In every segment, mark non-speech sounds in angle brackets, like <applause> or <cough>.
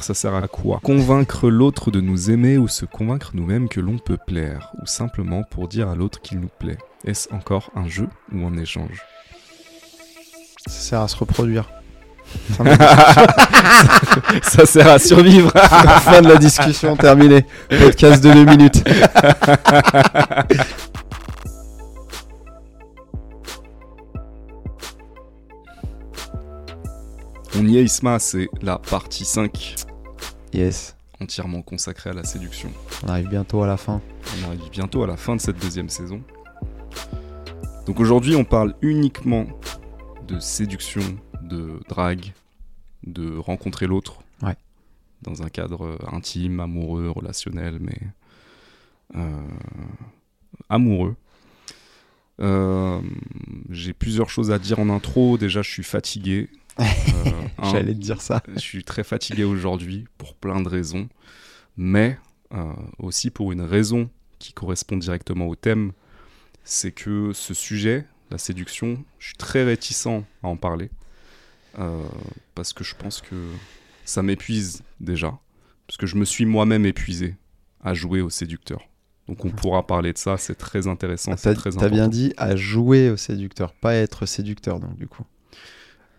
Ça sert à quoi? Convaincre l'autre de nous aimer ou se convaincre nous-mêmes que l'on peut plaire, ou simplement pour dire à l'autre qu'il nous plaît? Est-ce encore un jeu ou un échange? Ça sert à se reproduire. <laughs> Ça sert à survivre fin de la discussion, terminé. Podcast de deux minutes. <laughs> On y est Isma, c'est la partie 5, Yes, entièrement consacrée à la séduction. on arrive bientôt à la fin. On arrive bientôt à la fin de cette deuxième saison. Donc aujourd'hui, on parle uniquement de séduction, de drague, de rencontrer l'autre. Ouais. Dans un cadre euh, intime, amoureux, relationnel, mais euh, amoureux. Euh, J'ai plusieurs choses à dire en intro. Déjà, je suis fatigué. Euh, <laughs> J'allais te dire ça. je suis très fatigué aujourd'hui pour plein de raisons, mais euh, aussi pour une raison qui correspond directement au thème, c'est que ce sujet, la séduction, je suis très réticent à en parler, euh, parce que je pense que ça m'épuise déjà, parce que je me suis moi-même épuisé à jouer au séducteur. Donc on pourra parler de ça, c'est très intéressant, Ah, c'est très important. bien dit à jouer au séducteur, pas à être séducteur, donc du coup.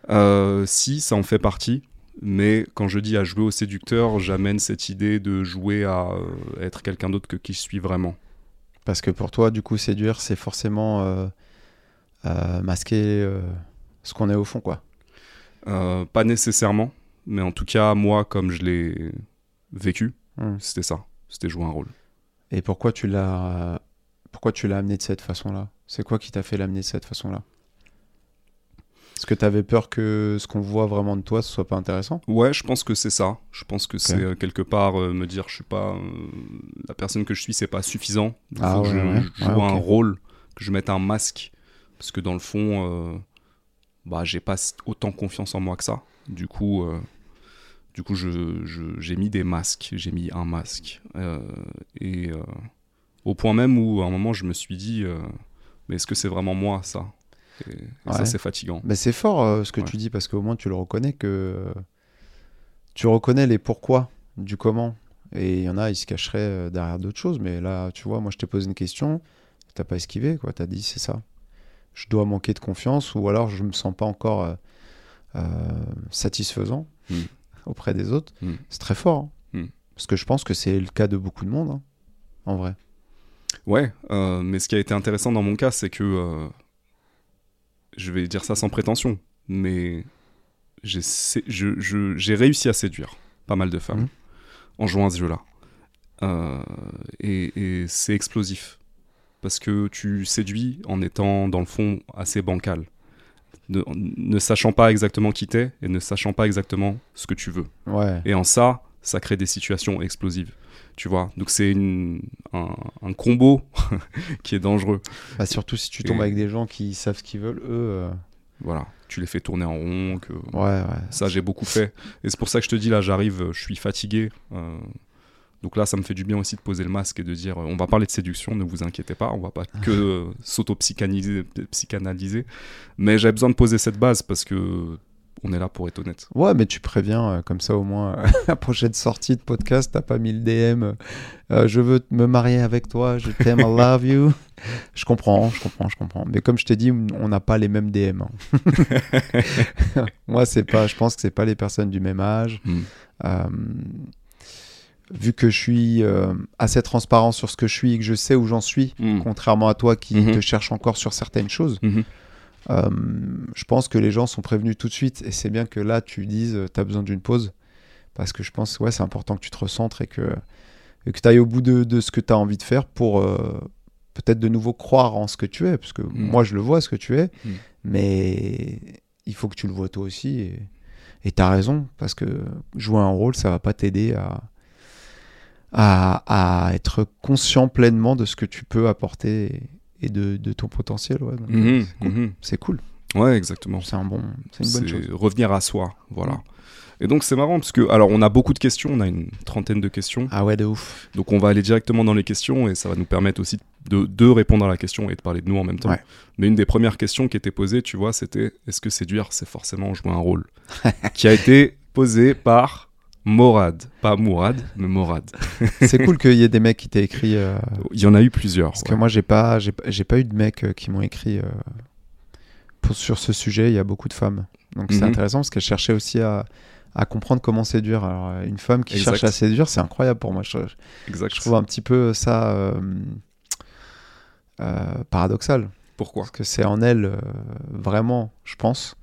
Euh, si, ça en fait partie. Mais quand je dis à jouer au séducteur, j'amène cette idée de jouer à euh, être quelqu'un d'autre que qui je suis vraiment. Parce que pour toi, du coup, séduire, c'est forcément euh, euh, masquer ce qu'on est au fond, quoi. Pas nécessairement, mais en tout cas, moi, comme je l'ai vécu, Hmm. c'était ça. C'était jouer un rôle. Et pourquoi tu l'as, pourquoi tu l'as amené de cette façon-là? C'est quoi qui t'a fait l'amener de cette façon-là? Est-ce que t'avais peur que ce qu'on voit vraiment de toi, ce soit pas intéressant? Ouais, je pense que c'est ça. Je pense que c'est euh, quelque part euh, me dire je suis pas euh, la personne que je suis, c'est pas suffisant. Il Ah faut que ouais, je, ouais. je Ouais, joue un rôle, que je mette un masque, parce que dans le fond, bah j'ai pas autant confiance en moi que ça. Du coup, du coup, je je- j'ai mis des masques, j'ai mis un masque, et au point même où à un moment je me suis dit, mais est-ce que c'est vraiment moi ça? Et, et ça c'est fatigant. Mais c'est fort euh, ce que Ouais. tu dis parce qu'au moins tu le reconnais que tu reconnais les pourquoi du comment. Et il y en a, ils se cacheraient euh, derrière d'autres choses. Mais là, tu vois, moi je t'ai posé une question, t'as pas esquivé, quoi. T'as dit c'est ça. Je dois manquer de confiance ou alors je me sens pas encore euh, euh, satisfaisant Mm. auprès des autres. Mm. C'est très fort. hein. Mm. Parce que je pense que c'est le cas de beaucoup de monde, hein, en vrai. Ouais, euh, mais ce qui a été intéressant dans mon cas, c'est que je vais dire ça sans prétention, mais j'ai je- je- réussi à séduire pas mal de femmes Mhm. en jouant à ce jeu-là. Euh, et et c'est explosif parce que tu séduis en étant dans le fond assez bancal, ne, ne sachant pas exactement qui t'es et ne sachant pas exactement ce que tu veux. Ouais. Et en ça, ça crée des situations explosives. Tu vois, donc c'est un, un combo <laughs> qui est dangereux. Bah, surtout si tu tombes Et- avec des gens qui savent ce qu'ils veulent, eux. euh, Voilà, tu les fais tourner en rond. Que... Ouais, ouais. Ça, j'ai beaucoup fait. Et c'est pour ça que je te dis, là, j'arrive, euh, je suis fatigué. euh, Donc là, ça me fait du bien aussi de poser le masque et de dire, euh, on va parler de séduction, ne vous inquiétez pas, on va pas que <laughs> euh, s'auto-psychanalyser, psychanalyser. Mais j'avais besoin de poser cette base parce que on est là pour être honnête. Ouais, mais tu préviens, euh, comme ça au moins, euh, <laughs> la prochaine sortie de podcast, t'as pas mis le DM. euh, je veux me marier avec toi, je t'aime, I love you. <laughs> Je comprends, je comprends, je comprends. Mais comme je t'ai dit, on n'a pas les mêmes DM. hein. <laughs> Moi, c'est pas, je pense que c'est pas les personnes du même âge. Mm. Euh, vu que je suis euh, assez transparent sur ce que je suis et que je sais où j'en suis, Mm. contrairement à toi qui Mhm. te cherche encore sur certaines choses. Euh, je pense que les gens sont prévenus tout de suite et c'est bien que là tu dises tu as besoin d'une pause parce que je pense ouais c'est important que tu te recentres et que, et que tu ailles au bout de, de ce que tu as envie de faire pour euh, peut-être de nouveau croire en ce que tu es parce que moi je le vois ce que tu es Mm. mais il faut que tu le vois toi aussi et tu as raison parce que jouer un rôle ça va pas t'aider à, à, à être conscient pleinement de ce que tu peux apporter et de, de ton potentiel ouais. Mhm, c'est cool. cool. Ouais, exactement. C'est un bon, une bonne chose. revenir à soi, voilà. Et donc c'est marrant parce que, alors on a beaucoup de questions, on a une trentaine de questions, Ah ouais, de ouf. donc on va aller directement dans les questions et ça va nous permettre aussi de, de répondre à la question et de parler de nous en même temps. Ouais. Mais une des premières questions qui était posée, tu vois, c'était est-ce que séduire c'est forcément jouer un rôle? <laughs> Qui a été posée par Morad, pas Mourad, mais Morad. <laughs> C'est cool qu'il y ait des mecs qui t'aient écrit. euh, Il y en a eu plusieurs. Parce ouais. que moi, j'ai pas, j'ai, pas eu de mecs euh, qui m'ont écrit euh, pour, sur ce sujet. Il y a beaucoup de femmes. Donc c'est Mhm. intéressant parce qu'elles cherchaient aussi à, à comprendre comment séduire. Alors, une femme qui Exact. cherche à séduire, c'est incroyable pour moi. Je, Exact. je trouve un petit peu ça euh, paradoxal. Pourquoi? Parce que c'est en elle, vraiment, je pense.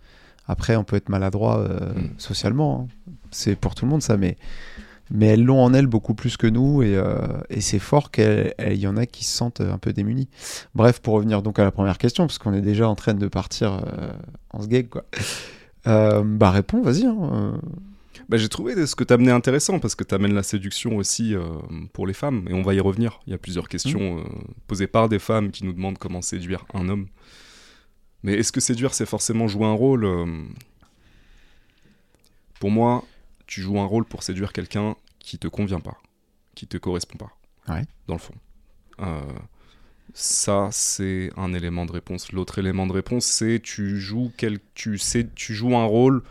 Après, on peut être maladroit euh, Mm. socialement. hein. C'est pour tout le monde ça, mais, mais elles l'ont en elles beaucoup plus que nous. Et, euh, et c'est fort qu'il y en a qui se sentent un peu démunis. Bref, pour revenir donc à la première question, parce qu'on est déjà en train de partir euh, en sgeg, quoi. Euh, bah réponds, vas-y. hein. Bah, J'ai trouvé ce que tu amené intéressant parce que tu amènes la séduction aussi euh, pour les femmes et on va y revenir. Il y a plusieurs questions euh, posées par des femmes qui nous demandent comment séduire un homme. Mais est-ce que séduire c'est forcément jouer un rôle euh, Pour moi, tu joues un rôle pour séduire quelqu'un qui te convient pas, qui te correspond pas. Ouais. Dans le fond. Euh, ça, c'est un élément de réponse. L'autre élément de réponse, c'est tu joues quel... tu sais, tu joues un rôle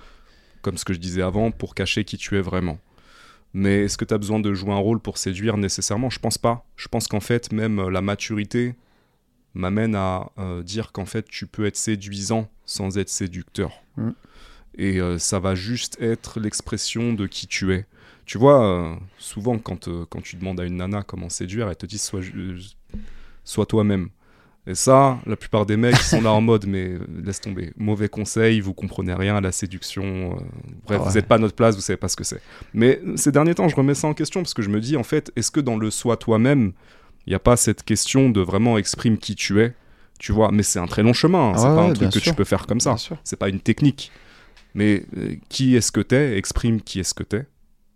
comme ce que je disais avant, pour cacher qui tu es vraiment. Mais est-ce que tu as besoin de jouer un rôle pour séduire nécessairement? Je pense pas. Je pense qu'en fait, même euh, la maturité m'amène à euh, dire qu'en fait, tu peux être séduisant sans être séducteur. Mm. Et euh, ça va juste être l'expression de qui tu es. Tu vois, euh, souvent, quand, quand tu demandes à une nana comment séduire, elle te dit sois, sois toi-même. Et ça, la plupart des mecs sont là en mode, mais laisse tomber. Mauvais conseil, vous comprenez rien à la séduction. bref, Ah ouais. vous n'êtes pas à notre place, vous savez pas ce que c'est. Mais ces derniers temps, je remets ça en question parce que je me dis, en fait, est-ce que dans le soi toi-même, il n'y a pas cette question de vraiment exprime qui tu es Tu vois, mais c'est un très long chemin. hein, Ah c'est ouais, pas un truc que sûr. tu peux faire comme ça. C'est pas une technique. Mais euh, qui est-ce que t'es Exprime qui est-ce que t'es.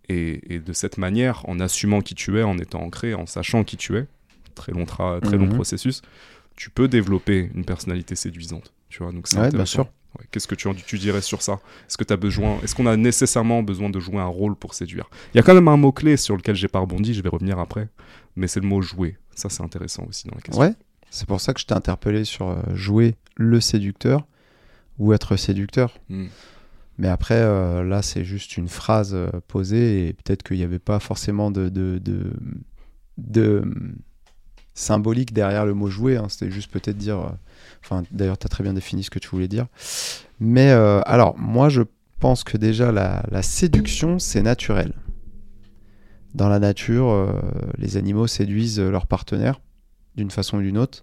Et, et de cette manière, en assumant qui tu es, en étant ancré, en sachant qui tu es, très long, tra- très long Mhm. processus, tu peux développer une personnalité séduisante. Tu vois, donc c'est Ouais, bien sûr. Ouais, Qu'est-ce que tu, tu dirais sur ça? Est-ce que tu as besoin Est-ce qu'on a nécessairement besoin de jouer un rôle pour séduire? Il y a quand même un mot clé sur lequel j'ai pas rebondi, je vais revenir après, mais c'est le mot jouer. Ça c'est intéressant aussi dans la question. Ouais, c'est pour ça que je t'ai interpellé sur euh, jouer le séducteur ou être séducteur. Hmm. Mais après, euh, là, c'est juste une phrase euh, posée et peut-être qu'il n'y avait pas forcément de, de, de, de, hum, symbolique derrière le mot jouer. hein. C'était juste peut-être dire. Enfin, d'ailleurs, tu as très bien défini ce que tu voulais dire. Mais alors, moi, je pense que déjà, la, la séduction, c'est naturel. Dans la nature, euh, les animaux séduisent leur partenaire d'une façon ou d'une autre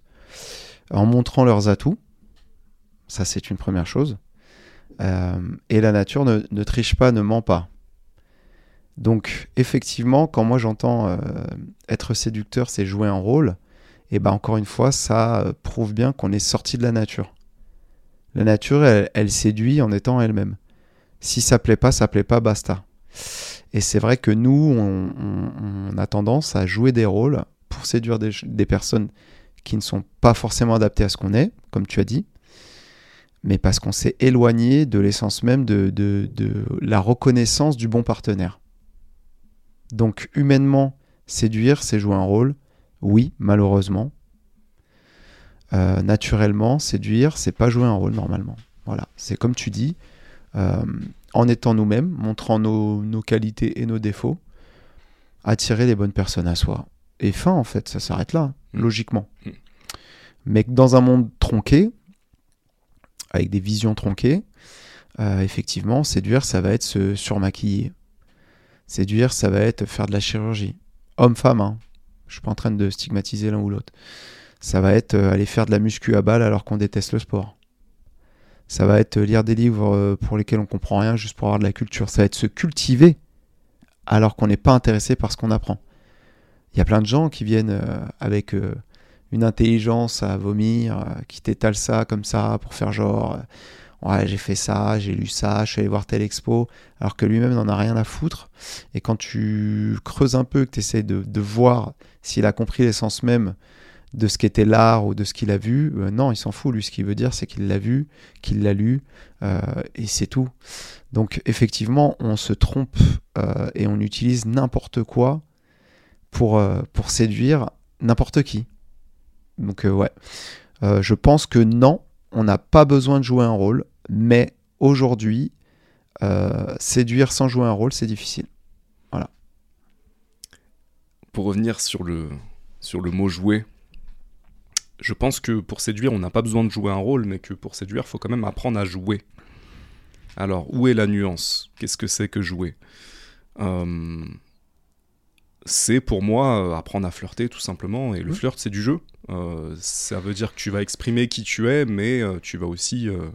en montrant leurs atouts. Ça, c'est une première chose. Euh, et la nature ne, triche pas, ne ment pas. Donc, effectivement, quand moi j'entends euh, être séducteur, c'est jouer un rôle, et ben encore une fois, ça prouve bien qu'on est sorti de la nature. La nature, elle, elle séduit en étant elle-même. Si ça plaît pas, ça plaît pas, basta. Et c'est vrai que nous, on, a tendance à jouer des rôles pour séduire des, personnes qui ne sont pas forcément adaptées à ce qu'on est, comme tu as dit, mais parce qu'on s'est éloigné de l'essence même de la reconnaissance du bon partenaire. Donc humainement, séduire, c'est jouer un rôle, oui, malheureusement. Euh, naturellement, séduire, c'est pas jouer un rôle normalement. Voilà, c'est comme tu dis, euh, en étant nous-mêmes, montrant nos, nos qualités et nos défauts, attirer les bonnes personnes à soi. Et fin, en fait, ça s'arrête là, Mm. logiquement. Mm. Mais dans un monde tronqué, avec des visions tronquées, euh, effectivement, séduire, ça va être se surmaquiller. Séduire, ça va être faire de la chirurgie. Homme-femme, hein. je suis pas en train de stigmatiser l'un ou l'autre. Ça va être euh, aller faire de la muscu à balle alors qu'on déteste le sport. Ça va être euh, lire des livres euh, pour lesquels on comprend rien juste pour avoir de la culture. Ça va être se cultiver alors qu'on n'est pas intéressé par ce qu'on apprend. Il y a plein de gens qui viennent euh, avec une intelligence à vomir, qui t'étalent ça comme ça pour faire genre ouais j'ai fait ça, j'ai lu ça, je suis allé voir telle expo, alors que lui-même n'en a rien à foutre. Et quand tu creuses un peu, que tu essaies de, de voir s'il a compris l'essence même de ce qu'était l'art ou de ce qu'il a vu, euh, non, il s'en fout. Lui, ce qu'il veut dire, c'est qu'il l'a vu, qu'il l'a lu, euh, et c'est tout. Donc, effectivement, on se trompe euh, et on utilise n'importe quoi pour, pour séduire n'importe qui. Donc, ouais. Je pense que non, on n'a pas besoin de jouer un rôle, mais aujourd'hui, séduire sans jouer un rôle, c'est difficile. pour revenir sur le, sur le mot jouer, je pense que pour séduire, on n'a pas besoin de jouer un rôle, mais que pour séduire, il faut quand même apprendre à jouer. Alors, où est la nuance? Qu'est-ce que c'est que jouer? Euh, C'est pour moi euh, apprendre à flirter tout simplement, et le flirt c'est du jeu. Euh, ça veut dire que tu vas exprimer qui tu es, mais tu vas aussi euh,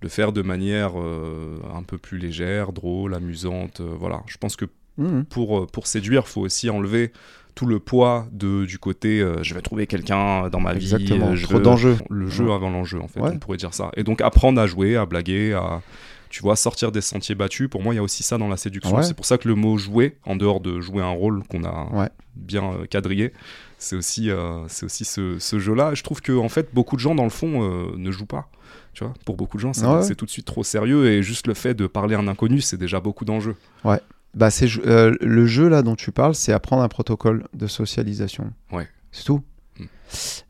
le faire de manière un peu plus légère, drôle, amusante. voilà, je pense que Mhm. pour, pour séduire, faut aussi enlever tout le poids de, du côté euh, je vais trouver quelqu'un dans ma Exactement, vie. je trop d'enjeux. Le jeu Ouais. avant l'enjeu, en fait, Ouais. on pourrait dire ça. Et donc apprendre à jouer, à blaguer, à tu vois, sortir des sentiers battus. Pour moi, il y a aussi ça dans la séduction. Ouais. C'est pour ça que le mot jouer, en dehors de jouer un rôle qu'on a Ouais. bien euh, quadrillé, c'est aussi, euh, c'est aussi ce, ce jeu-là. Je trouve que en fait, beaucoup de gens, dans le fond, euh, ne jouent pas. Tu vois, pour beaucoup de gens, c'est Ouais. c'est tout de suite trop sérieux et juste le fait de parler à un inconnu, c'est déjà beaucoup d'enjeux. Bah, c'est euh, le jeu là dont tu parles, c'est apprendre un protocole de socialisation. Ouais. C'est tout. Mm.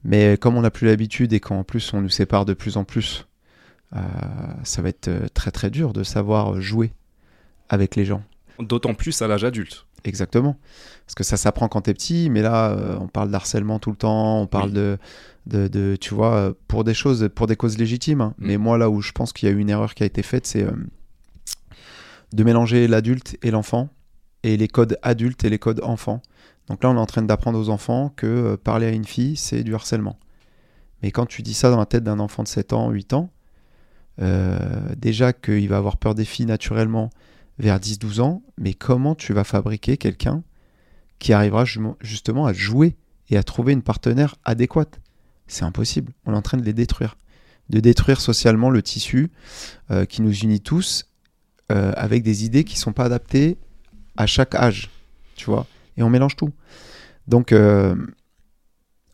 Mais comme on n'a plus l'habitude et qu'en plus on nous sépare de plus en plus, euh, ça va être euh, très très dur de savoir jouer avec les gens. D'autant plus à l'âge adulte. Exactement. Parce que ça s'apprend quand t'es petit, mais là, euh, on parle d'harcèlement tout le temps, on parle Oui. de, de, de, tu vois, pour des choses, pour des causes légitimes. hein. Mm. Mais moi, là où je pense qu'il y a eu une erreur qui a été faite, c'est de mélanger l'adulte et l'enfant, et les codes adultes et les codes enfants. Donc là, on est en train d'apprendre aux enfants que euh, parler à une fille, c'est du harcèlement. Mais quand tu dis ça dans la tête d'un enfant de 7 ans, 8 ans, euh, déjà qu'il va avoir peur des filles naturellement vers 10-12 ans, mais comment tu vas fabriquer quelqu'un qui arrivera ju- justement à jouer et à trouver une partenaire adéquate? C'est impossible. On est en train de les détruire. De détruire socialement le tissu euh, qui nous unit tous euh, avec des idées qui sont pas adaptées à chaque âge. Tu vois Et on mélange tout. Donc, euh,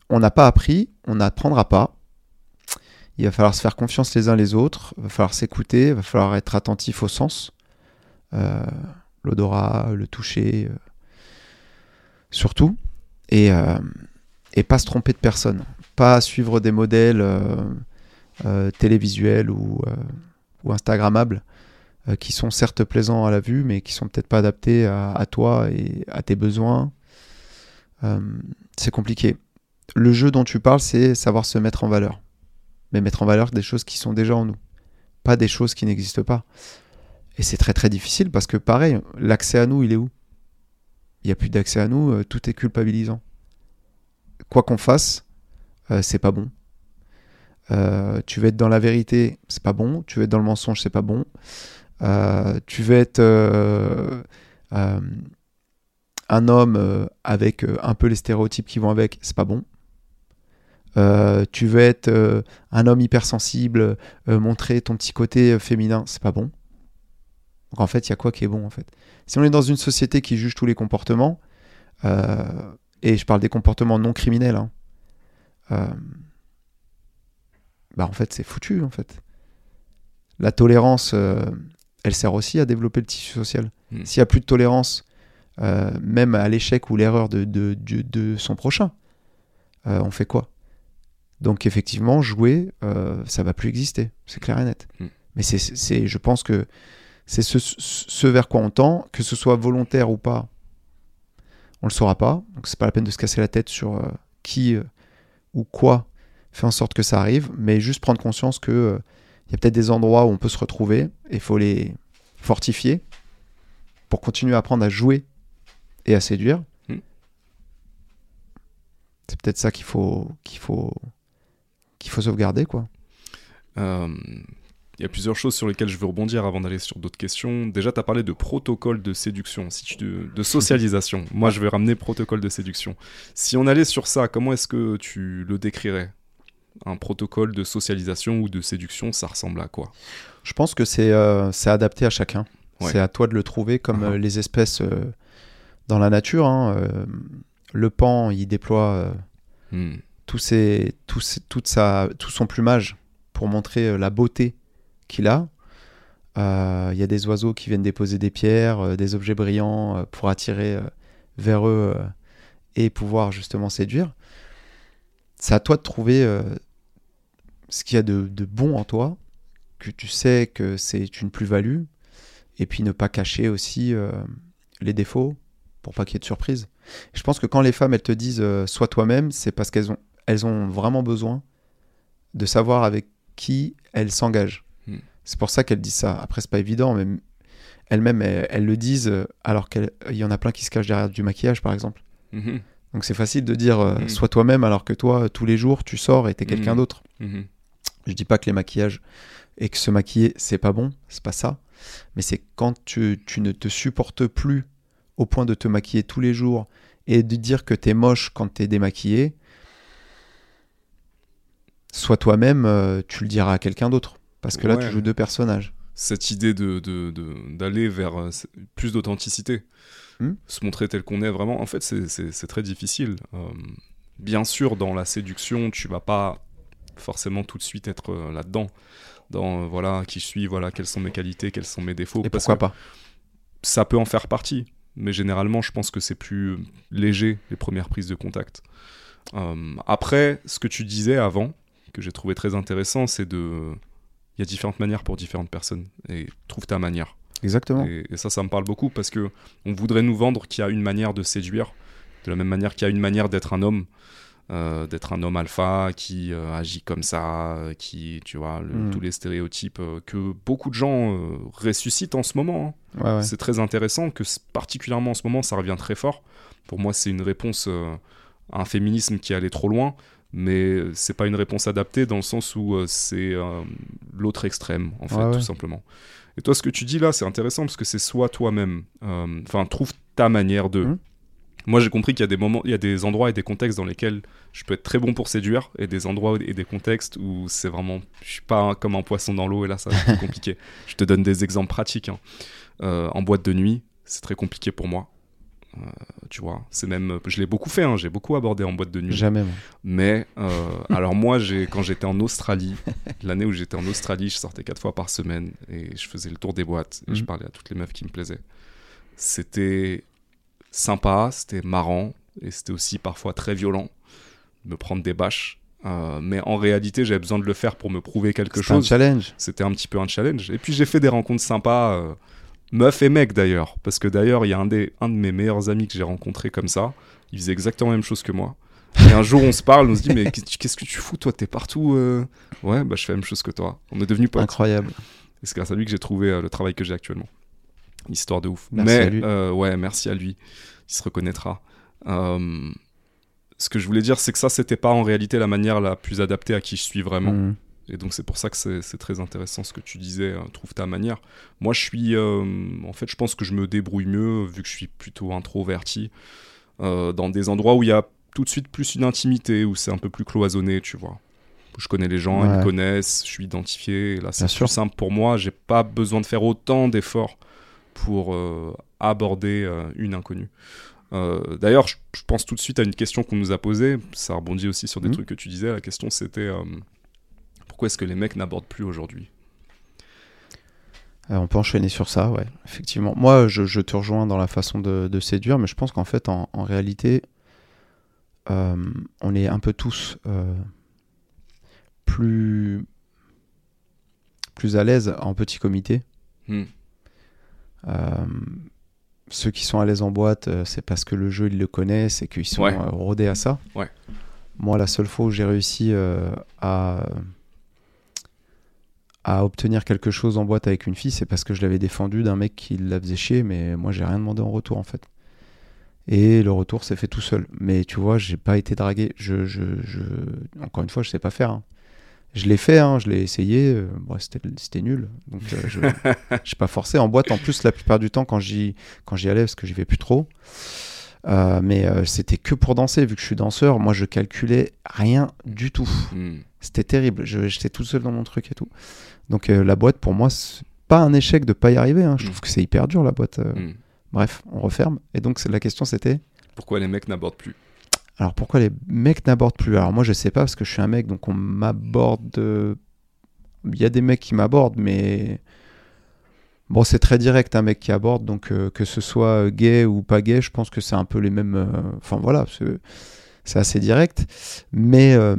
on n'a pas appris, on n'apprendra pas. Il va falloir se faire confiance les uns les autres, il va falloir s'écouter, il va falloir être attentif au sens, euh, l'odorat, le toucher, surtout, et, et pas se tromper de personne, pas suivre des modèles télévisuels ou, ou Instagrammables euh, qui sont certes plaisants à la vue, mais qui sont peut-être pas adaptés à, toi et à tes besoins. Euh, c'est compliqué. Le jeu dont tu parles, c'est savoir se mettre en valeur. Mais mettre en valeur des choses qui sont déjà en nous, pas des choses qui n'existent pas. Et c'est très très difficile parce que pareil, l'accès à nous, il est où? Il n'y a plus d'accès à nous, euh, tout est culpabilisant. Quoi qu'on fasse, c'est pas bon. Tu veux être dans la vérité, c'est pas bon. Tu veux être dans le mensonge, c'est pas bon. Euh, tu veux être euh, euh, un homme avec un peu les stéréotypes qui vont avec, c'est pas bon. Tu veux être un homme hypersensible, montrer ton petit côté féminin, c'est pas bon. Donc en fait, il y a quoi qui est bon en fait? Si on est dans une société qui juge tous les comportements, et je parle des comportements non criminels, hein, bah en fait c'est foutu en fait. La tolérance, elle sert aussi à développer le tissu social. Mm. S'il n'y a plus de tolérance, euh, même à l'échec ou l'erreur de, de, de- de son prochain, euh, on fait quoi? Donc effectivement, jouer, euh, ça va plus exister, c'est clair et net. Mm. Mais c'est, je pense que c'est ce, ce vers quoi on tend, que ce soit volontaire ou pas, on le saura pas. Donc c'est pas la peine de se casser la tête sur euh, qui ou quoi fait en sorte que ça arrive, mais juste prendre conscience que il y a peut-être des endroits où on peut se retrouver et il faut les fortifier pour continuer à apprendre à jouer et à séduire. Mm. C'est peut-être ça qu'il faut qu'il faut qu'il faut sauvegarder quoi. Euh, Il y a plusieurs choses sur lesquelles je veux rebondir avant d'aller sur d'autres questions. Déjà, tu as parlé de protocole de séduction, si tu, de, de socialisation. Moi, je vais ramener protocole de séduction. Si on allait sur ça, comment est-ce que tu le décrirais? Un protocole de socialisation ou de séduction, ça ressemble à quoi? Je pense que c'est euh, adapté à chacun. Ouais. C'est à toi de le trouver comme Uh-huh. euh, les espèces euh, dans la nature. hein, euh, le pan, il déploie Hmm. tous ses, tous ses- toute sa, tout son plumage pour montrer la beauté qu'il a. Il y a des oiseaux qui viennent déposer des pierres, des objets brillants pour attirer vers eux et pouvoir justement séduire. C'est à toi de trouver ce qu'il y a de, de bon en toi, que tu sais que c'est une plus-value, et puis ne pas cacher aussi euh, les défauts pour pas qu'il y ait de surprise. Je pense que quand les femmes elles te disent euh, sois toi-même, c'est parce qu'elles ont elles ont vraiment besoin de savoir avec qui elles s'engagent. Hmm. C'est pour ça qu'elles disent ça. Après c'est pas évident, mais elles-mêmes elles, elles le disent euh, alors qu'il y en a plein qui se cachent derrière du maquillage par exemple. Mhm. Donc c'est facile de dire euh, Hmm. sois toi-même alors que toi tous les jours tu sors et t'es quelqu'un Hmm. d'autre. Je dis pas que les maquillages et que se maquiller, c'est pas bon, c'est pas ça. Mais c'est quand tu, tu ne te supportes plus au point de te maquiller tous les jours et de dire que t'es moche quand t'es démaquillé, sois toi-même, euh, tu le diras à quelqu'un d'autre. Parce que là, Ouais. tu joues deux personnages. cette idée de de- de- d'aller vers euh, plus d'authenticité, Hmm. se montrer tel qu'on est vraiment. En fait, c'est très difficile. Euh, bien sûr, dans la séduction, tu vas pas forcément tout de suite être euh, là-dedans. Dans euh, voilà qui je suis, voilà quelles sont mes qualités, quels sont mes défauts. Et pourquoi pas? ça peut en faire partie, mais généralement, je pense que c'est plus léger les premières prises de contact. Euh, après, ce que tu disais avant, que j'ai trouvé très intéressant, c'est de. Il y a différentes manières pour différentes personnes. Et trouve ta manière. Exactement. Et, et ça, ça me parle beaucoup parce que on voudrait nous vendre qu'il y a une manière de séduire, de la même manière qu'il y a une manière d'être un homme, euh, d'être un homme alpha qui euh, agit comme ça, euh, qui, tu vois, le- Mm. tous les stéréotypes que beaucoup de gens ressuscitent en ce moment. hein. Ouais, ouais. C'est très intéressant que particulièrement en ce moment, ça revient très fort. Pour moi, c'est une réponse à un féminisme qui allait trop loin, mais c'est pas une réponse adaptée dans le sens où c'est l'autre extrême, en fait, Ouais, tout simplement. Et toi, ce que tu dis là, c'est intéressant parce que c'est soit toi-même, enfin, trouve ta manière de. Mhm. Moi, j'ai compris qu'il y a des moments, il y a des endroits et des contextes dans lesquels je peux être très bon pour séduire, et des endroits et des contextes où c'est vraiment, je suis pas un- comme un poisson dans l'eau, et là, ça va <laughs> être compliqué. Je te donne des exemples pratiques. hein. Euh, en boîte de nuit, c'est très compliqué pour moi. Euh, tu vois, c'est même, je l'ai beaucoup fait, hein, j'ai beaucoup abordé en boîte de nuit. Jamais. moi. Mais euh, <laughs> alors moi, j'ai quand j'étais en Australie, l'année où j'étais en Australie, je sortais quatre fois par semaine et je faisais le tour des boîtes et je Mhm. parlais à toutes les meufs qui me plaisaient. C'était sympa, c'était marrant et c'était aussi parfois très violent de me prendre des bâches. Euh, mais en réalité, j'avais besoin de le faire pour me prouver quelque C'est un chose. challenge. C'était un petit peu un challenge. Et puis j'ai fait des rencontres sympas, euh, meufs et mecs d'ailleurs. Parce que d'ailleurs, il y a un, des, un de mes meilleurs amis que j'ai rencontré comme ça. Il faisait exactement la même chose que moi. Et un jour, on se parle, on se dit, mais qu'est-ce que tu fous, toi? T'es partout euh? Ouais, bah je fais la même chose que toi. On est devenus potes. Incroyable. Et c'est grâce à lui que j'ai trouvé le travail que j'ai actuellement. Histoire de ouf. Merci Mais, à lui. euh, ouais, merci à lui. Il se reconnaîtra. Euh, ce que je voulais dire, c'est que ça, c'était pas en réalité la manière la plus adaptée à qui je suis vraiment. Mhm. Et donc c'est pour ça que c'est très intéressant ce que tu disais, euh, trouve ta manière. Moi je suis, euh, en fait je pense que je me débrouille mieux vu que je suis plutôt introverti, euh, dans des endroits où il y a tout de suite plus une intimité, où c'est un peu plus cloisonné, tu vois. Je connais les gens, ils me connaissent, je suis identifié, et là c'est plus simple pour moi, j'ai pas besoin de faire autant d'efforts pour euh, aborder euh, une inconnue. Euh, D'ailleurs, je, je pense tout de suite à une question qu'on nous a posée. Ça rebondit aussi sur des Mhm. trucs que tu disais. La question, c'était euh, pourquoi est-ce que les mecs n'abordent plus aujourd'hui? Euh, on peut enchaîner sur ça, ouais, effectivement. Moi, je, je te rejoins dans la façon de, de séduire, mais je pense qu'en fait, en, en réalité, on est un peu tous plus, plus à l'aise en petit comité. Hmm. Euh, ceux qui sont à l'aise en boîte, euh, c'est parce que le jeu, ils le connaissent et qu'ils sont Ouais. euh, rodés à ça. Ouais. Moi, la seule fois où j'ai réussi euh, à, à obtenir quelque chose en boîte avec une fille, c'est parce que je l'avais défendu d'un mec qui la faisait chier, mais moi, j'ai rien demandé en retour, en fait. Et le retour s'est fait tout seul. Mais tu vois, j'ai pas été dragué. Je, je, je... Encore une fois, je sais pas faire. hein. Je l'ai fait, hein, je l'ai essayé. euh, bon, c'était nul. Donc, euh, je <laughs> j'ai pas forcé. En boîte, en plus, la plupart du temps, quand j'y allais, parce que j'y vais plus trop. Euh, mais euh, c'était que pour danser, vu que je suis danseur. Moi, je calculais rien du tout. Hmm. C'était terrible. J'étais tout seul dans mon truc et tout. Donc, la boîte, pour moi, c'est pas un échec de pas y arriver. hein. Je Mm. trouve que c'est hyper dur, la boîte. Hmm. Bref, on referme. Et donc, la question, c'était Pourquoi les mecs n'abordent plus? Alors pourquoi les mecs n'abordent plus? Alors moi je sais pas parce que je suis un mec donc on m'aborde. euh, Il y a des mecs qui m'abordent mais bon c'est très direct un mec qui aborde donc euh, que ce soit gay ou pas gay je pense que c'est un peu les mêmes. euh, Enfin voilà c'est- assez direct mais euh,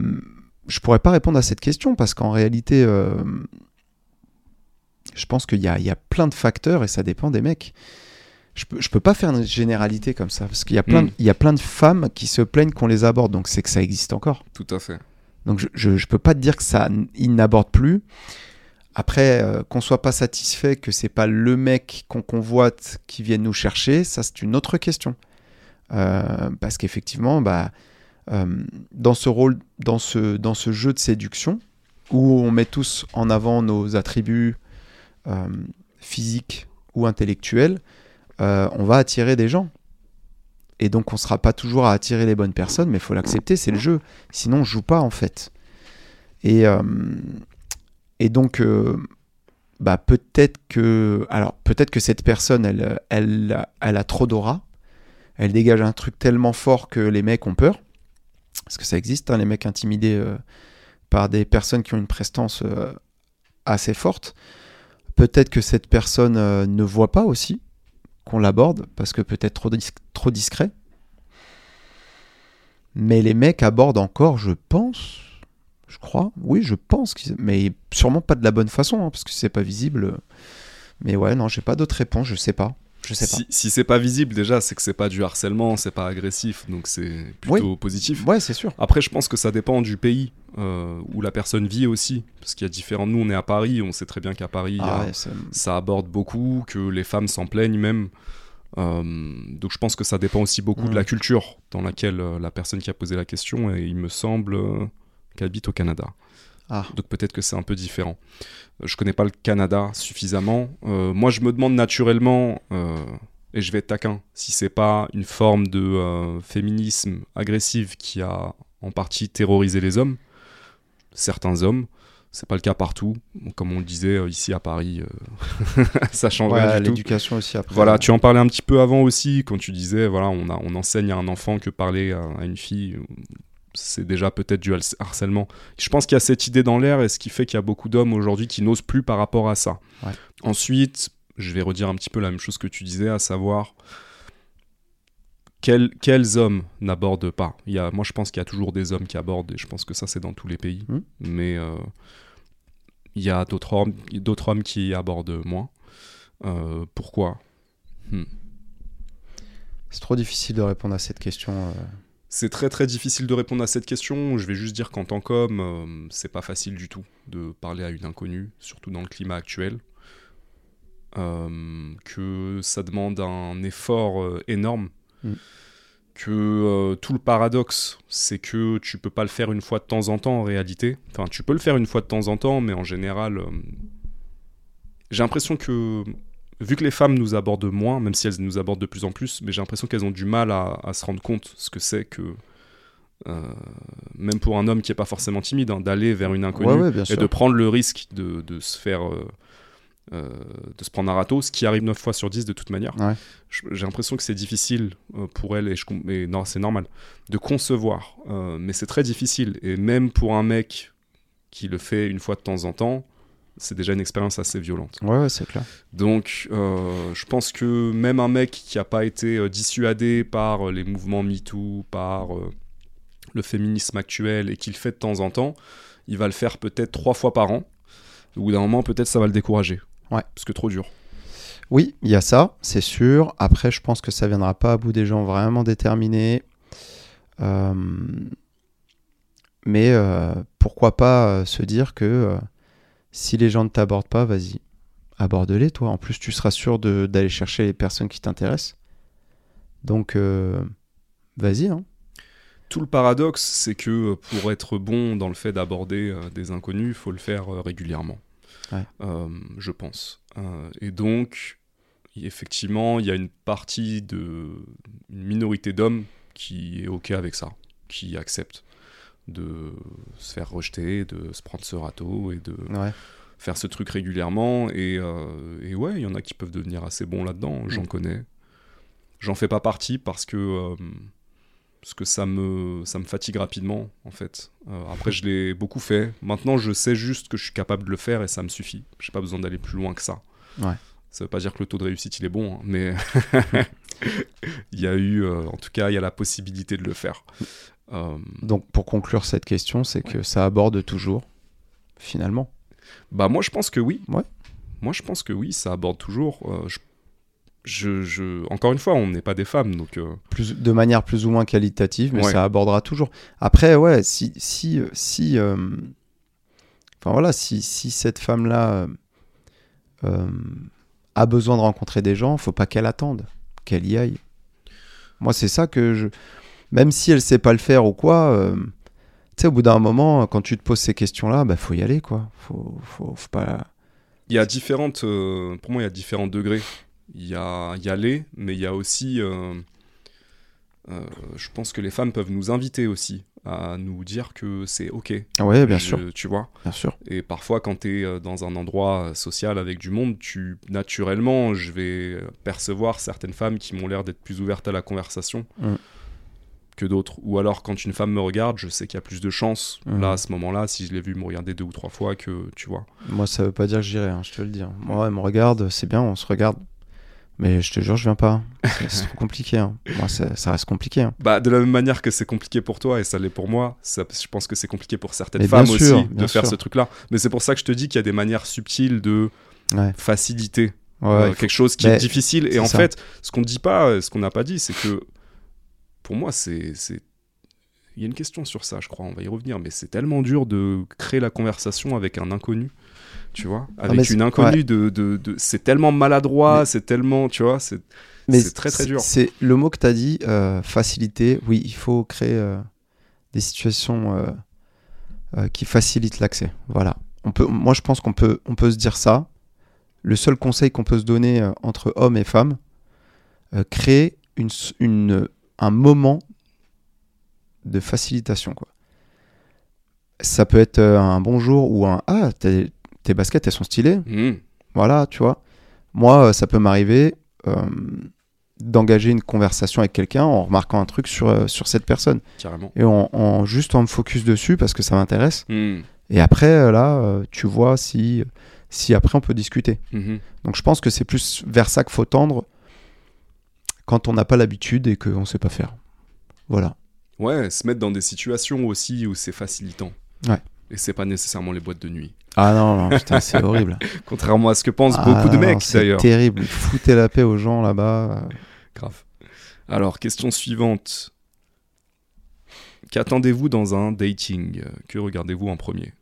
je pourrais pas répondre à cette question parce qu'en réalité je pense qu'il y y a plein de facteurs et ça dépend des mecs. Je peux, je peux pas faire une généralité comme ça parce qu'il y a plein, Mm. il y a plein de femmes qui se plaignent qu'on les aborde, donc c'est que ça existe encore. Tout à fait. Donc je, je peux pas te dire que ça, ils n'abordent plus. Après, euh, qu'on soit pas satisfait que c'est pas le mec qu'on convoite qui vienne nous chercher, ça c'est une autre question. Euh, parce qu'effectivement, bah, euh, dans ce rôle, dans ce, dans ce jeu de séduction, où on met tous en avant nos attributs euh, physiques ou intellectuels, euh, on va attirer des gens. Et donc on sera pas toujours à attirer les bonnes personnes, mais il faut l'accepter, c'est le jeu. Sinon, on joue pas en fait. Et, euh, donc, euh, bah, peut-être que, alors peut-être que cette personne, elle, elle, elle a trop d'aura. Elle dégage un truc tellement fort que les mecs ont peur. Parce que ça existe, hein, les mecs intimidés par des personnes qui ont une prestance assez forte. Peut-être que cette personne ne voit pas aussi qu'on l'aborde, parce que peut-être trop, dis- trop discret. Mais les mecs abordent encore, je pense, je crois, oui, je pense, mais sûrement pas de la bonne façon, hein, parce que c'est pas visible. Mais ouais, non, j'ai pas d'autres réponses, je sais pas. Je sais Si, si c'est pas visible, déjà, c'est que c'est pas du harcèlement, c'est pas agressif, donc c'est plutôt positif. Ouais, c'est sûr. Après, je pense que ça dépend du pays euh, où la personne vit aussi. Parce qu'il y a différents. Nous, on est à Paris, on sait très bien qu'à Paris, a- Ah ouais, ça aborde beaucoup, que les femmes s'en plaignent même. Euh, donc je pense que ça dépend aussi beaucoup de Mm. la culture dans laquelle euh, la personne qui a posé la question, et il me semble euh, qu'elle habite au Canada. Ah. Donc peut-être que c'est un peu différent. Euh, Je connais pas le Canada suffisamment. Euh, moi, je me demande naturellement, euh, et je vais être taquin, si c'est pas une forme de euh, féminisme agressif qui a en partie terrorisé les hommes, certains hommes. C'est pas le cas partout. Comme on le disait ici à Paris, <laughs> ça change Ouais, rien du tout. l'éducation aussi après. Voilà, tu en parlais un petit peu avant aussi, quand tu disais, voilà, on, a, on enseigne à un enfant que parler à, à une fille, c'est déjà peut-être du harc- harcèlement. Je pense qu'il y a cette idée dans l'air et ce qui fait qu'il y a beaucoup d'hommes aujourd'hui qui n'osent plus par rapport à ça. Ouais. Ensuite, je vais redire un petit peu la même chose que tu disais, à savoir quels, quels hommes n'abordent pas. Il y a, moi, je pense qu'il y a toujours des hommes qui abordent, et je pense que ça, c'est dans tous les pays. Mhm. Mais euh, il y a d'autres hommes, d'autres hommes qui abordent moins. Euh, pourquoi? C'est trop difficile de répondre à cette question. euh. C'est très très difficile de répondre à cette question. Je vais juste dire qu'en tant qu'homme, euh, c'est pas facile du tout de parler à une inconnue, surtout dans le climat actuel. Euh, que ça demande un effort euh, énorme. Mm. Que euh, tout le paradoxe, c'est que tu peux pas le faire une fois de temps en temps en réalité. Enfin, tu peux le faire une fois de temps en temps, mais en général, j'ai l'impression que vu que les femmes nous abordent moins, même si elles nous abordent de plus en plus, mais j'ai l'impression qu'elles ont du mal à, à se rendre compte ce que c'est que, euh, même pour un homme qui est pas forcément timide, hein, d'aller vers une inconnue Ouais, ouais, bien et de prendre le risque de, de se faire, euh, euh, de se prendre un râteau, ce qui arrive 9 fois sur 10 de toute manière. Ouais. J'ai l'impression que c'est difficile pour elle, et, je et non, c'est normal, de concevoir, mais c'est très difficile, et même pour un mec qui le fait une fois de temps en temps, c'est déjà une expérience assez violente. Ouais, ouais, c'est clair. Donc, euh, je pense que même un mec qui n'a pas été euh, dissuadé par euh, les mouvements MeToo, par euh, le féminisme actuel, et qui le fait de temps en temps, il va le faire peut-être trois fois par an. Au bout d'un moment, peut-être ça va le décourager. Ouais. Parce que trop dur. Oui, il y a ça, c'est sûr. Après, je pense que ça viendra pas à bout des gens vraiment déterminés. Euh, Mais pourquoi pas se dire que si les gens ne t'abordent pas, vas-y, aborde-les toi. En plus, tu seras sûr d'aller chercher les personnes qui t'intéressent. Donc, euh, vas-y. Hein. Tout le paradoxe, c'est que euh, pour être bon dans le fait d'aborder euh, des inconnus, il faut le faire euh, régulièrement. Ouais. Je pense. Et donc, effectivement, il y a une partie de. une minorité d'hommes qui est OK avec ça, qui accepte de se faire rejeter, de se prendre ce râteau et de Ouais. faire ce truc régulièrement. Et, euh, et ouais, il y en a qui peuvent devenir assez bons là-dedans, j'en Mm. connais. J'en fais pas partie parce que, euh, parce que ça, me, ça me fatigue rapidement, en fait. Euh, après, je l'ai beaucoup fait. Maintenant, je sais juste que je suis capable de le faire et ça me suffit. J'ai pas besoin d'aller plus loin que ça. Ouais. Ça veut pas dire que le taux de réussite, il est bon, hein, mais <laughs> il y a eu, en tout cas, il y a la possibilité de le faire. Euh, Donc, pour conclure cette question, c'est que ça aborde toujours, finalement. Bah moi je pense que oui. Ouais. Moi je pense que oui, ça aborde toujours. Euh, je, je, je- encore une fois, on n'est pas des femmes, donc euh, plus, de manière plus ou moins qualitative, mais Ouais. ça abordera toujours. Après, ouais, si, si, si, euh, enfin voilà, si, si cette femme-là a besoin de rencontrer des gens, faut pas qu'elle attende, qu'elle y aille. Moi, c'est ça que je, même si elle sait pas le faire ou quoi, euh, tu sais, au bout d'un moment, quand tu te poses ces questions-là, bah faut y aller, quoi. Faut, faut, faut pas. il y a différentes, euh, pour moi, il y a différents degrés. Il y a y aller, mais il y a aussi, euh, je pense que les femmes peuvent nous inviter aussi à nous dire que c'est ok. Ouais, bien Je- sûr, Tu vois. bien sûr. Et parfois, quand tu es dans un endroit social avec du monde, tu naturellement, je vais percevoir certaines femmes qui m'ont l'air d'être plus ouvertes à la conversation Mm. Que d'autres. Ou alors, quand une femme me regarde, je sais qu'il y a plus de chances. Là, à ce moment-là, si je l'ai vu me regarder deux ou trois fois, que tu vois. Moi, ça veut pas dire que j'irai, hein, je te le dis. hein. Moi, elle me regarde, c'est bien, on se regarde. Mais je te jure, je viens pas. C'est trop compliqué. hein. Moi, ça, ça reste compliqué. hein. Bah, de la même manière que c'est compliqué pour toi et ça l'est pour moi, ça, je pense que c'est compliqué pour certaines femmes sûr, aussi de faire sûr. ce truc-là. Mais c'est pour ça que je te dis qu'il y a des manières subtiles de Ouais. faciliter Ouais, euh, faut- quelque chose qui Mais est difficile. Et en ça. fait, ce qu'on ne dit pas, euh, ce qu'on n'a pas dit, c'est que pour moi, c'est. Il y a une question sur ça, je crois, on va y revenir, mais c'est tellement dur de créer la conversation avec un inconnu, tu vois, mais avec une inconnue, de, de, de- c'est tellement maladroit, c'est tellement, tu vois, c'est très, très dur. C'est le mot que tu as dit, euh, faciliter. Oui, il faut créer euh, des situations euh, qui facilitent l'accès. Voilà. On peut, moi, je pense qu'on peut, on peut se dire ça. Le seul conseil qu'on peut se donner entre hommes et femmes, créer une, une, un moment de facilitation. Quoi. Ça peut être euh, un bonjour ou un Ah, tes, tes baskets, elles sont stylées. Mmh. Voilà, tu vois. Moi, euh, ça peut m'arriver euh, d'engager une conversation avec quelqu'un en remarquant un truc sur, euh, sur cette personne. carrément. Et en, en- juste en me focus dessus parce que ça m'intéresse. Mmh. Et après, là, tu vois si, si après on peut discuter. Mhm. Donc je pense que c'est plus vers ça qu'il faut tendre quand on n'a pas l'habitude et qu'on ne sait pas faire. Voilà. Ouais, se mettre dans des situations aussi où c'est facilitant. Ouais. Et c'est pas nécessairement les boîtes de nuit. Ah non, non putain, c'est horrible. <laughs> Contrairement à ce que pensent Ah beaucoup de non, mecs c'est d'ailleurs. terrible. Foutez la paix aux gens là-bas. Grave. Alors, question suivante. Qu'attendez-vous dans un dating? Que regardez-vous en premier?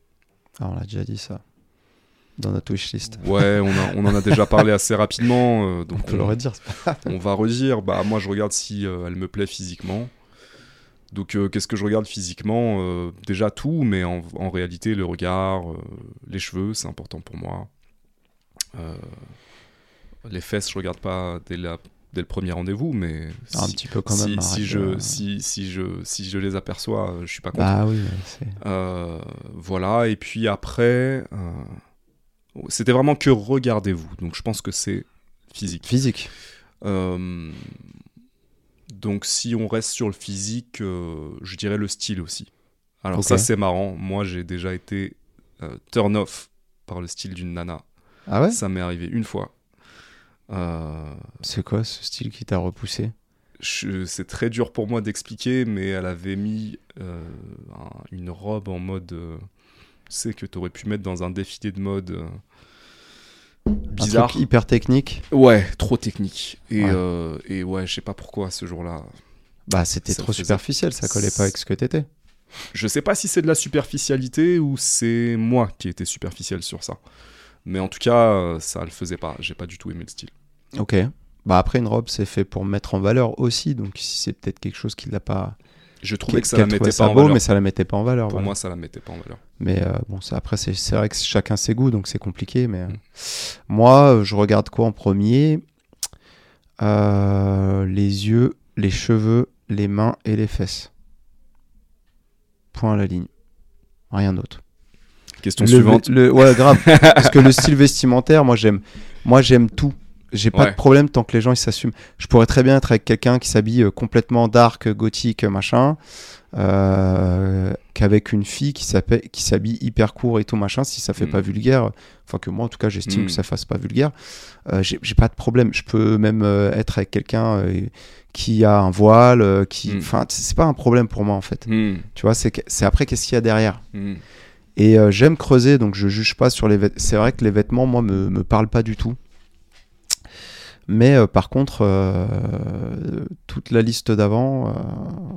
Ah, on l'a déjà dit ça. Dans notre wishlist. Ouais, on, a- on en a déjà parlé assez rapidement. euh, On donc peut le redire. on va redire. Bah, moi, je regarde si euh, elle me plaît physiquement. Donc, euh, qu'est-ce que je regarde physiquement Déjà tout, mais en, en réalité, le regard, les cheveux, c'est important pour moi. Les fesses, je regarde pas dès, la- dès le premier rendez-vous, mais Un si, petit peu quand même. si arrête, je, si, si, je, si je les aperçois, je suis pas content. Bah oui, ouais, c'est. Euh, voilà, et puis après, c'était vraiment que regardez-vous. Donc je pense que c'est physique. Physique. Euh, donc si on reste sur le physique, euh, je dirais le style aussi. Alors ça c'est marrant, moi j'ai déjà été euh, turn off par le style d'une nana. Ah ouais? Ça m'est arrivé une fois. Euh, C'est quoi ce style qui t'a repoussé? c'est très dur pour moi d'expliquer, mais elle avait mis un- une robe en mode. tu sais, que tu aurais pu mettre dans un défilé de mode. Un bizarre. truc hyper technique. Ouais, trop technique. Et Ouais. euh, et ouais je sais pas pourquoi ce jour-là. Bah c'était trop faisait- superficiel, ça collait pas avec ce que t'étais. Je sais pas si c'est de la superficialité ou c'est moi qui étais superficiel sur ça. Mais en tout cas, euh, ça le faisait pas. J'ai pas du tout aimé le style. Ok. Bah après une robe c'est fait pour mettre en valeur aussi, donc si c'est peut-être quelque chose qui l'a pas. Je trouvais que ça la mettait pas en beau, valeur. mais ça la mettait pas en valeur. Pour voilà. moi, ça la mettait pas en valeur. Mais euh, bon, ça, après, c'est vrai que chacun ses goûts, donc c'est compliqué. Mais euh, Mm. moi, euh, je regarde quoi en premier? Euh, Les yeux, les cheveux, les mains et les fesses. Point à la ligne. Rien d'autre. Question Le- suivante. le- ouais, grave. <laughs> Parce que le style vestimentaire, moi, j'aime. Moi, j'aime tout. J'ai pas Ouais. de problème tant que les gens ils s'assument. Je pourrais très bien être avec quelqu'un qui s'habille euh, complètement dark, gothique, machin, euh, qu'avec une fille qui s'habille hyper court et tout machin, si ça fait Mm. pas vulgaire. Enfin que moi en tout cas j'estime Mm. que ça fasse pas vulgaire. Euh, J'ai pas de problème. Je peux même euh, être avec quelqu'un qui a un voile, qui, Mm. enfin c'est pas un problème pour moi en fait. Tu vois, c'est après qu'est-ce qu'il y a derrière? Et j'aime creuser, donc je juge pas sur les vêtements. C'est vrai que les vêtements, moi, me, me parlent pas du tout. Mais euh, par contre, euh, toute la liste d'avant, euh,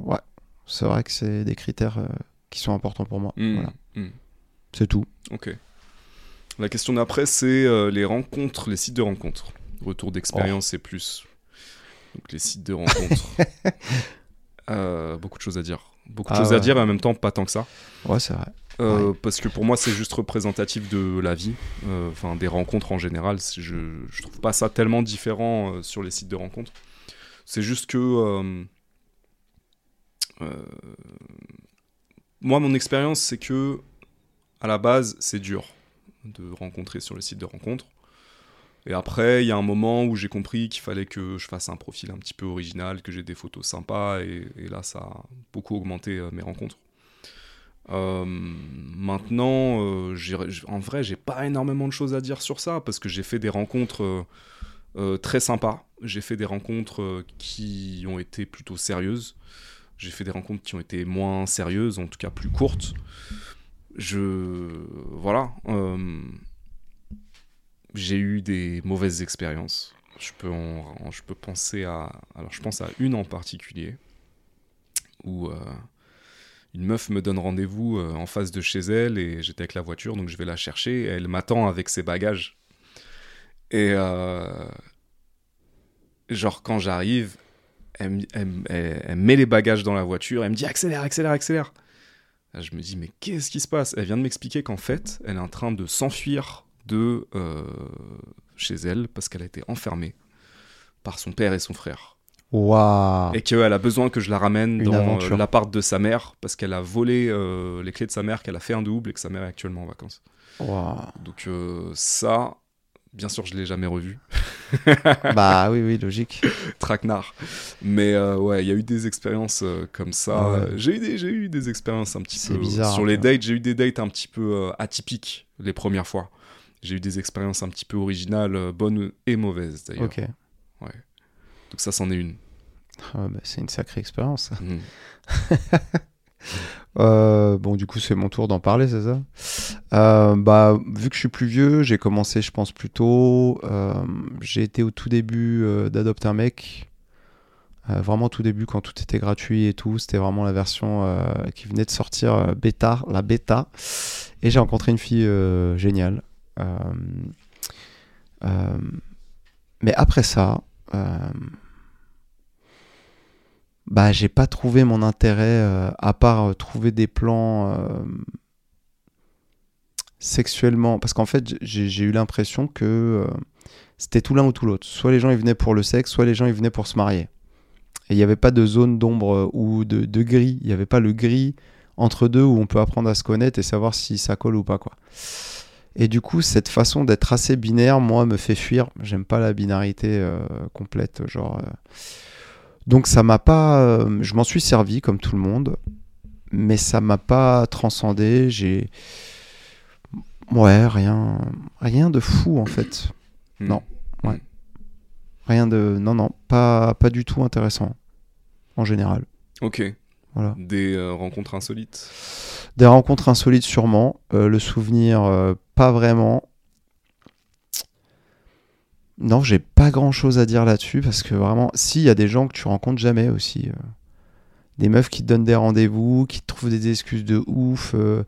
ouais, c'est vrai que c'est des critères qui sont importants pour moi. Hmm, Voilà. hmm. C'est tout. Ok. La question d'après, c'est les rencontres, les sites de rencontres. Retour d'expérience et plus. Donc les sites de rencontres. <laughs> Beaucoup de choses à dire. Beaucoup de Ah choses à dire et en même temps pas tant que ça. Ouais, c'est vrai. Euh, Parce que pour moi, c'est juste représentatif de la vie, euh, enfin des rencontres en général. Je, je trouve pas ça tellement différent euh, sur les sites de rencontres. C'est juste que moi, mon expérience, c'est que à la base, c'est dur de rencontrer sur les sites de rencontres. Et après, il y a un moment où j'ai compris qu'il fallait que je fasse un profil un petit peu original, que j'ai des photos sympas, et, et là, ça a beaucoup augmenté mes rencontres. Euh, maintenant, euh, en vrai, j'ai pas énormément de choses à dire sur ça parce que j'ai fait des rencontres euh, très sympas. J'ai fait des rencontres qui ont été plutôt sérieuses. J'ai fait des rencontres qui ont été moins sérieuses, en tout cas plus courtes. Je voilà. j'ai eu des mauvaises expériences. Je peux je peux penser à alors je pense à une en particulier où une meuf me donne rendez-vous euh, en face de chez elle et j'étais avec la voiture, donc je vais la chercher. Elle m'attend avec ses bagages. Et euh, genre, quand j'arrive, elle, me- elle me- elle- elle met les bagages dans la voiture, elle me dit accélère, accélère, accélère. Je me dis, mais qu'est-ce qui se passe? Elle vient de m'expliquer qu'en fait, elle est en train de s'enfuir de euh, chez elle parce qu'elle a été enfermée par son père et son frère Et qu'elle a besoin que je la ramène Une dans euh, l'appart de sa mère parce qu'elle a volé euh, les clés de sa mère, qu'elle a fait un double et que sa mère est actuellement en vacances. Donc euh, ça, bien sûr, je l'ai jamais revu, <laughs> bah oui, oui, logique. <laughs> traquenard. Mais ouais, il y a eu des expériences comme ça. Ah ouais. J'ai eu eu des expériences un petit peu bizarre, sur les peu. dates. J'ai eu des dates un petit peu atypiques les premières fois. J'ai eu des expériences un petit peu originales, bonnes et mauvaises d'ailleurs. Ok. Donc ça, c'en est une. Ah, bah, c'est une sacrée expérience. Mhm. <laughs> Euh, bon, du coup, c'est mon tour d'en parler, c'est ça? Euh, Bah, vu que je suis plus vieux, j'ai commencé, je pense, plus tôt. Euh, j'ai été au tout début euh, d'Adopte un mec. Vraiment au tout début, quand tout était gratuit et tout. C'était vraiment la version qui venait de sortir, bêta, la bêta. Et j'ai rencontré une fille géniale. Mais après ça, bah, j'ai pas trouvé mon intérêt euh, à part euh, trouver des plans euh, sexuellement. Parce qu'en fait, j'ai eu l'impression que euh, c'était tout l'un ou tout l'autre. Soit les gens ils venaient pour le sexe, soit les gens ils venaient pour se marier. Et il n'y avait pas de zone d'ombre euh, ou de, de gris. Il n'y avait pas le gris entre deux où on peut apprendre à se connaître et savoir si ça colle ou pas. quoi. Et du coup, cette façon d'être assez binaire, moi, me fait fuir. J'aime pas la binarité euh, complète. Genre. euh, donc ça m'a pas, euh, je m'en suis servi comme tout le monde, mais ça m'a pas transcendé. J'ai, ouais, rien, rien de fou en fait. Mhm. Non. Rien de, non non, pas, pas du tout intéressant en général. Ok. Voilà. Des rencontres insolites. Des rencontres insolites sûrement. Le souvenir, pas vraiment. Non, j'ai pas grand chose à dire là-dessus parce que vraiment, si, il y a des gens que tu rencontres jamais aussi. euh. Des meufs qui te donnent des rendez-vous, qui trouvent des excuses de ouf, euh,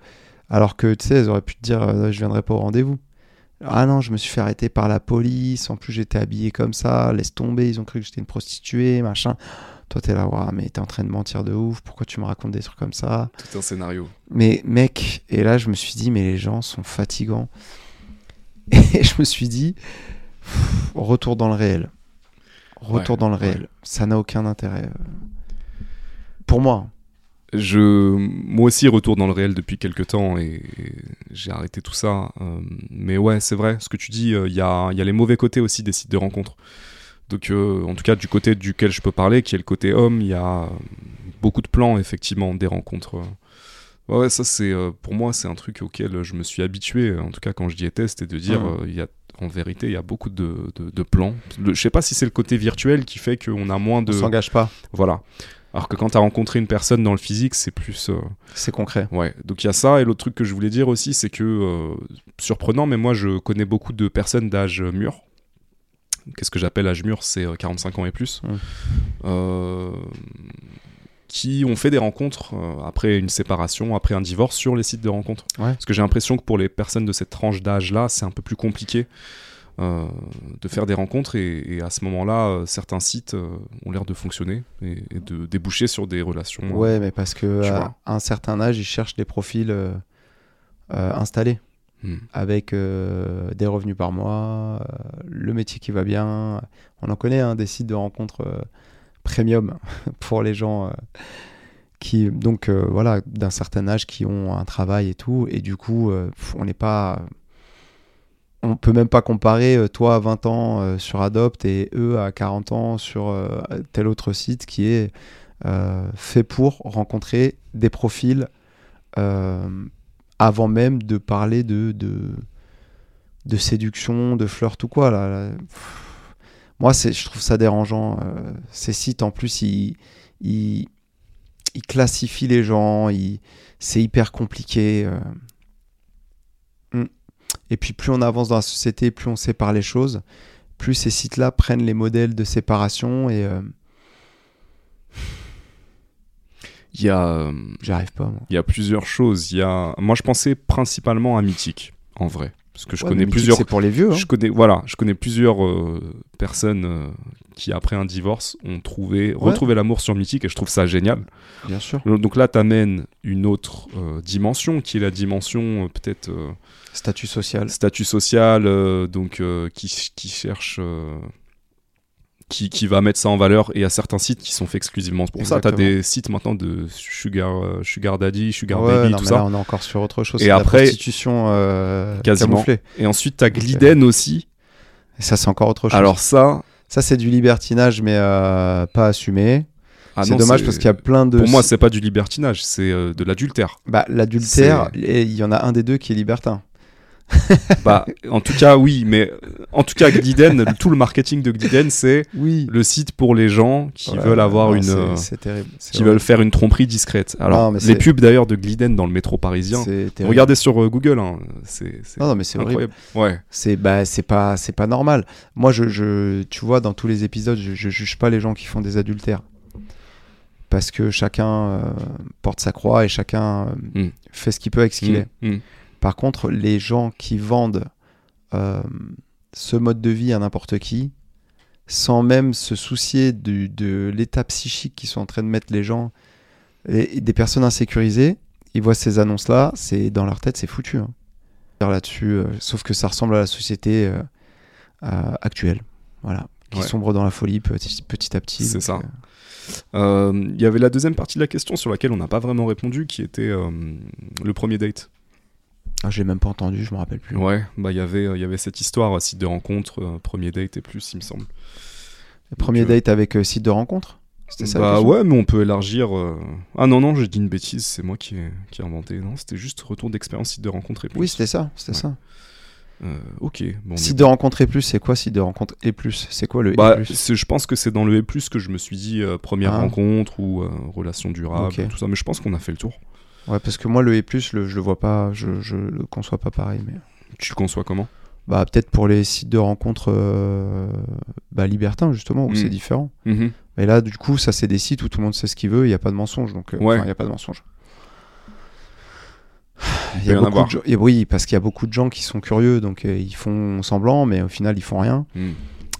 alors que tu sais, elles auraient pu te dire euh, je viendrai pas au rendez-vous. Ah non, je me suis fait arrêter par la police, en plus j'étais habillé comme ça, laisse tomber, ils ont cru que j'étais une prostituée, machin. Toi t'es là, Ouah, mais t'es en train de mentir de ouf, pourquoi tu me racontes des trucs comme ça? Tout un scénario. mais mec, et là je me suis dit, mais les gens sont fatigants. <laughs> Et je me suis dit, pff, retour dans le réel. Retour Ouais, dans le ouais. réel. Ça n'a aucun intérêt. Pour moi. Je, moi aussi, retour dans le réel depuis quelques temps et, et j'ai arrêté tout ça. euh, mais ouais, c'est vrai, ce que tu dis, euh, il y, a, il y a les mauvais côtés aussi des sites de rencontres. Donc, euh, en tout cas, du côté duquel je peux parler, qui est le côté homme, il y a beaucoup de plans, effectivement, des rencontres. euh. Ouais, ouais, ça, c'est euh, pour moi, c'est un truc auquel je me suis habitué, en tout cas, quand je y étais, c'était de dire, euh, il y a, en vérité, il y a beaucoup de, de- de plans. Le- je sais pas si c'est le côté virtuel qui fait qu'on a moins On de. s'engage pas. Voilà. Alors que quand tu as rencontré une personne dans le physique, c'est plus. euh, C'est concret. Ouais, donc il y a ça. Et l'autre truc que je voulais dire aussi, c'est que, euh, surprenant, mais moi je connais beaucoup de personnes d'âge mûr qu'est-ce que j'appelle âge mûr, c'est euh, 45 ans et plus, euh, qui ont fait des rencontres euh, après une séparation, après un divorce sur les sites de rencontres. Ouais. Parce que j'ai l'impression que pour les personnes de cette tranche d'âge-là, c'est un peu plus compliqué euh, de faire des rencontres et, et à ce moment-là, euh, certains sites euh, ont l'air de fonctionner et, et de déboucher sur des relations. euh, Ouais, mais parce que à un certain âge, ils cherchent des profils euh, euh, installés, hmm. avec euh, des revenus par mois, euh, le métier qui va bien. On en connaît hein, des sites de rencontres euh, premium <laughs> pour les gens qui, donc voilà, d'un certain âge, qui ont un travail et tout. Et du coup, on n'est pas. On peut même pas comparer toi à 20 ans sur Adopt et eux à 40 ans sur tel autre site qui est fait pour rencontrer des profils avant même de parler de, de, de séduction, de flirt ou quoi. Là. Moi, je trouve ça dérangeant. euh, ces sites, en plus, ils, ils, classifient les gens, c'est hyper compliqué. euh. Mm. Et puis, plus on avance dans la société, plus on sépare les choses, plus ces sites-là prennent les modèles de séparation et euh, Il y a. euh, j'y arrive pas. Moi. Il y a plusieurs choses. Il y a... Moi, je pensais principalement à Mythique, en vrai. Parce que je Ouais, connais Mythique, plusieurs. C'est pour les vieux. hein. Je connais, voilà, je connais plusieurs euh, personnes euh, qui, après un divorce, ont trouvé, Ouais. retrouvé l'amour sur Mythique et je trouve ça génial. Bien sûr. Donc là, tu amènes une autre euh, dimension qui est la dimension peut-être euh, Statut social. statut social, euh, donc euh, qui, qui cherche. Euh, qui, qui va mettre ça en valeur et a certains sites qui sont faits exclusivement pour ça. Tu as des sites maintenant de sugar, euh, sugar daddy, sugar Ouais, baby, non, tout mais ça. là, on est encore sur autre chose. Et de la après- prostitution euh, Quasiment. camouflée. Et ensuite, tu as Gliden aussi. Et ça, c'est encore autre chose. Alors ça, ça, c'est du libertinage, mais euh, pas assumé. ah c'est dommage parce qu'il y a plein de. Pour moi, c'est pas du libertinage, c'est euh, de l'adultère. bah, l'adultère, il y en a un des deux qui est libertin. <laughs> bah, en tout cas, oui, mais euh, en tout cas, Gliden, tout le marketing de Gliden, c'est Oui. le site pour les gens qui veulent avoir une, euh, C'est terrible. C'est qui veulent faire une tromperie discrète. Alors, les pubs d'ailleurs de Gliden dans le métro parisien, terrible. regardez sur euh, Google, hein, c'est Non, non, mais c'est horrible. incroyable. Ouais, C'est bah, c'est pas c'est pas normal. Moi, je, je tu vois dans tous les épisodes, je, je juge pas les gens qui font des adultères parce que chacun euh, porte sa croix et chacun euh, Mm. fait ce qu'il peut avec ce qu'il Mm, est. mm. Par contre, les gens qui vendent euh, ce mode de vie à n'importe qui, sans même se soucier du- de l'état psychique qu'ils sont en train de mettre les gens, et, et des personnes insécurisées, ils voient ces annonces-là, c'est dans leur tête, c'est foutu. hein. Là-dessus, euh, sauf que ça ressemble à la société euh, actuelle, voilà, qui Ouais. sombre dans la folie petit, petit à petit. C'est ça. Il y avait la deuxième partie de la question sur laquelle on n'a pas vraiment répondu, qui était le premier date. Ah, j'ai même pas entendu, je me rappelle plus. Ouais, bah il y avait euh, il y avait cette histoire, euh, site de rencontre, euh, premier date et plus, il me semble. Le premier Donc, date avec site de rencontre? C'était ça Bah ouais, mais on peut élargir. Ah non non, j'ai dit une bêtise, c'est moi qui ai, qui ai inventé. Non, c'était juste retour d'expérience site de rencontre et plus. Oui, c'était ça, c'était Ouais. ça. Euh, ok. Bon, Site de rencontre et plus, c'est quoi site de rencontre et plus? C'est quoi le Bah, et plus? c'est- je pense que c'est dans le et plus que je me suis dit euh, première Ah. rencontre ou euh, relation durable, tout ça. Mais je pense qu'on a fait le tour. Ouais, parce que moi le le, je le vois pas, je, je le conçois pas pareil. Mais Tu le conçois comment? Bah peut-être pour les sites de rencontre euh, bah, libertins justement où Mm. c'est différent. Mhm. Mais là, du coup, ça c'est des sites où tout le monde sait ce qu'il veut, il n'y a pas de mensonge, donc euh, Ouais. il y a pas de mensonge. Il y a beaucoup de gens- oui, parce qu'il y a beaucoup de gens qui sont curieux, donc euh, ils font semblant, mais au final ils font rien. Mm.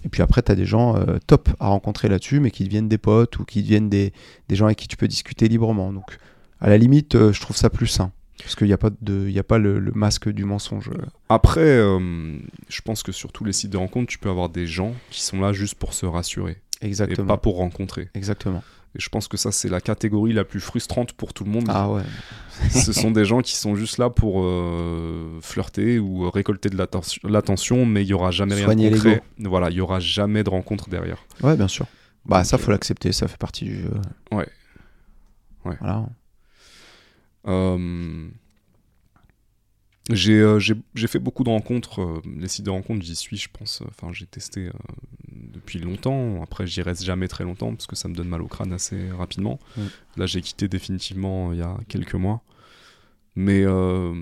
Et puis après, tu as des gens euh, top à rencontrer là-dessus, mais qui deviennent des potes ou qui deviennent des, des gens avec qui tu peux discuter librement. Donc, à la limite, euh, je trouve ça plus sain. Parce qu'il n'y a pas, de, y a pas le, le masque du mensonge. Après, euh, je pense que sur tous les sites de rencontre, tu peux avoir des gens qui sont là juste pour se rassurer et Exactement. pas pour rencontrer. Exactement. Et je pense que ça, c'est la catégorie la plus frustrante pour tout le monde. Ah ouais. <laughs> Ce sont des gens qui sont juste là pour euh, flirter ou récolter de l'atten- l'attention, mais il y aura jamais Soigner rien de concret. Voilà, il y aura jamais de rencontre derrière. Ouais, bien sûr. Bah, Donc, ça, euh, faut l'accepter, ça fait partie du jeu. Ouais. Ouais. Voilà. Euh, J'ai euh, j'ai- fait beaucoup de rencontres. euh, les sites de rencontres, j'y suis, je pense. Enfin, j'ai testé depuis longtemps. Après, j'y reste jamais très longtemps parce que ça me donne mal au crâne assez rapidement. Là, j'ai quitté définitivement il y a quelques mois. Mais euh,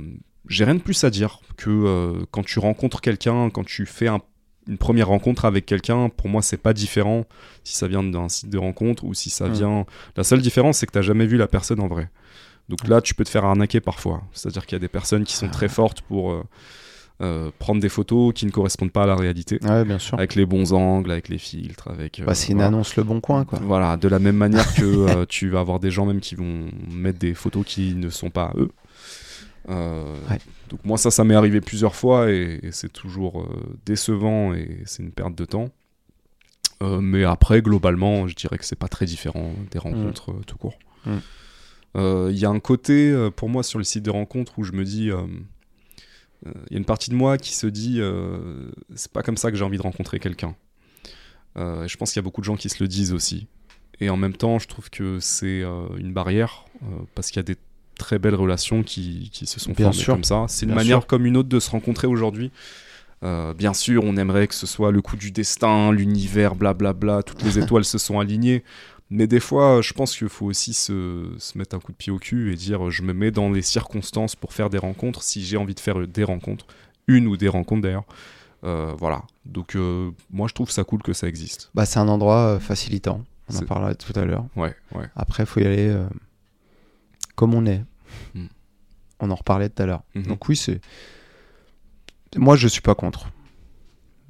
j'ai rien de plus à dire que euh, quand tu rencontres quelqu'un, quand tu fais un une première rencontre avec quelqu'un, pour moi, c'est pas différent si ça vient d'un site de rencontre ou si ça vient. La seule différence, c'est que t'as jamais vu la personne en vrai. Donc là, tu peux te faire arnaquer parfois. C'est-à-dire qu'il y a des personnes qui sont très fortes pour euh, euh, prendre des photos qui ne correspondent pas à la réalité, Ouais, bien sûr. avec les bons angles, avec les filtres, avec. euh, Bah, c'est une voilà. annonce le bon coin, quoi. Voilà, de la même manière que euh, <laughs> tu vas avoir des gens même qui vont mettre des photos qui ne sont pas eux. Euh, Ouais. Donc moi ça, ça m'est arrivé plusieurs fois et, et c'est toujours euh, décevant et c'est une perte de temps. Euh, mais après, globalement, je dirais que c'est pas très différent des rencontres euh, tout court. Mm. Euh, Il y a un côté euh, pour moi sur le site de rencontres où je me dis, euh, euh, il y a une partie de moi qui se dit, euh, c'est pas comme ça que j'ai envie de rencontrer quelqu'un. Euh, je pense qu'il y a beaucoup de gens qui se le disent aussi. Et en même temps, je trouve que c'est euh, une barrière euh, parce qu'il y a des très belles relations qui, qui se sont Bien formées sûr. comme ça. C'est une Bien manière sûr. comme une autre de se rencontrer aujourd'hui. Euh, bien sûr, on aimerait que ce soit le coup du destin, l'univers, blablabla, toutes les <laughs> étoiles se sont alignées. Mais des fois, je pense qu'il faut aussi se, se mettre un coup de pied au cul et dire je me mets dans les circonstances pour faire des rencontres. Si j'ai envie de faire des rencontres, une ou des rencontres d'ailleurs, euh, voilà. Donc euh, moi, je trouve ça cool que ça existe. Bah, c'est un endroit euh, facilitant. On en parlera tout à l'heure. Ouais, ouais. Après, il faut y aller euh, comme on est. Mm. On en reparlait tout à l'heure. Mhm. Donc oui, c'est... Moi, je suis pas contre.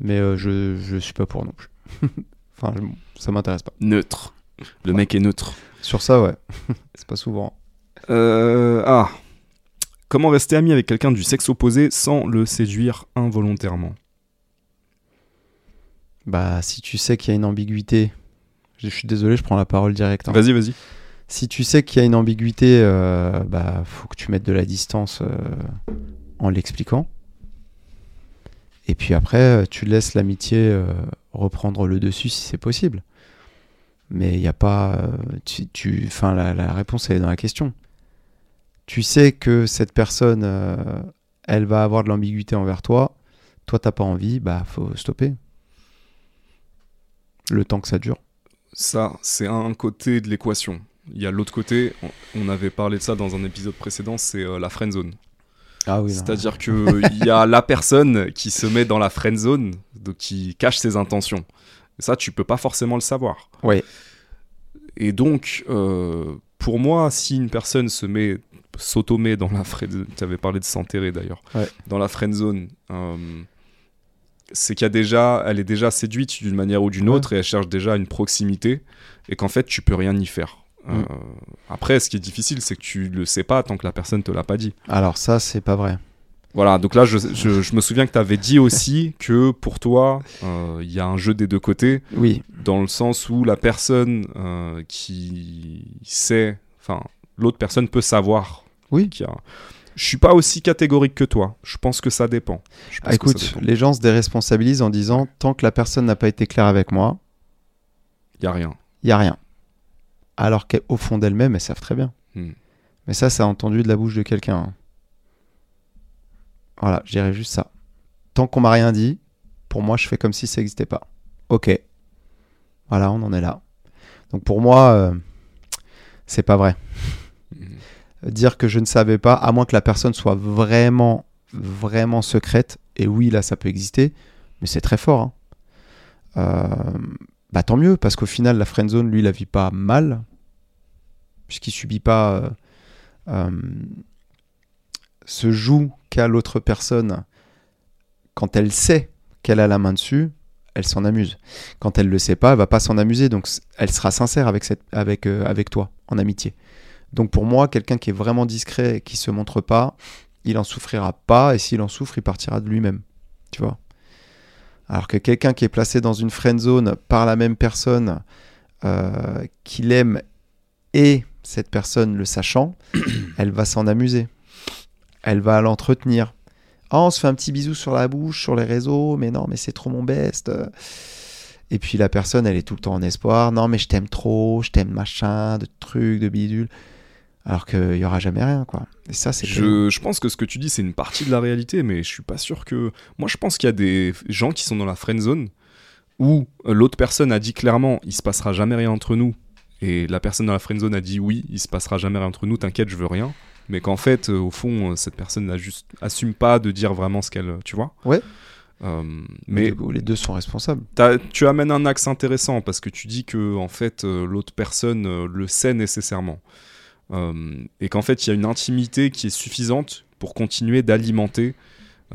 Mais euh, je, je suis pas pour non plus. <laughs> enfin, je- ça m'intéresse pas. Neutre. Le Ouais. mec est neutre. Sur ça, ouais. <laughs> c'est pas souvent. Euh, ah. Comment rester ami avec quelqu'un du sexe opposé sans le séduire involontairement? Bah, si tu sais qu'il y a une ambiguïté... Je suis désolé, je prends la parole direct. hein. Vas-y, vas-y. Si tu sais qu'il y a une ambiguïté, euh, bah, faut que tu mettes de la distance euh, en l'expliquant. Et puis après, tu laisses l'amitié euh, reprendre le dessus si c'est possible. Mais il n'y a pas. euh, tu, tu, enfin, la, la réponse elle est dans la question. Tu sais que cette personne, euh, elle va avoir de l'ambiguïté envers toi. Toi, t'as pas envie, bah, faut stopper. Le temps que ça dure. Ça, c'est un côté de l'équation. Il y a l'autre côté, on- avait parlé de ça dans un épisode précédent, c'est euh, la friend zone. Ah oui. C'est-à-dire qu'il y a la personne qui se met dans la friend zone, donc qui cache ses intentions. Ça, tu peux pas forcément le savoir. Ouais. Et donc, euh, pour moi, si une personne se met, s'auto-met dans la friend tu avais parlé de s'enterrer d'ailleurs, Ouais. dans la friend zone, euh, c'est qu'il y a déjà, elle est déjà séduite d'une manière ou d'une Ouais. autre et elle cherche déjà une proximité et qu'en fait, tu peux rien y faire. Mm. Euh, après, ce qui est difficile, c'est que tu le sais pas tant que la personne te l'a pas dit. Alors ça, c'est pas vrai. Voilà, donc là, je, je- je me souviens que tu avais dit aussi que pour toi, euh, il y a un jeu des deux côtés, Oui, dans le sens où la personne euh, qui sait, enfin, l'autre personne peut savoir. Oui. qu'il y a- Je suis pas aussi catégorique que toi. Je pense que ça dépend. Je pense Ah, que ça écoute, dépend. les gens se déresponsabilisent en disant tant que la personne n'a pas été claire avec moi, Il y a rien. il y a rien. Alors qu'au fond d'elles-mêmes, elles savent très bien. Hmm. Mais ça, ça a entendu de la bouche de quelqu'un. Voilà, je dirais juste ça. Tant qu'on m'a rien dit, pour moi, je fais comme si ça n'existait pas. Ok. Voilà, on en est là. Donc pour moi, euh, c'est pas vrai. Mhm. dire que je ne savais pas, à moins que la personne soit vraiment, vraiment secrète. Et oui, là, ça peut exister, mais c'est très fort. hein. Euh, bah tant mieux, parce qu'au final, la friendzone, lui, il la vit pas mal, puisqu'il subit pas euh, ce joug qu'a l'autre personne quand elle sait qu'elle a la main dessus. Elle s'en amuse. Quand elle le sait pas, elle va pas s'en amuser. Donc, elle sera sincère euh, avec toi, en amitié. Donc pour moi, quelqu'un qui est vraiment discret et qui se montre pas, il en souffrira pas et s'il en souffre, il partira de lui-même. Tu vois? Alors que quelqu'un qui est placé dans une friend zone par la même personne euh, qu'il aime et cette personne le sachant, <clears throat> elle va s'en amuser. Elle va l'entretenir. Ah, on se fait un petit bisou sur la bouche, sur les réseaux, mais non, mais c'est trop mon best. Et puis la personne, elle est tout le temps en espoir. Non, mais je t'aime trop, je t'aime machin, de trucs, de bidules. Alors qu'il n'y aura jamais rien, quoi. Et ça, c'est. Je, je pense que ce que tu dis, c'est une partie de la réalité, mais je suis pas sûr que. Moi, je pense qu'il y a des gens qui sont dans la friend zone où l'autre personne a dit clairement il se passera jamais rien entre nous, et la personne dans la friend zone a dit oui, il se passera jamais rien entre nous, t'inquiète, je veux rien. Mais qu'en fait, euh, au fond, euh, cette personne n'a juste assume pas de dire vraiment ce qu'elle. Tu vois Ouais. Euh, mais coup, les deux sont responsables. tu amènes un axe intéressant parce que tu dis que en fait euh, l'autre personne euh, le sait nécessairement Euh, et qu'en fait il y a une intimité qui est suffisante pour continuer d'alimenter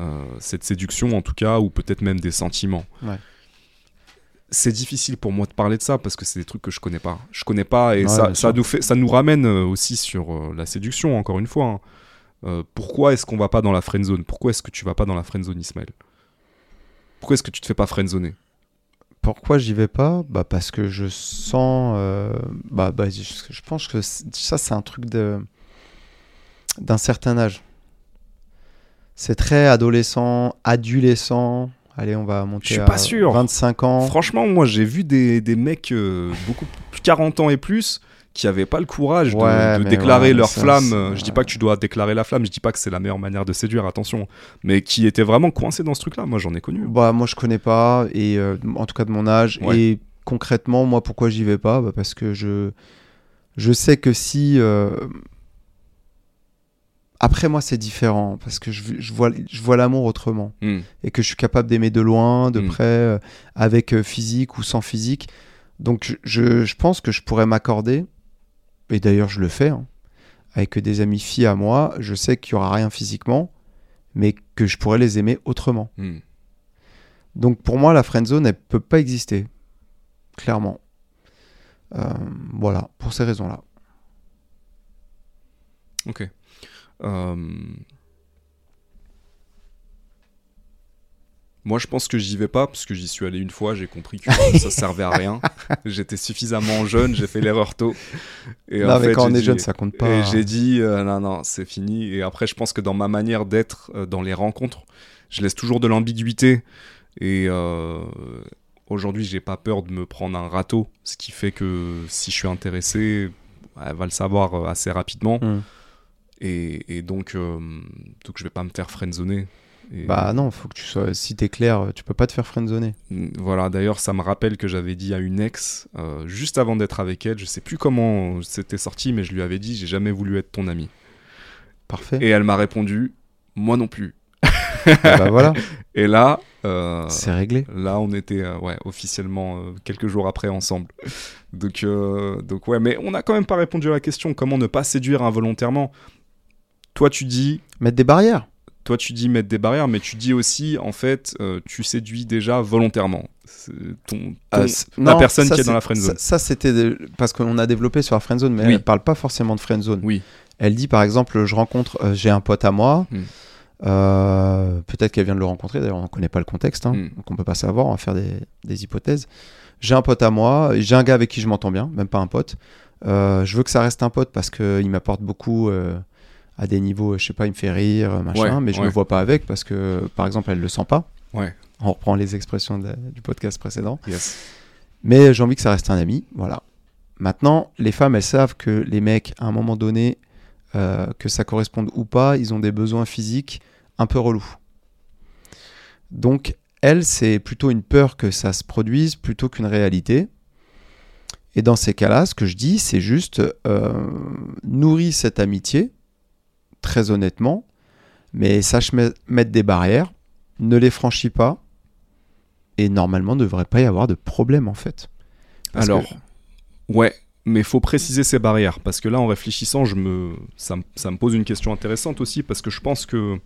euh, cette séduction en tout cas ou peut-être même des sentiments. Ouais. C'est difficile pour moi de parler de ça parce que c'est des trucs que je connais pas. Je connais pas et Ouais, ça, nous fait, ça nous ramène euh, aussi sur euh, la séduction encore une fois. hein. Euh, pourquoi est-ce qu'on va pas dans la friend zone? Pourquoi est-ce que tu vas pas dans la friend zone, Ismaël? Pourquoi est-ce que tu te fais pas friendzoner? Pourquoi j'y vais pas? Bah Parce que je sens. euh, bah, bah, je, je pense que ça, c'est un truc de d'un certain âge. C'est très adolescent, adolescent. Allez, on va monter Je suis à pas sûr. 25 ans. Franchement, moi j'ai vu des, des mecs euh, beaucoup plus 40 ans et plus qui avaient pas le courage de- Ouais, de, mais déclarer ouais, leur ça, flamme. Je dis pas que tu dois déclarer la flamme, je dis pas que c'est la meilleure manière de séduire, attention. Mais qui étaient vraiment coincés dans ce truc-là. Moi j'en ai connu. Bah, moi, je connais pas, et euh, en tout cas de mon âge. Ouais. Et concrètement, moi, pourquoi j'y vais pas? Bah, Parce que je, je sais que si. euh, Après, moi, c'est différent, parce que je, je vois, je vois l'amour autrement. Hmm. Et que je suis capable d'aimer de loin, de Mm. près, euh, avec euh, physique ou sans physique. Donc, je, pense que je pourrais m'accorder, et d'ailleurs, je le fais, hein, avec des amis filles à moi. Je sais qu'il y aura rien physiquement, mais que je pourrais les aimer autrement. Hmm. Donc pour moi, la friendzone, elle peut pas exister. Clairement. Euh, voilà, pour ces raisons-là. Ok. Euh, Moi, je pense que j'y vais pas parce que j'y suis allé une fois. J'ai compris que <laughs> ça servait à rien. J'étais suffisamment jeune. J'ai fait l'erreur tôt. Et non, en mais fait, quand on est dit- jeune, ça compte pas. Et j'ai dit, euh, non, non, c'est fini. Et après, je pense que dans ma manière d'être euh, dans les rencontres, je laisse toujours de l'ambiguïté. Et euh, aujourd'hui, j'ai pas peur de me prendre un râteau. Ce qui fait que si je suis intéressé, elle va le savoir assez rapidement. Hmm. Et, et donc, euh, donc, je vais pas me faire friendzoner. Et, Bah non, faut que tu sois. Si t'es clair, tu peux pas te faire friendzoner. Mm, Voilà, d'ailleurs, ça me rappelle que j'avais dit à une ex, euh, juste avant d'être avec elle, je sais plus comment c'était sorti, mais je lui avais dit, j'ai jamais voulu être ton ami. Parfait. Et elle m'a répondu, moi non plus. <laughs> Et bah voilà, Et là, euh, c'est réglé. là, on était euh, ouais, officiellement quelques jours après ensemble. Donc, donc ouais, mais on n'a quand même pas répondu à la question comment ne pas séduire involontairement? Toi, tu dis, Mettre des barrières. toi, tu dis mettre des barrières, mais tu dis aussi, en fait, euh, tu séduis déjà volontairement. C'est Ton, ton- Euh, la non, personne qui est dans la friendzone. Ça, ça, c'était de- parce qu'on a développé sur la friendzone, mais Oui. elle parle pas forcément de friendzone. Oui. Elle dit par exemple, je rencontre, euh, j'ai un pote à moi. Hmm. Peut-être qu'elle vient de le rencontrer. D'ailleurs, on ne connaît pas le contexte, hein, Hmm. donc on peut pas savoir. On va faire des, des hypothèses. J'ai un pote à moi. J'ai un gars avec qui je m'entends bien, même pas un pote. Je veux que ça reste un pote parce qu'il m'apporte beaucoup à des niveaux. Je sais pas, il me fait rire, machin. Ouais, mais je ouais. me vois pas avec parce que, par exemple, elle le sent pas. Ouais. On reprend les expressions de- du podcast précédent. Yes. Mais j'ai envie que ça reste un ami, voilà. Maintenant, les femmes, elles savent que les mecs, à un moment donné, euh, que ça corresponde ou pas, ils ont des besoins physiques un peu relous. Donc, elles, c'est plutôt une peur que ça se produise plutôt qu'une réalité. Et dans ces cas-là, ce que je dis, c'est juste euh, nourris cette amitié, très honnêtement, mais sache me- mettre des barrières, ne les franchis pas, et normalement, ne devrait pas y avoir de problème en fait. Parce Alors, que- ouais, mais faut préciser ces barrières parce que là, en réfléchissant, je me, ça, me- ça me pose une question intéressante aussi parce que je pense que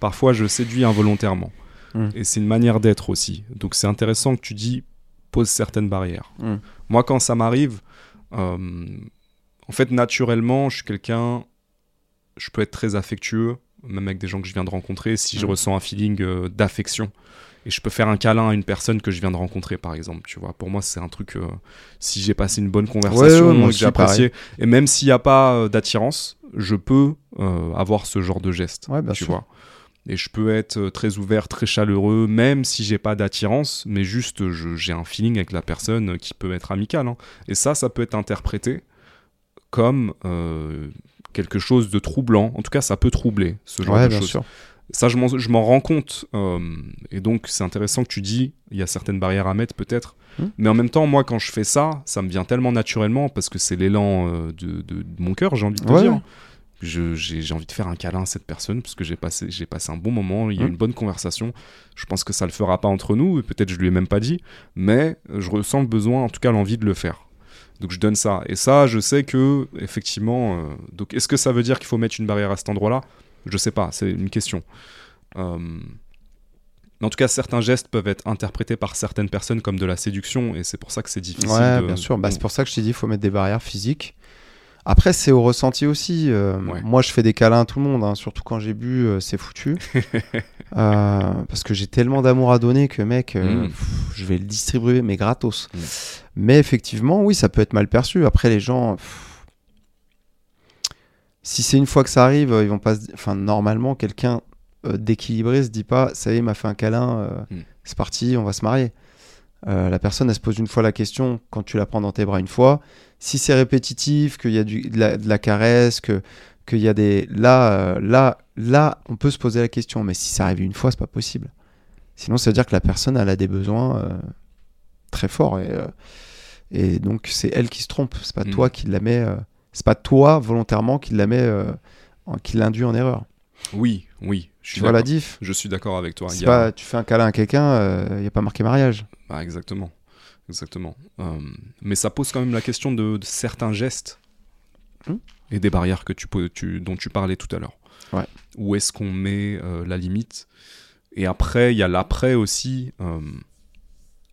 parfois je séduis involontairement Mm. et c'est une manière d'être aussi. Donc c'est intéressant que tu dis pose certaines barrières. Mm. Moi, quand ça m'arrive, euh, en fait, naturellement, je suis quelqu'un, je peux être très affectueux, même avec des gens que je viens de rencontrer, si je Mm. ressens un feeling euh, d'affection. Et je peux faire un câlin à une personne que je viens de rencontrer, par exemple. Tu vois, pour moi, c'est un truc. euh, si j'ai passé une bonne conversation, ouais, que j'ai apprécié, et même s'il n'y a pas euh, d'attirance, je peux avoir ce genre de geste. Ouais, bien tu sûr. vois. Et je peux être très ouvert, très chaleureux, même si j'ai pas d'attirance, mais juste j'ai un feeling avec la personne qui peut être amical. hein. Et ça, ça peut être interprété comme euh, quelque chose de troublant. En tout cas, ça peut troubler ce genre ouais, de choses. Ça, je m'en, rends compte. euh, et donc, c'est intéressant que tu dis, il y a certaines barrières à mettre peut-être. Hmm. Mais en même temps, moi, quand je fais ça, ça me vient tellement naturellement parce que c'est l'élan euh, de, de- de mon cœur, j'ai envie de te Ouais, dire. J'ai envie de faire un câlin à cette personne parce que j'ai passé, j'ai passé un bon moment, il y a eu Mhm. une bonne conversation. Je pense que ça le fera pas entre nous, et peut-être je lui ai même pas dit, mais je ressens le besoin, en tout cas l'envie de le faire. Donc je donne ça. Et ça, je sais que, effectivement, euh, donc est-ce que ça veut dire qu'il faut mettre une barrière à cet endroit-là? Je sais pas, c'est une question. Euh, mais en tout cas, certains gestes peuvent être interprétés par certaines personnes comme de la séduction, et c'est pour ça que c'est difficile. Ouais, de- bien sûr. Bah, c'est pour ça que je t'ai dit, il faut mettre des barrières physiques. Après, c'est au ressenti aussi. euh, Ouais. Moi, je fais des câlins à tout le monde, hein, surtout quand j'ai bu, euh, c'est foutu. <laughs> Euh, parce que j'ai tellement d'amour à donner que, mec, Mm. pff, je vais le distribuer, mais gratos. Mm. Mais effectivement, oui, ça peut être mal perçu. Après, les gens. pff, si c'est une fois que ça arrive, ils vont pas se Enfin, normalement, quelqu'un d'équilibré se dit pas, ça y est, il m'a fait un câlin, Mm. c'est parti, on va se marier. La personne, elle se pose une fois la question quand tu la prends dans tes bras une fois. Si c'est répétitif, qu'il y a du, de, la, de la caresse, que qu'il y a des là, euh, là, là, on peut se poser la question. Mais si ça arrive une fois, c'est pas possible. Sinon, ça veut dire que la personne, elle a des besoins euh, très forts et, euh, et donc c'est elle qui se trompe. C'est pas Mm. toi qui la met. euh, c'est pas toi volontairement qui la met, euh, en- qui l'induit en erreur. Oui, oui. Je Tu suis vois la diff? Je suis d'accord avec toi. A- pas, tu fais un câlin à quelqu'un, il n'y a pas marqué mariage. Bah, exactement. Exactement. Euh, mais ça pose quand même la question de, de certains gestes Hmm. et des barrières que tu, tu- dont tu parlais tout à l'heure. Ouais. Où est-ce qu'on met euh, la limite? Et après, il y a l'après aussi. euh,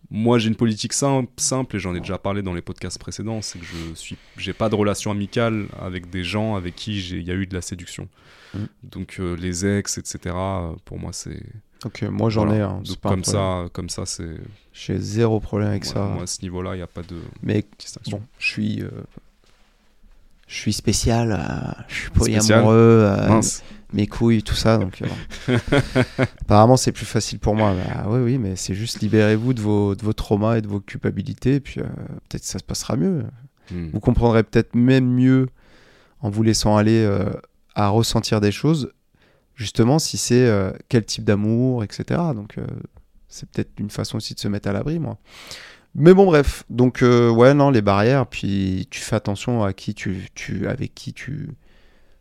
moi, j'ai une politique sim- simple et j'en ai déjà parlé dans les podcasts précédents. C'est que je suis, j'ai pas de relation amicale avec des gens avec qui il y a eu de la séduction. Hmm. Donc les ex, etc. Pour moi, c'est Euh, moi j'en voilà. ai. hein, c'est Donc, un comme ça, comme ça, c'est J'ai zéro problème avec ça. Moi, à ce niveau-là, il n'y a pas de Mais bon, je suis, euh, je suis spécial, euh, je suis polyamoureux, euh, mes couilles, tout ça. Donc, euh, <laughs> apparemment, c'est plus facile pour moi. Bah, oui, oui, mais c'est juste libérez-vous de vos, de vos traumas et de vos culpabilités, et puis euh, peut-être ça se passera mieux. Hmm. Vous comprendrez peut-être même mieux en vous laissant aller euh, à ressentir des choses, justement, si c'est euh, quel type d'amour, etc. Donc, euh, c'est peut-être une façon aussi de se mettre à l'abri, moi. Mais bon, bref. Donc, euh, ouais, non, les barrières, puis tu fais attention à qui tu, tu avec qui tu,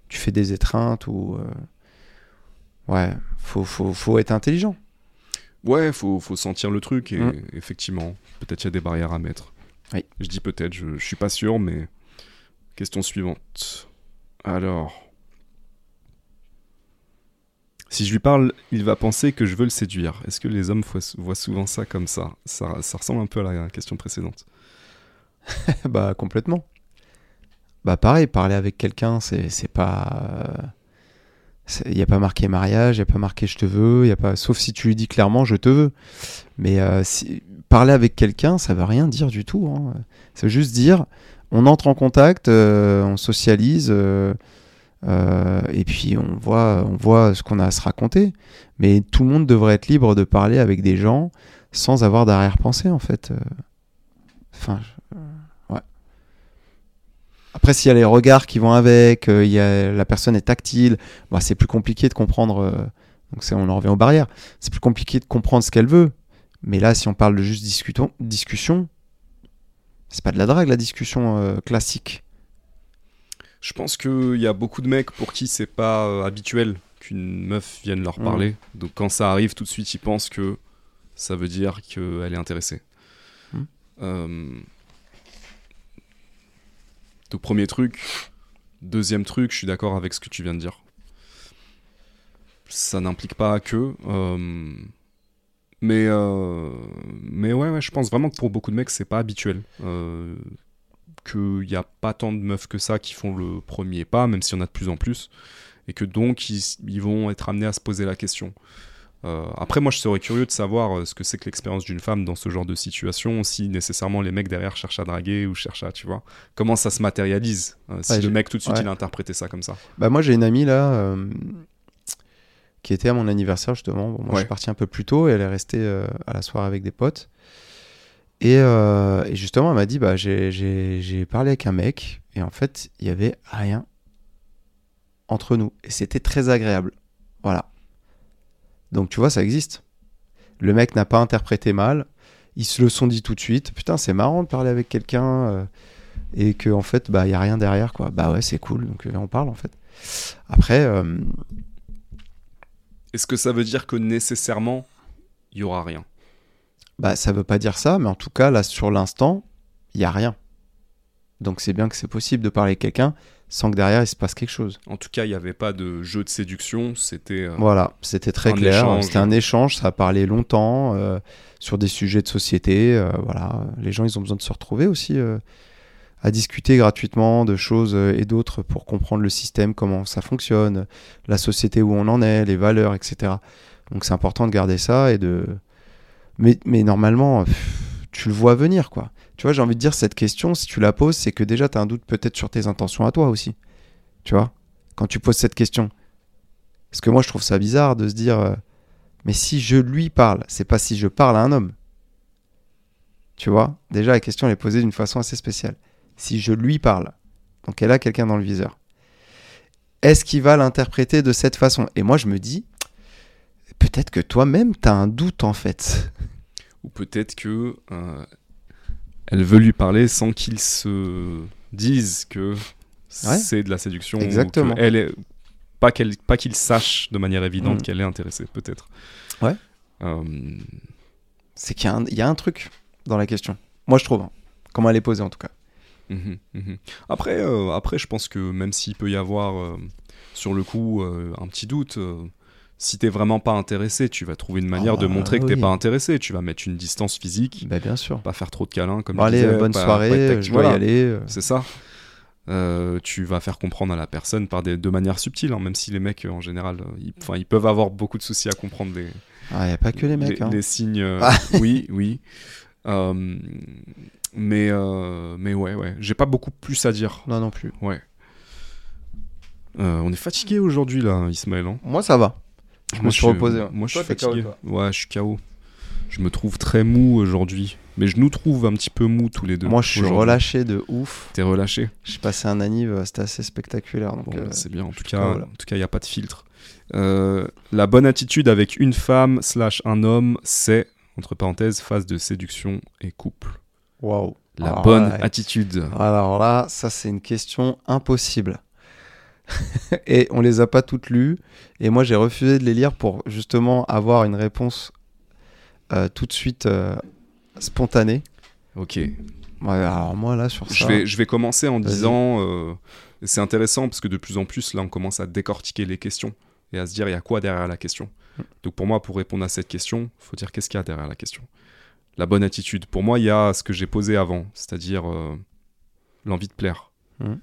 tu fais des étreintes ou. ouais, faut, faut, faut être intelligent. Ouais, faut, faut sentir le truc et Mm. effectivement, peut-être il y a des barrières à mettre. Oui. Je dis peut-être, je, je suis pas sûr, mais question suivante. Alors, si je lui parle, il va penser que je veux le séduire. Est-ce que les hommes voient, souvent ça comme ça, ça ressemble un peu à la question précédente. <laughs> bah, complètement. Bah, pareil, parler avec quelqu'un, c'est pas. Il n'y a pas marqué mariage, il n'y a pas marqué je te veux, y a pas... sauf si tu lui dis clairement je te veux. Mais euh, si... parler avec quelqu'un, ça veut rien dire du tout. Hein. Ça veut juste dire on entre en contact, euh, on socialise, euh, euh, et puis on voit, on voit ce qu'on a à se raconter. Mais tout le monde devrait être libre de parler avec des gens sans avoir d'arrière-pensée en fait. Euh, Enfin, euh, ouais. Après, s'il y a les regards qui vont avec, il y a, la personne est tactile, bah, c'est plus compliqué de comprendre. donc, on en revient aux barrières. C'est plus compliqué de comprendre ce qu'elle veut. Mais là, si on parle de juste discussion, c'est pas de la drague, la discussion classique. Je pense qu'il y a beaucoup de mecs pour qui c'est pas euh, habituel qu'une meuf vienne leur Mm. parler. Donc quand ça arrive, tout de suite, ils pensent que ça veut dire qu'elle est intéressée. Mm. Euh, Donc premier truc. Deuxième truc, je suis d'accord avec ce que tu viens de dire. Ça n'implique pas que. euh, Mais, euh, mais ouais, ouais, je pense vraiment que pour beaucoup de mecs, c'est pas habituel. Euh, qu'il n'y a pas tant de meufs que ça qui font le premier pas, même s'il y en a de plus en plus, et que donc ils, ils vont être amenés à se poser la question. Euh, après, moi, je serais curieux de savoir euh, ce que c'est que l'expérience d'une femme dans ce genre de situation, si nécessairement les mecs derrière cherchent à draguer ou cherchent à, tu vois, comment ça se matérialise, euh, si Ouais, le mec tout de suite ouais. il a interprété ça comme ça? Bah moi j'ai une amie là euh, qui était à mon anniversaire justement. Bon, moi je suis parti un peu plus tôt et elle est restée à la soirée avec des potes. Et, euh, et justement elle m'a dit bah j'ai- parlé avec un mec et en fait il y avait rien entre nous et c'était très agréable. Voilà. Donc tu vois ça existe. Le mec n'a pas interprété mal. Ils se le sont dit tout de suite. Putain c'est marrant de parler avec quelqu'un. euh, et que en fait bah il y a rien derrière quoi bah ouais c'est cool donc euh, on parle en fait Après, Est-ce que ça veut dire que nécessairement, il y aura rien? Bah, ça veut pas dire ça, mais en tout cas, là, sur l'instant, il y a rien. Donc c'est bien que c'est possible de parler avec quelqu'un sans que derrière il se passe quelque chose. En tout cas, il n'y avait pas de jeu de séduction, c'était... euh, Voilà, c'était très clair. C'était un échange, ça a parlé longtemps euh, sur des sujets de société. euh, voilà, les gens, ils ont besoin de se retrouver aussi à discuter gratuitement de choses et d'autres pour comprendre le système, comment ça fonctionne, la société où on en est, les valeurs, etc. Donc c'est important de garder ça et de. Mais, normalement, pff, tu le vois venir, quoi. Tu vois, j'ai envie de dire cette question, si tu la poses, c'est que déjà tu as un doute peut-être sur tes intentions à toi aussi. Tu vois, quand tu poses cette question. Parce que moi, je trouve ça bizarre de se dire, euh, mais si je lui parle, c'est pas si je parle à un homme. Tu vois, déjà la question elle est posée d'une façon assez spéciale. Si je lui parle, donc elle a quelqu'un dans le viseur, est-ce qu'il va l'interpréter de cette façon? Et moi, je me dis, peut-être que toi-même, tu as un doute en fait. Ou peut-être que euh, elle veut lui parler sans qu'il se dise que Ouais. c'est de la séduction. Exactement. elle est... Pas qu'elle- pas qu'il sache de manière évidente Mm. qu'elle est intéressée, peut-être. Ouais. Euh, C'est qu'il y, a un- il y a un truc dans la question. Moi, je trouve. hein. Comment elle est posée en tout cas. Mhm, mhm. Après, euh, après, je pense que même s'il peut y avoir sur le coup un petit doute, si t'es vraiment pas intéressé, tu vas trouver une manière de bah, montrer que t'es pas intéressé. Tu vas mettre une distance physique, Bah, bien sûr. pas faire trop de câlins, comme Bon, allez, disais, bonne pas- soirée, pas je dois voilà, y aller. euh. C'est ça. Euh, tu vas faire comprendre à la personne par des, de manière subtile, hein, même si les mecs en général, euh, ils, ils peuvent avoir beaucoup de soucis à comprendre des, Ah, il n'y a pas que les mecs. hein. les signes. euh, Ah. <laughs> oui, oui. Mais, euh, mais ouais, ouais. J'ai pas beaucoup plus à dire. Non, non plus. Ouais. On est fatigué aujourd'hui là, Ismaël. hein. Moi, ça va. Je me Moi, suis reposé. ouais. Moi, je Toi, suis KO, fatigué. ouais, je suis KO. Je me trouve très mou aujourd'hui. Mais je nous trouve un petit peu mou tous les deux. Moi, je suis relâché de ouf. T'es relâché. J'ai passé un anniv, euh, c'était assez spectaculaire. Bon, euh, c'est bien. En tout cas, en tout cas, il y a pas de filtre. Euh, la bonne attitude avec une femme slash un homme, c'est entre parenthèses phase de séduction et couple. waouh. La Alors bonne là, attitude. Alors là, ça, c'est une question impossible. <laughs> et on les a pas toutes lues. Et moi, j'ai refusé de les lire pour justement avoir une réponse euh, tout de suite euh, spontanée. Ok. Ouais, alors moi, là, sur ça. Je vais, je vais commencer en disant, euh, c'est intéressant parce que de plus en plus, là, on commence à décortiquer les questions et à se dire, il y a quoi derrière la question? Mm. Donc pour moi, pour répondre à cette question, il faut dire qu'est-ce qu'il y a derrière la question? La bonne attitude. Pour moi, il y a ce que j'ai posé avant, c'est-à-dire l'envie de plaire. Mm.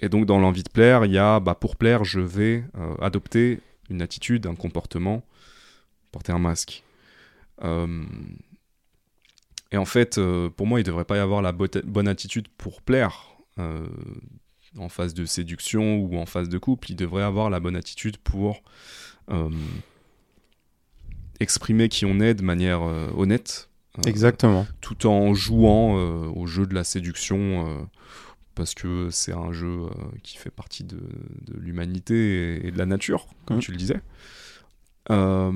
Et donc dans l'envie de plaire, il y a, bah, pour plaire, je vais euh, adopter une attitude, un comportement, porter un masque. Euh, et en fait, euh, pour moi, il ne devrait pas y avoir la bonne attitude pour plaire en phase de séduction ou en phase de couple. Il devrait avoir la bonne attitude pour exprimer qui on est de manière honnête. Exactement. tout en jouant au jeu de la séduction parce que c'est un jeu euh, qui fait partie de, de l'humanité et, de la nature, comme Mhm. tu le disais. Euh,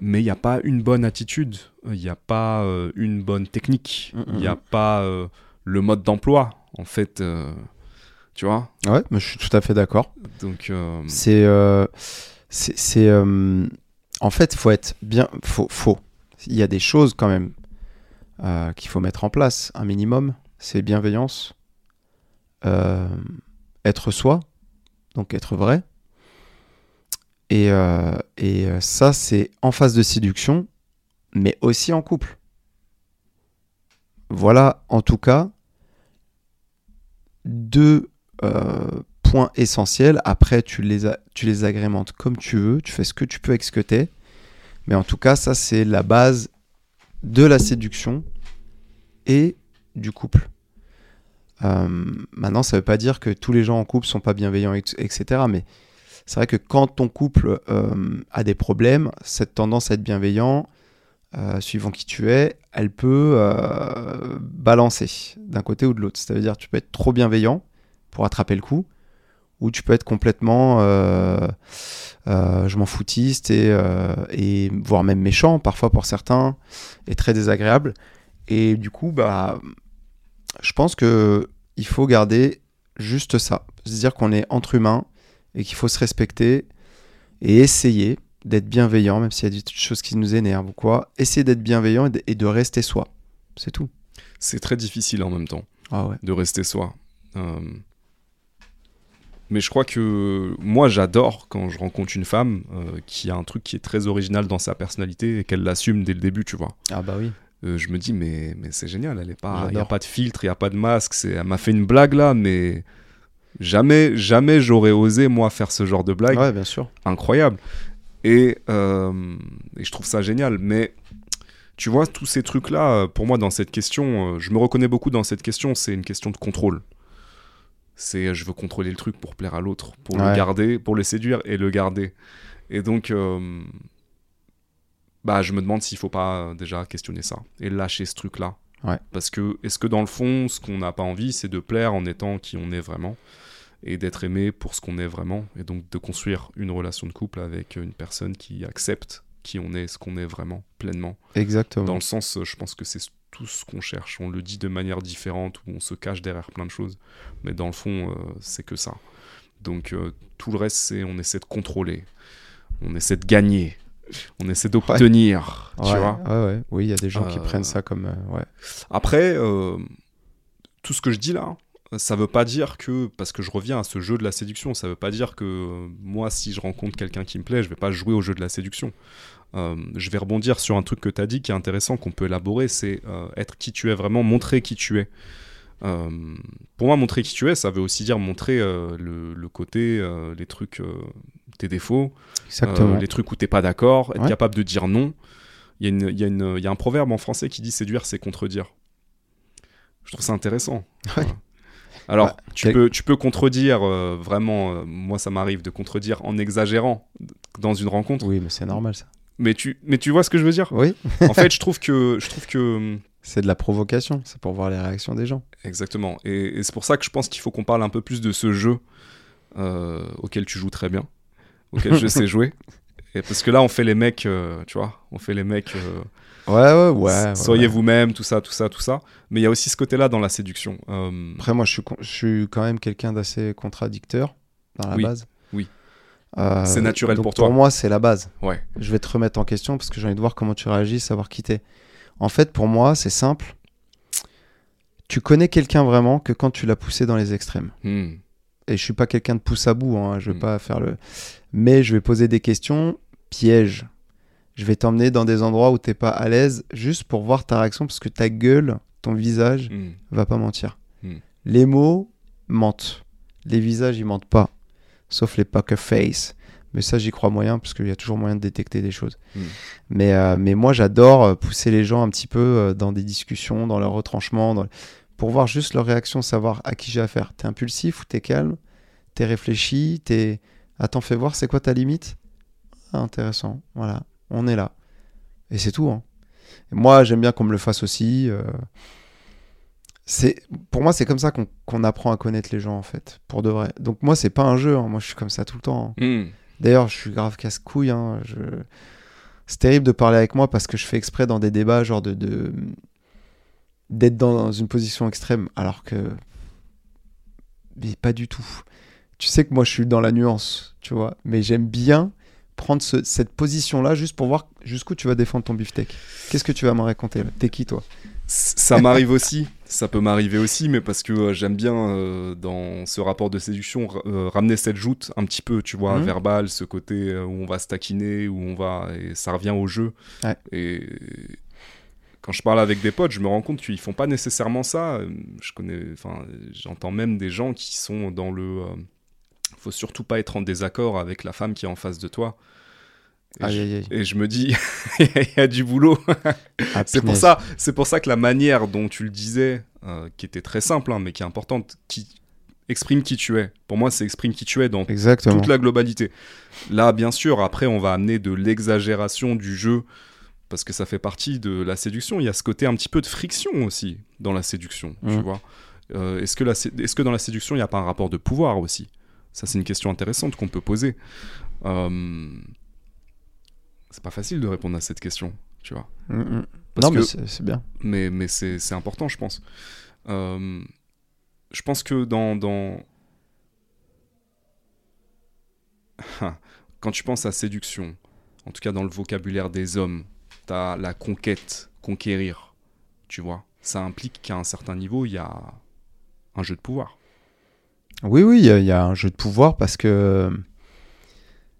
mais il n'y a pas une bonne attitude, il n'y a pas euh, une bonne technique, il Mhm. n'y a pas euh, le mode d'emploi, en fait. tu vois Ouais, mais je suis tout à fait d'accord. Donc, C'est. c'est. en fait, faut être bien. Faut, faut. Il y a des choses quand même qu'il faut mettre en place. Un minimum, c'est bienveillance. Euh, être soi, donc être vrai. Et, euh, euh, ça, c'est en phase de séduction, mais aussi en couple. Voilà, en tout cas, deux points essentiels. Après, tu les, agrémentes comme tu veux, tu fais ce que tu peux avec ce que tu. Mais en tout cas, ça, c'est la base de la séduction et du couple. Euh, maintenant, ça ne veut pas dire que tous les gens en couple sont pas bienveillants, et- etc. Mais c'est vrai que quand ton couple euh, a des problèmes, cette tendance à être bienveillant, euh, suivant qui tu es, elle peut balancer d'un côté ou de l'autre. C'est-à-dire tu peux être trop bienveillant pour attraper le coup, ou tu peux être complètement je m'en foutiste et, et voire même méchant parfois pour certains et très désagréable. Et du coup, bah, je pense que il faut garder juste ça. Se dire qu'on est entre humains et qu'il faut se respecter et essayer d'être bienveillant, même s'il y a des choses qui nous énervent ou quoi. Essayer d'être bienveillant et de, et de rester soi. C'est tout. C'est très difficile en même temps Ah ouais. de rester soi. Euh, Mais je crois que moi, j'adore quand je rencontre une femme euh, qui a un truc qui est très original dans sa personnalité et qu'elle l'assume dès le début, tu vois. Ah bah oui. Euh, je me dis, mais, mais c'est génial, elle est pas, il n'y a pas de filtre, il n'y a pas de masque. c'est- Elle m'a fait une blague là, mais jamais, jamais j'aurais osé, moi, faire ce genre de blague. Ouais, bien sûr. Incroyable. Et, euh, et je trouve ça génial. Mais tu vois, tous ces trucs-là, euh, pour moi, dans cette question, je me reconnais beaucoup dans cette question, c'est une question de contrôle. C'est je veux contrôler le truc pour plaire à l'autre, pour le garder, pour le séduire et le garder. Et donc, euh, bah, je me demande s'il faut pas euh, déjà questionner ça et lâcher ce truc-là. Ouais. Parce que, est-ce que dans le fond, ce qu'on n'a pas envie, c'est de plaire en étant qui on est vraiment et d'être aimé pour ce qu'on est vraiment et donc de construire une relation de couple avec une personne qui accepte qui on est, ce qu'on est vraiment, pleinement. Exactement. Dans le sens, euh, je pense que c'est tout ce qu'on cherche. On le dit de manière différente ou on se cache derrière plein de choses, mais dans le fond, euh, c'est que ça. Donc euh, tout le reste, c'est on essaie de contrôler, on essaie de gagner, on essaie d'obtenir, tu ouais, vois. ouais, ouais. Oui, il y a des gens qui Euh, prennent ça comme. euh, ouais. Après, euh, tout ce que je dis là, ça veut pas dire que, parce que je reviens à ce jeu de la séduction, ça veut pas dire que moi, si je rencontre quelqu'un qui me plaît, je vais pas jouer au jeu de la séduction. Je vais rebondir sur un truc que tu as dit qui est intéressant, qu'on peut élaborer, c'est être qui tu es vraiment, montrer qui tu es. Euh, pour moi, montrer qui tu es, ça veut aussi dire montrer euh, le, le côté, euh, les trucs, tes défauts, les trucs où t'es pas d'accord, être Ouais. capable de dire non. Il y, a y, y un proverbe en français qui dit séduire, c'est contredire. Je trouve ça intéressant. <laughs> Ouais. Alors, Bah, tu, peux, tu peux contredire vraiment, moi ça m'arrive de contredire en exagérant dans une rencontre, Oui, mais c'est normal ça. mais, tu, mais tu vois ce que je veux dire? Oui. En <laughs> fait, je trouve que... Je trouve que C'est de la provocation. C'est pour voir les réactions des gens. Exactement. Et, et c'est pour ça que je pense qu'il faut qu'on parle un peu plus de ce jeu euh, auquel tu joues très bien, auquel je <laughs> sais jouer. Et parce que là, on fait les mecs, euh, tu vois, on fait les mecs, euh, Ouais, ouais, ouais. soyez ouais. vous-même, tout ça, tout ça, tout ça. Mais il y a aussi ce côté-là dans la séduction. Après, moi, je suis, con- je suis quand même quelqu'un d'assez contradicteur dans la Oui, base. oui. C'est naturel donc pour toi. Pour moi, c'est la base. ouais. Je vais te remettre en question parce que j'ai envie de voir comment tu réagis, savoir qui t'es. En fait, pour moi, c'est simple. Tu connais quelqu'un vraiment que quand tu l'as poussé dans les extrêmes. Hmm. Et je suis pas quelqu'un de pouce à bout, hein, je vais Mm. pas faire le. Mais je vais poser des questions pièges. Je vais t'emmener dans des endroits où t'es pas à l'aise, juste pour voir ta réaction, parce que ta gueule, ton visage, Hmm. va pas mentir. Mm. Les mots mentent. Les visages, ils mentent pas. Sauf les poker face. Mais ça, j'y crois moyen, parce qu'il y a toujours moyen de détecter des choses. Mm. Mais, euh, mais moi, j'adore euh, pousser les gens un petit peu euh, dans des discussions, dans leur retranchement, dans- pour voir juste leur réaction, savoir à qui j'ai affaire. T'es impulsif ou t'es calme? T'es réfléchi? T'es... Attends, fais voir, c'est quoi ta limite? Ah, Intéressant, voilà, on est là. Et c'est tout. hein. Et moi, j'aime bien qu'on me le fasse aussi. euh, c'est pour moi c'est comme ça qu'on qu'on apprend à connaître les gens en fait pour de vrai donc moi c'est pas un jeu hein. moi je suis comme ça tout le temps hein. Hmm. D'ailleurs je suis grave casse couille je... c'est terrible de parler avec moi parce que je fais exprès dans des débats genre de d'être dans une position extrême alors que mais pas du tout. Tu sais que moi je suis dans la nuance tu vois mais j'aime bien prendre ce- cette position là juste pour voir jusqu'où tu vas défendre ton beefsteak. Qu'est-ce que tu vas me raconter? T'es qui toi? Ça m'arrive aussi, ça peut m'arriver aussi, mais parce que euh, j'aime bien euh, dans ce rapport de séduction euh, ramener cette joute un petit peu, tu vois, Mhm. verbal, ce côté où on va se taquiner, où on va et ça revient au jeu. Ouais. Et quand je parle avec des potes, je me rends compte qu'ils font pas nécessairement ça. Je connais, enfin, j'entends même des gens qui sont dans le, euh, faut surtout pas être en désaccord avec la femme qui est en face de toi. Et, aïe je, aïe aïe et je me dis, <laughs> il y a du boulot. Ah, <laughs> C'est pour ça, c'est pour ça que la manière dont tu le disais, euh, qui était très simple, hein, mais qui est importante, qui exprime qui tu es. Pour moi, c'est exprime qui tu es dans exactement toute la globalité. Là, bien sûr, après, on va amener de l'exagération du jeu, parce que ça fait partie de la séduction. Il y a ce côté un petit peu de friction aussi dans la séduction, tu Mhm. vois. Euh, est-ce que, la est-ce que dans la séduction, il n'y a pas un rapport de pouvoir aussi? Ça, c'est une question intéressante qu'on peut poser. Euh, C'est pas facile de répondre à cette question, tu vois. Mm, mm. Parce non mais que- c'est c'est bien mais, mais c'est important, je pense. Euh, je pense que dans, dans... <laughs> quand tu penses à séduction, en tout cas dans le vocabulaire des hommes, tu as la conquête, conquérir, tu vois. Ça implique qu'à un certain niveau, il y a un jeu de pouvoir. Oui, oui, il y, a- il y a un jeu de pouvoir parce que.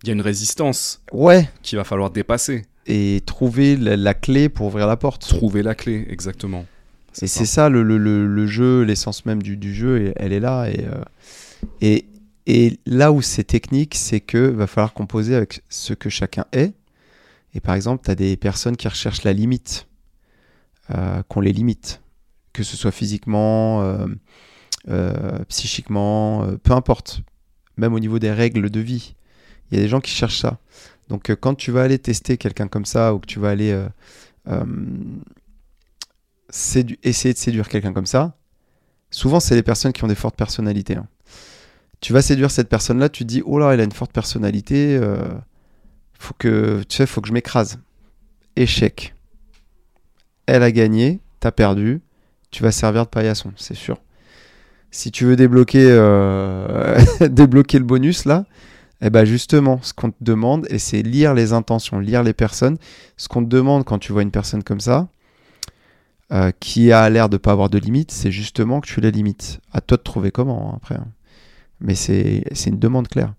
Il y a une résistance Ouais, qu'il va falloir dépasser. et trouver la, la clé pour ouvrir la porte. Trouver la clé, exactement. Et c'est ça le, le, le, le jeu, l'essence même du, du jeu, elle est là. Et, euh, et, et là où c'est technique, c'est que va falloir composer avec ce que chacun est. Et par exemple, tu as des personnes qui recherchent la limite, euh, qu'on les limite, que ce soit physiquement, euh, psychiquement, peu importe, même au niveau des règles de vie. Il y a des gens qui cherchent ça. Donc euh, quand tu vas aller tester quelqu'un comme ça, ou que tu vas aller euh, euh, essayer de séduire quelqu'un comme ça, souvent c'est les personnes qui ont des fortes personnalités. hein. Tu vas séduire cette personne-là, tu te dis oh là, elle a une forte personnalité, euh, faut que tu sais, faut que je m'écrase. Échec. Elle a gagné, t'as perdu, tu vas servir de paillasson, c'est sûr. Si tu veux débloquer, <laughs> débloquer le bonus là, eh ben justement, ce qu'on te demande, et c'est lire les intentions, lire les personnes. Ce qu'on te demande quand tu vois une personne comme ça, euh, qui a l'air de pas avoir de limite, c'est justement que tu la limites. À toi de trouver comment hein, après. hein. Mais c'est une demande claire.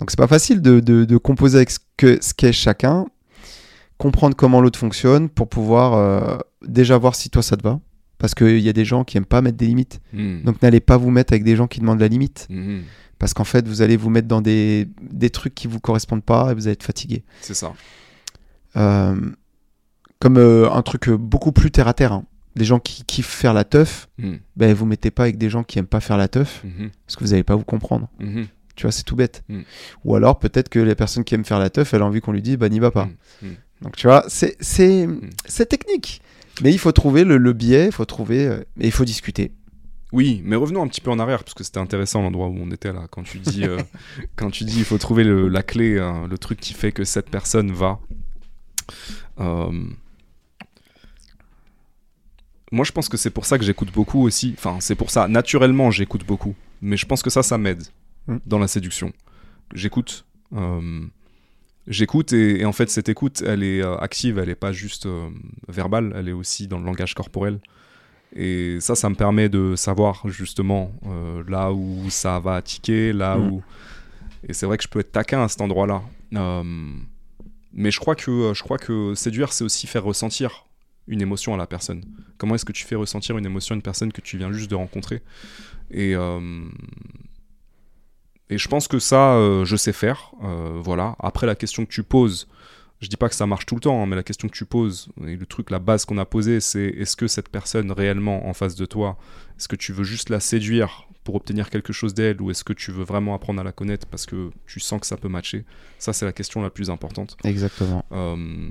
Donc c'est pas facile de, composer avec ce qu'est chacun, comprendre comment l'autre fonctionne pour pouvoir euh, déjà voir si toi ça te va. Parce qu'il y a des gens qui aiment pas mettre des limites. Hmm. Donc n'allez pas vous mettre avec des gens qui demandent la limite. Mhm. Parce qu'en fait, vous allez vous mettre dans des, des trucs qui vous correspondent pas et vous allez être fatigué. C'est ça. Euh, comme euh, un truc euh, beaucoup plus terre à terre. hein. Des gens qui kiffent faire la teuf, Hmm. ben vous mettez pas avec des gens qui aiment pas faire la teuf Mhm. parce que vous allez pas vous comprendre. Tu vois, c'est tout bête. Ou alors peut-être que les personnes qui aiment faire la teuf, elle a envie qu'on lui dise bah n'y va pas. Donc tu vois, c'est technique. Mais il faut trouver le, le biais, il faut trouver euh, et il faut discuter. Oui, mais revenons un petit peu en arrière parce que c'était intéressant l'endroit où on était là. Quand tu dis, euh, <laughs> quand tu dis, il faut trouver le- la clé, hein, le truc qui fait que cette personne va. Euh, Moi, je pense que c'est pour ça que j'écoute beaucoup aussi. Enfin, c'est pour ça. Naturellement, j'écoute beaucoup. Mais je pense que ça, ça m'aide Mm. dans la séduction. J'écoute. euh, J'écoute et, et en fait, cette écoute, elle est euh, active, elle n'est pas juste euh, verbale, elle est aussi dans le langage corporel. Et ça, ça me permet de savoir justement euh, là où ça va tiquer, là Mm. où. Et c'est vrai que je peux être taquin à cet endroit-là. Euh, mais je crois que je crois que séduire, c'est aussi faire ressentir une émotion à la personne. Comment est-ce que tu fais ressentir une émotion à une personne que tu viens juste de rencontrer? Et et je pense que ça, euh, je sais faire. euh, voilà. Après, la question que tu poses, je dis pas que ça marche tout le temps, hein, mais la question que tu poses, et le truc, la base qu'on a posée, c'est est-ce que cette personne réellement en face de toi, est-ce que tu veux juste la séduire pour obtenir quelque chose d'elle, ou est-ce que tu veux vraiment apprendre à la connaître parce que tu sens que ça peut matcher? Ça, c'est la question la plus importante. Exactement. Euh,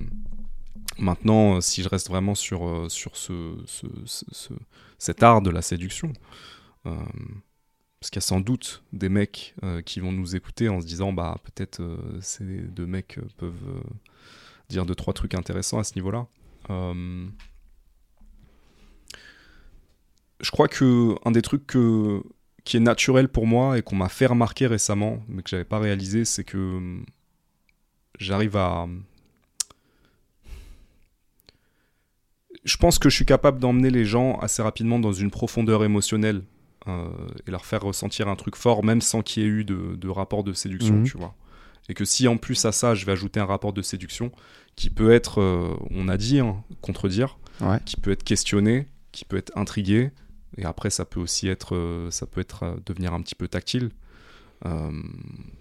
maintenant, si je reste vraiment sur, sur ce, ce- ce- ce- cet art de la séduction, parce qu'il y a sans doute des mecs euh, qui vont nous écouter en se disant bah peut-être euh, ces deux mecs euh, peuvent dire deux trois trucs intéressants à ce niveau-là. Je crois que un des trucs qui est naturel pour moi et qu'on m'a fait remarquer récemment, mais que j'avais pas réalisé, c'est que j'arrive à je pense que je suis capable d'emmener les gens assez rapidement dans une profondeur émotionnelle et leur faire ressentir un truc fort, même sans qu'il y ait eu de, de rapport de séduction, Mhm. tu vois. Et que si en plus à ça, je vais ajouter un rapport de séduction qui peut être, euh, on a dit, hein, contredire, Ouais. qui peut être questionné, qui peut être intrigué, et après ça peut aussi être, euh, ça peut être euh, devenir un petit peu tactile. Euh,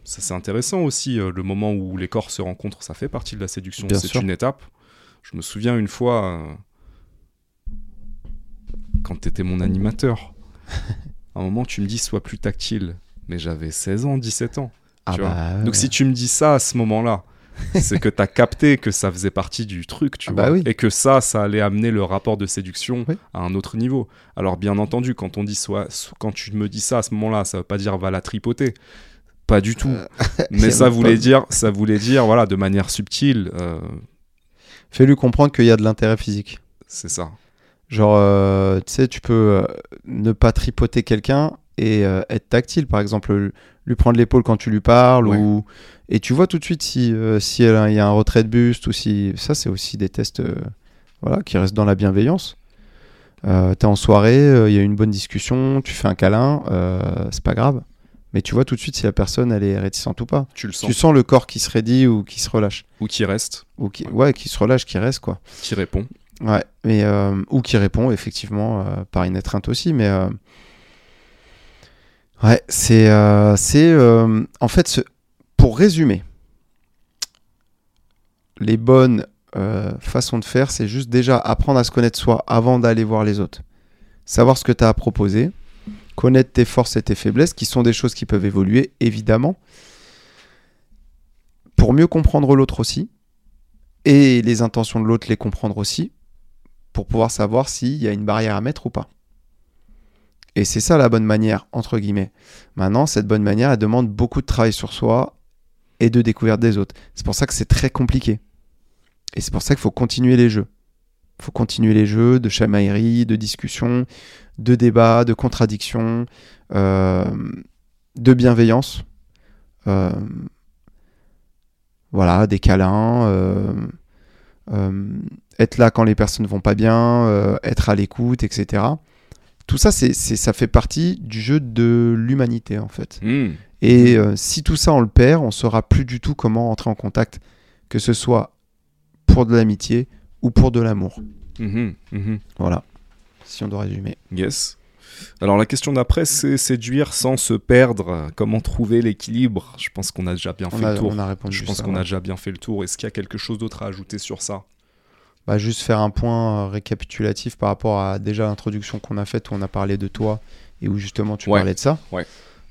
ça c'est intéressant aussi, euh, le moment où les corps se rencontrent, ça fait partie de la séduction, c'est une étape. Je me souviens une fois, euh, quand tu étais mon animateur, <laughs> à un moment tu me dis sois plus tactile, mais j'avais 16 ans, 17 ans. Ah tu vois. bah, ouais. Donc si tu me dis ça à ce moment-là, <laughs> c'est que tu as capté que ça faisait partie du truc, tu Ah vois. bah oui. Et que ça, ça allait amener le rapport de séduction Oui. à un autre niveau. Alors bien entendu, quand on dit soit, so- quand tu me dis ça à ce moment-là, ça veut pas dire va la tripoter. Pas du tout. Euh, <laughs> Mais ça voulait pas. dire, ça voulait dire, voilà, de manière subtile, euh, Fais-lui comprendre qu'il y a de l'intérêt physique. c'est ça. Genre, euh, tu sais, tu peux euh, ne pas tripoter quelqu'un et euh, être tactile. Par exemple, lui prendre l'épaule quand tu lui parles. Ouais. Ou... Et tu vois tout de suite si euh, si elle a- il y a un retrait de buste ou si. Ça, c'est aussi des tests voilà, qui restent dans la bienveillance. Euh, T'es en soirée, il y a une bonne discussion, tu fais un câlin, c'est pas grave. Mais tu vois tout de suite si la personne elle est réticente ou pas. Tu le sens. Tu sens le corps qui se raidit ou qui se relâche. Ou qui reste, Ou qui, ouais, qui se relâche, qui reste quoi. qui répond. Ouais, mais euh, ou qui répond effectivement euh, par une étreinte aussi, mais euh, ouais, c'est en fait pour résumer les bonnes façons de faire, c'est juste déjà apprendre à se connaître soi avant d'aller voir les autres, savoir ce que tu as à proposer, connaître tes forces et tes faiblesses, qui sont des choses qui peuvent évoluer évidemment, pour mieux comprendre l'autre aussi et les intentions de l'autre les comprendre aussi pour pouvoir savoir s'il y a une barrière à mettre ou pas. Et c'est ça la bonne manière, entre guillemets. Maintenant, cette bonne manière, elle demande beaucoup de travail sur soi et de découverte des autres. C'est pour ça que c'est très compliqué. Et c'est pour ça qu'il faut continuer les jeux. Il faut continuer les jeux de chamaillerie, de discussion, de débat, de contradiction, euh, de bienveillance. Euh, voilà, des câlins. euh, être là quand les personnes vont pas bien, euh, être à l'écoute, etc. Tout ça, c'est, c'est- ça fait partie du jeu de l'humanité, en fait. Hmm. Et euh, si tout ça, on le perd, on saura plus du tout comment entrer en contact, que ce soit pour de l'amitié ou pour de l'amour. Mhm, mhm. Voilà, si on doit résumer. Yes. Alors la question d'après, c'est séduire sans se perdre. Comment trouver l'équilibre? Je pense qu'on a déjà bien On fait a, le tour. on a répondu Je pense qu'on ouais. a déjà bien fait le tour. Est-ce qu'il y a quelque chose d'autre à ajouter sur ça? Bah, juste faire un point euh, récapitulatif par rapport à déjà l'introduction qu'on a faite où on a parlé de toi et où justement tu Ouais. parlais de ça. Ouais.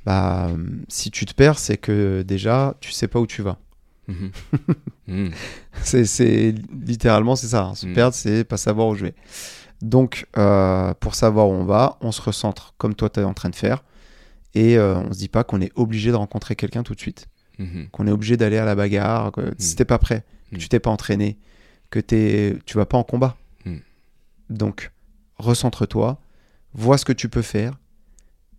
Bah, euh, si tu te perds, c'est que déjà tu sais pas où tu vas. Mhm. <laughs> Mhm. C'est, littéralement c'est ça. hein. Se Mm. perdre, c'est pas savoir où je vais. Donc, euh, pour savoir où on va, on se recentre comme toi tu es en train de faire. Et euh, on se dit pas qu'on est obligé de rencontrer quelqu'un tout de suite. Mhm. Qu'on est obligé d'aller à la bagarre. que Si t'es pas prêt, que tu t'es pas entraîné, que t'es, tu vas pas en combat. Mm. Donc, recentre-toi, vois ce que tu peux faire.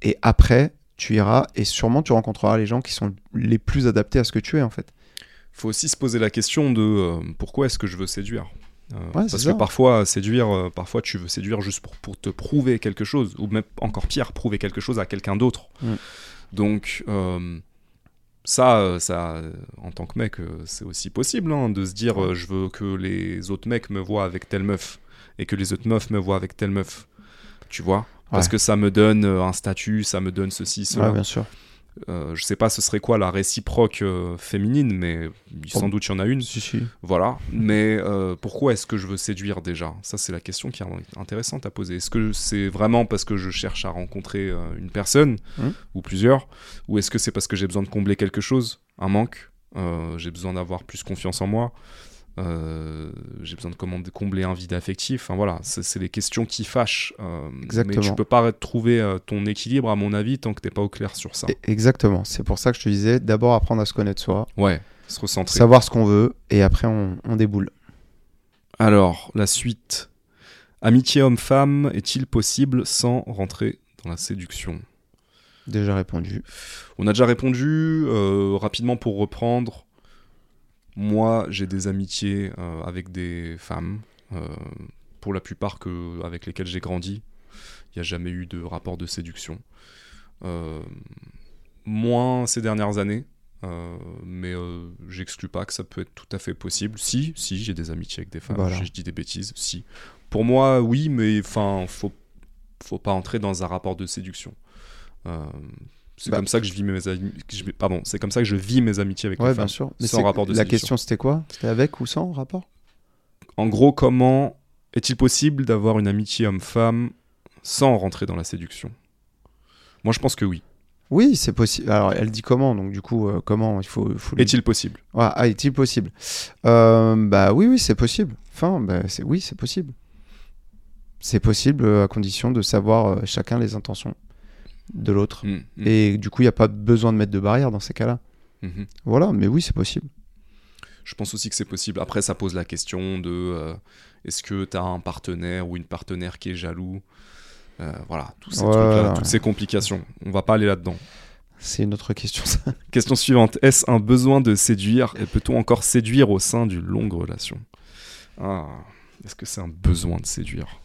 Et après, tu iras et sûrement tu rencontreras les gens qui sont les plus adaptés à ce que tu es en fait. faut aussi se poser la question de euh, pourquoi est-ce que je veux séduire Euh, Ouais, Parce ça. que parfois, séduire, euh, parfois tu veux séduire juste pour, pour te prouver quelque chose, ou même encore pire, prouver quelque chose à quelqu'un d'autre. Mm. Donc, ça, euh, ça, euh, en tant que mec, euh, c'est aussi possible hein, de se dire je veux que les autres mecs me voient avec telle meuf, et que les autres meufs me voient avec telle meuf. Tu vois? Parce Ouais. que ça me donne un statut, ça me donne ceci, cela. Ouais, bien sûr. Euh, je sais pas ce serait quoi la réciproque euh, féminine, mais sans Oh. doute il y en a une. Si, si. Voilà. Mais euh, pourquoi est-ce que je veux séduire déjà? Ça, c'est la question qui est intéressante à poser. Est-ce que c'est vraiment parce que je cherche à rencontrer euh, une personne Mhm. ou plusieurs? Ou est-ce que c'est parce que j'ai besoin de combler quelque chose? Un manque? J'ai besoin d'avoir plus confiance en moi? Euh, j'ai besoin de commander- combler un vide affectif. Enfin voilà, c'est les questions qui fâchent. Euh, Exactement. Mais tu peux pas trouver euh, ton équilibre, à mon avis, tant que t'es pas au clair sur ça. Et- Exactement. C'est pour ça que je te disais d'abord apprendre à se connaître soi, Ouais, se recentrer. savoir ce qu'on veut et après on, on déboule. Alors, la suite. Amitié homme-femme est-il possible sans rentrer dans la séduction? Déjà répondu. On a déjà répondu. rapidement pour reprendre. Moi, j'ai des amitiés euh, avec des femmes, euh, pour la plupart que, avec lesquelles j'ai grandi. Il n'y a jamais eu de rapport de séduction. Euh, moins ces dernières années, euh, mais euh, j'exclus pas que ça peut être tout à fait possible. Si, si, j'ai des amitiés avec des femmes. Voilà. Je, je dis des bêtises. Si. Pour moi, oui, mais enfin, faut, faut pas entrer dans un rapport de séduction. Euh, c'est Bah. comme ça que je vis mes ami- pardon, c'est comme ça que je vis mes amitiés avec Ouais, les bien femmes. sûr. sans c'est- rapport de la question c'était quoi? C'était avec ou sans rapport? En gros, comment est-il possible d'avoir une amitié homme-femme sans rentrer dans la séduction? Moi, je pense que oui. Oui, c'est possible. Alors elle dit comment? Donc du coup euh, comment il faut, Est-il possible? Ah, ah, est-il possible? Euh, Bah oui, oui, c'est possible. Enfin, bah, c'est oui, c'est possible. C'est possible euh, à condition de savoir euh, chacun les intentions de l'autre. Mm, mm, Et du coup, il n'y a pas besoin de mettre de barrière dans ces cas-là. mhm. Voilà, mais oui, c'est possible. Je pense aussi que c'est possible. Après, ça pose la question de euh, est-ce que tu as un partenaire ou une partenaire qui est jaloux? Euh, voilà, tous ces Ouais, trucs-là, ouais. toutes ces complications. On va pas aller là-dedans. C'est une autre question, ça. <laughs> Question suivante. Est-ce un besoin de séduire? Et peut-on encore séduire au sein d'une longue relation? Ah, est-ce que c'est un besoin de séduire?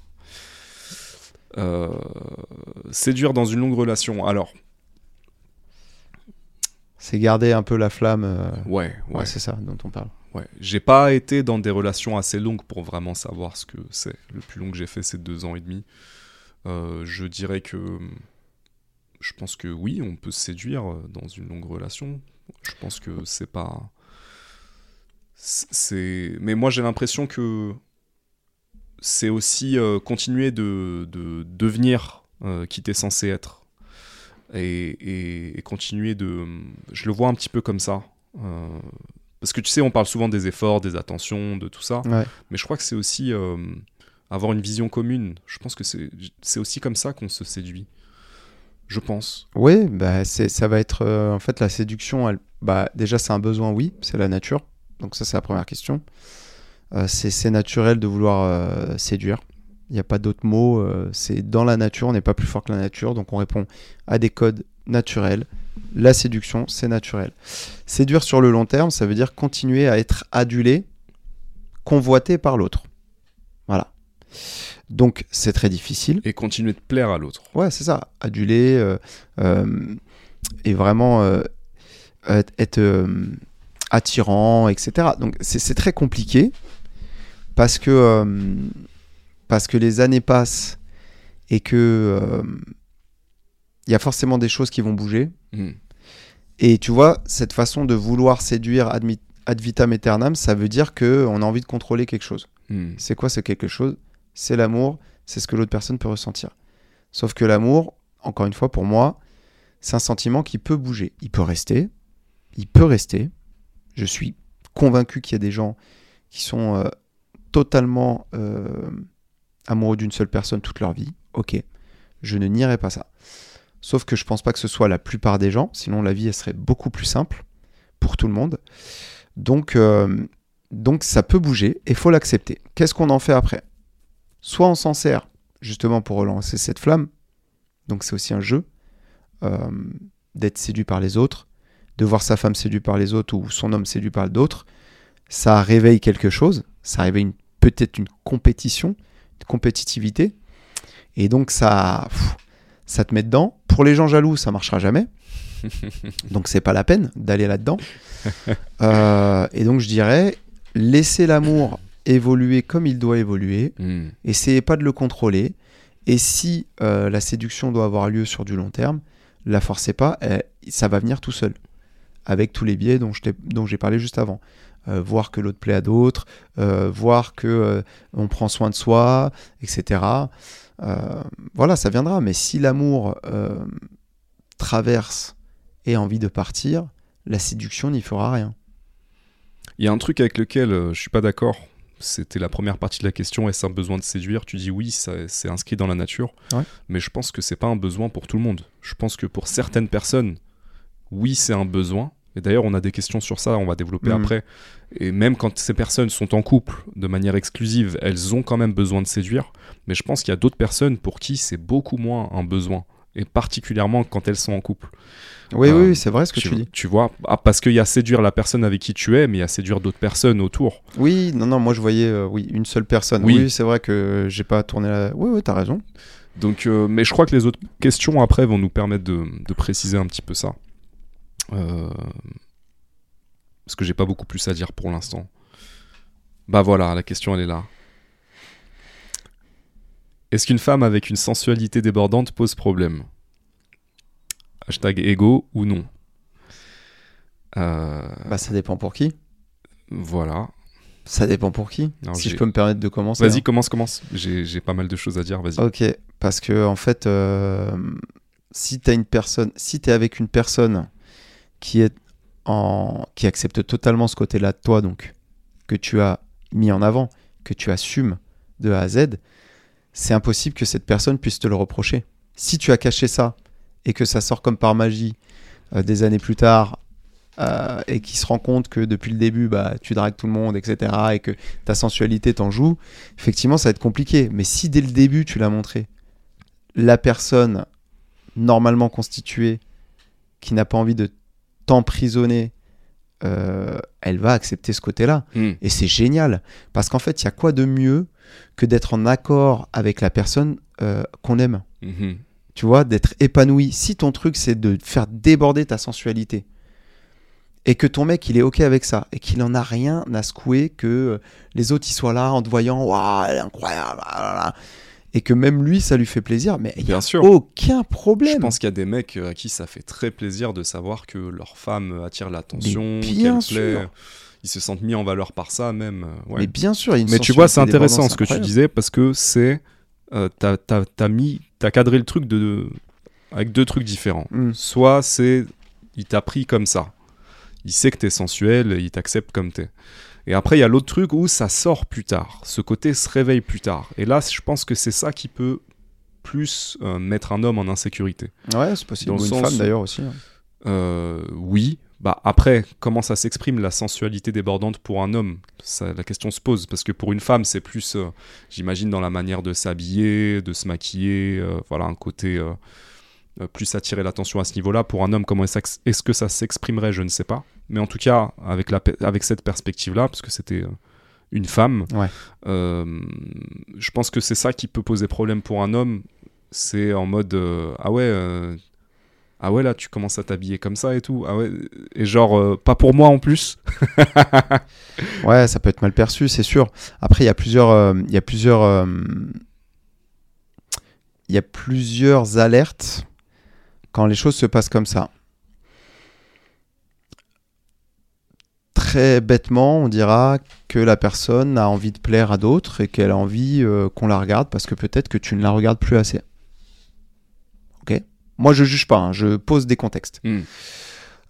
Séduire dans une longue relation. Alors, C'est garder un peu la flamme. euh, ouais, ouais, Ouais, c'est ça dont on parle. ouais. J'ai pas été dans des relations assez longues pour vraiment savoir ce que c'est. Le plus long que j'ai fait, c'est deux ans et demi. Euh, je dirais que. Je pense que oui, on peut se séduire euh, dans une longue relation. Je pense que c'est pas. C'est. Mais moi, j'ai l'impression que c'est aussi euh, continuer de, de devenir euh, qui t'es censé être. Et, et- et continuer de. Je le vois un petit peu comme ça. Euh, parce que tu sais, on parle souvent des efforts, des attentions, de tout ça. Ouais. Mais je crois que c'est aussi euh, avoir une vision commune. Je pense que c'est aussi comme ça qu'on se séduit. Je pense. Oui, bah, ça va être en fait la séduction. Elle, bah, déjà, c'est un besoin, oui, c'est la nature. Donc, ça, c'est la première question. Euh, c'est, naturel de vouloir euh, séduire. Il n'y a pas d'autre mot. euh, c'est dans la nature, on n'est pas plus fort que la nature. Donc, on répond à des codes naturels. La séduction, c'est naturel. Séduire sur le long terme, ça veut dire continuer à être adulé, convoité par l'autre. Voilà. Donc, c'est très difficile. Et continuer de plaire à l'autre. Ouais, c'est ça. Aduler euh, euh, et vraiment euh, être, attirant, etc. Donc c'est très compliqué parce que, euh, parce que les années passent et que euh, il y a forcément des choses qui vont bouger. Hmm. Et tu vois, cette façon de vouloir séduire ad, vitam aeternam, ça veut dire qu'on a envie de contrôler quelque chose. Hmm. C'est quoi ce quelque chose? C'est l'amour, c'est ce que l'autre personne peut ressentir. Sauf que l'amour, encore une fois, pour moi, c'est un sentiment qui peut bouger. Il peut rester, il peut rester. Je suis convaincu qu'il y a des gens qui sont euh, totalement euh, amoureux d'une seule personne toute leur vie. Ok, je ne nierai pas ça. Sauf que je pense pas que ce soit la plupart des gens, sinon la vie serait beaucoup plus simple pour tout le monde. Donc, euh, donc ça peut bouger et faut l'accepter. Qu'est-ce qu'on en fait après? Soit on s'en sert justement pour relancer cette flamme, donc c'est aussi un jeu euh, d'être séduit par les autres, de voir sa femme séduite par les autres ou son homme séduit par d'autres. Ça réveille quelque chose, ça réveille une- peut-être une compétition, une compétitivité, et donc ça, pff, ça te met dedans. Pour les gens jaloux, ça marchera jamais. <laughs> Donc c'est pas la peine d'aller là-dedans. <laughs> Euh, et donc je dirais, laissez l'amour évoluer comme il doit évoluer. Hmm. Essayez pas de le contrôler. Et si euh, la séduction doit avoir lieu sur du long terme, la forcez pas, euh, ça va venir tout seul. Avec tous les biais dont je dont j'ai parlé juste avant. Euh, voir que l'autre plaît à d'autres, euh, voir que euh, on prend soin de soi, etc. Voilà, ça viendra. Mais si l'amour traverse et a envie de partir, la séduction n'y fera rien. Il y a un truc avec lequel euh, je suis pas d'accord. C'était la première partie de la question. Est-ce un besoin de séduire? Tu dis oui, c'est inscrit dans la nature. Ouais. Mais je pense que c'est pas un besoin pour tout le monde. Je pense que pour certaines personnes, oui, c'est un besoin. Et d'ailleurs, on a des questions sur ça, on va développer Mhm. après. Et même quand ces personnes sont en couple de manière exclusive, elles ont quand même besoin de séduire. Mais je pense qu'il y a d'autres personnes pour qui c'est beaucoup moins un besoin. Et particulièrement quand elles sont en couple. Oui, Euh, oui, oui, c'est vrai ce que tu, dis. Tu vois, ah, parce qu'il y a séduire la personne avec qui tu es, mais il y a séduire d'autres personnes autour. Oui, non, non, moi je voyais euh, oui, une seule personne. Oui. Oui, c'est vrai que j'ai pas tourné la. Oui, oui, t'as raison. Donc, euh, mais je crois que les autres questions après vont nous permettre de, de préciser un petit peu ça. Euh, parce que j'ai pas beaucoup plus à dire pour l'instant. Bah voilà, la question elle est là. Est-ce qu'une femme avec une sensualité débordante pose problème? Hashtag ego ou non? Euh, Bah, ça dépend pour qui. Voilà. Ça dépend pour qui. Alors, si je peux me permettre de commencer. Vas-y, hein. commence, commence. J'ai j'ai pas mal de choses à dire, vas-y. Ok, parce que en fait, euh, si t'as une personne, si t'es avec une personne qui est qui accepte totalement ce côté-là de toi, donc que tu as mis en avant, que tu assumes de A à Z, c'est impossible que cette personne puisse te le reprocher. Si tu as caché ça et que ça sort comme par magie euh, des années plus tard euh, et qu'il se rend compte que depuis le début, bah, tu dragues tout le monde, etc., et que ta sensualité t'en joue, effectivement, ça va être compliqué. Mais si dès le début, tu l'as montré, la personne normalement constituée qui n'a pas envie de t'emprisonner, euh, elle va accepter ce côté-là. Hmm. Et c'est génial. Parce qu'en fait, il y a quoi de mieux que d'être en accord avec la personne euh, qu'on aime? Mhm. Tu vois, d'être épanoui. Si ton truc, c'est de faire déborder ta sensualité, et que ton mec, il est OK avec ça, et qu'il en a rien à secouer, que euh, les autres, ils soient là en te voyant, waouh, incroyable, ah. Et que même lui, ça lui fait plaisir, mais il n'y a Bien sûr. aucun Je problème. pense qu'il y a des mecs euh, à qui ça fait très plaisir de savoir que leur femme attire l'attention, qu'elle bien plaît. sûr. Ils se sentent mis en valeur par ça même. euh, ouais. Mais bien sûr, il y a une Mais tu vois, c'est intéressant ce que tu disais parce que c'est. euh, t'as, t'as- t'as mis. T'as cadré le truc de, avec deux trucs différents. Mm. Soit c'est. Il t'a pris comme ça. Il sait que t'es sensuel, il t'accepte comme t'es. Et après, il y a l'autre truc où ça sort plus tard. Ce côté se réveille plus tard. Et là, je pense que c'est ça qui peut plus euh, mettre un homme en insécurité. Ouais, c'est possible. Dans Ou une femme d'ailleurs aussi. hein. Euh, oui. Bah après, comment ça s'exprime la sensualité débordante pour un homme? Ça, La question se pose parce que pour une femme, c'est plus, euh, j'imagine, dans la manière de s'habiller, de se maquiller, voilà, un côté plus attirer l'attention à ce niveau-là. Pour un homme, comment est-ce que ça s'exprimerait? Je ne sais pas. Mais en tout cas, avec, la, avec cette perspective-là, parce que c'était euh, une femme, Ouais. euh, je pense que c'est ça qui peut poser problème pour un homme. C'est en mode euh, ah ouais. euh, ah ouais là tu commences à t'habiller comme ça et tout ah ouais et genre pas pour moi en plus <laughs> Ouais, ça peut être mal perçu, c'est sûr. Après, il y a plusieurs, il y a plusieurs, il y a plusieurs alertes quand les choses se passent comme ça. Très bêtement, on dira que la personne a envie de plaire à d'autres et qu'elle a envie euh, qu'on la regarde parce que peut-être que tu ne la regardes plus assez. Ok? Moi, je juge pas, hein, je pose des contextes. Hmm.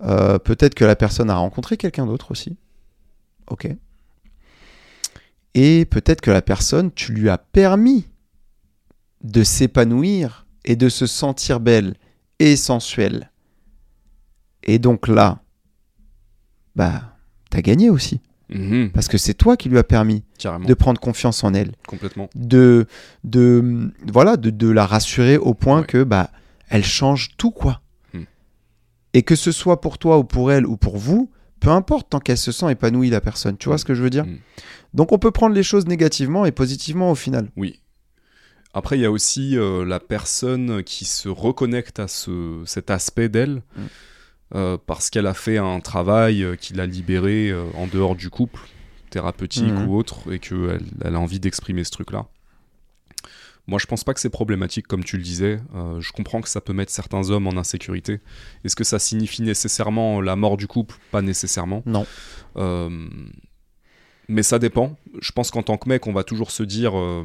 Euh, peut-être que la personne a rencontré quelqu'un d'autre aussi. Ok? Et peut-être que la personne, tu lui as permis de s'épanouir et de se sentir belle et sensuelle. Et donc là, bah, t'as gagné aussi. Mhm, Parce que c'est toi qui lui as permis carrément de prendre confiance en elle, complètement de, de, voilà, de, de la rassurer au point Ouais. que bah, elle change tout, quoi. Hmm. Et que ce soit pour toi ou pour elle ou pour vous, peu importe, tant qu'elle se sent épanouie, la personne. Tu vois Hmm. ce que je veux dire? Hmm. Donc on peut prendre les choses négativement et positivement au final. oui après il y a aussi euh, la personne qui se reconnecte à ce, cet aspect d'elle. Euh, parce qu'elle a fait un travail euh, qui l'a libérée euh, en dehors du couple thérapeutique Mhm. ou autre et qu'elle elle a envie d'exprimer ce truc là Moi, je pense pas que c'est problématique, comme tu le disais. Euh, je comprends que ça peut mettre certains hommes en insécurité. Est-ce que ça signifie nécessairement la mort du couple? Pas nécessairement. Non. Euh, mais ça dépend. Je pense qu'en tant que mec, on va toujours se dire euh,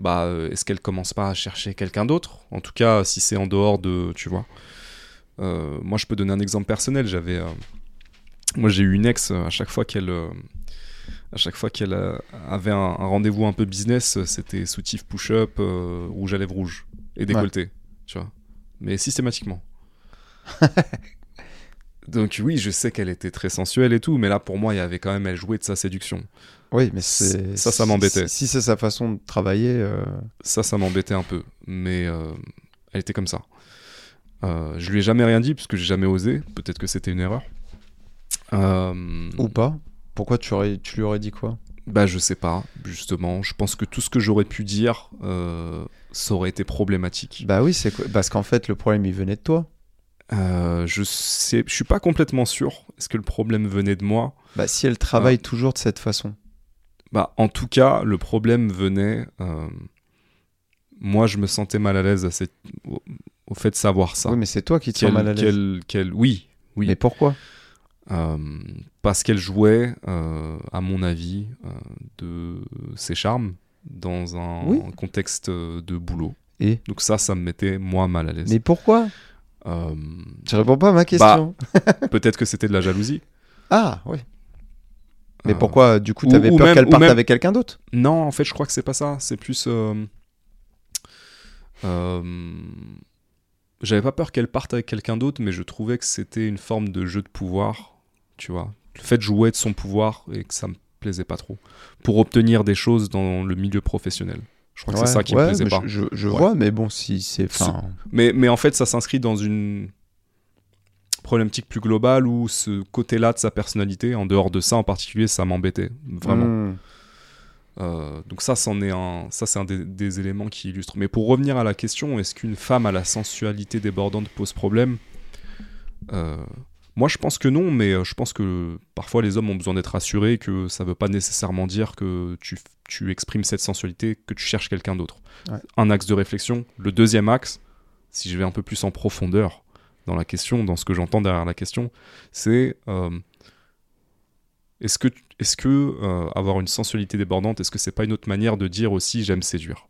bah, est-ce qu'elle commence pas à chercher quelqu'un d'autre? En tout cas, si c'est en dehors de. Tu vois. Euh, moi, je peux donner un exemple personnel. J'avais. euh, moi, j'ai eu une ex, euh, à chaque fois qu'elle. à chaque fois qu'elle avait un, un rendez-vous un peu business, c'était soutif push-up, euh, rouge à lèvres rouge et décolleté, tu vois. Mais systématiquement. <laughs> Donc oui, je sais qu'elle était très sensuelle et tout, mais là pour moi, il y avait quand même elle jouait de sa séduction. Oui, mais c'est Ça, ça m'embêtait. Si, si c'est sa façon de travailler, euh, Ça, ça m'embêtait un peu, mais euh, elle était comme ça. Euh, je lui ai jamais rien dit parce que j'ai jamais osé. Peut-être que c'était une erreur. Euh, ou pas. Pourquoi tu, aurais, tu lui aurais dit quoi? Bah je sais pas, justement. Je pense que tout ce que j'aurais pu dire, euh, ça aurait été problématique. Bah oui, c'est parce qu'en fait le problème il venait de toi. Euh, je sais, je suis pas complètement sûr. Est-ce que le problème venait de moi? Bah si elle travaille Ah. toujours de cette façon. Bah en tout cas, le problème venait. Moi, je me sentais mal à l'aise au, fait de savoir ça. Oui, mais c'est toi qui te sens mal à l'aise. qu'elle- qu'elle- oui, oui. Mais pourquoi Euh, parce qu'elle jouait, euh, à mon avis, euh, de ses charmes dans un Oui. contexte de boulot. Et Donc ça, ça me mettait moi mal à l'aise. Mais pourquoi Tu réponds pas à ma question. <laughs> Peut-être que c'était de la jalousie. Ah, oui. Mais pourquoi du coup ou- t'avais peur qu'elle parte même- avec quelqu'un d'autre? Non, en fait, je crois que c'est pas ça. C'est plus. Euh, J'avais pas peur qu'elle parte avec quelqu'un d'autre, mais je trouvais que c'était une forme de jeu de pouvoir. Tu vois. Le fait de jouer de son pouvoir et que ça me plaisait pas trop. Pour obtenir des choses dans le milieu professionnel. Je crois que c'est ça qui ouais, me plaisait pas. Je, je- je Ouais. vois, mais bon, si c'est. Mais, mais en fait, ça s'inscrit dans une problématique plus globale où ce côté-là de sa personnalité, en dehors de ça en particulier, ça m'embêtait vraiment. hmm, Euh, donc ça, c'en est un, ça c'est un des, des éléments qui illustrent. Mais pour revenir à la question, est-ce qu'une femme à la sensualité débordante pose problème? Euh, Moi, je pense que non, mais euh, je pense que parfois les hommes ont besoin d'être rassurés que ça veut pas nécessairement dire que tu, tu exprimes cette sensualité, que tu cherches quelqu'un d'autre. Ouais. Un axe de réflexion. Le deuxième axe, si je vais un peu plus en profondeur dans la question, dans ce que j'entends derrière la question, c'est euh, est-ce que, est-ce que euh, avoir une sensualité débordante, est-ce que c'est pas une autre manière de dire aussi j'aime séduire?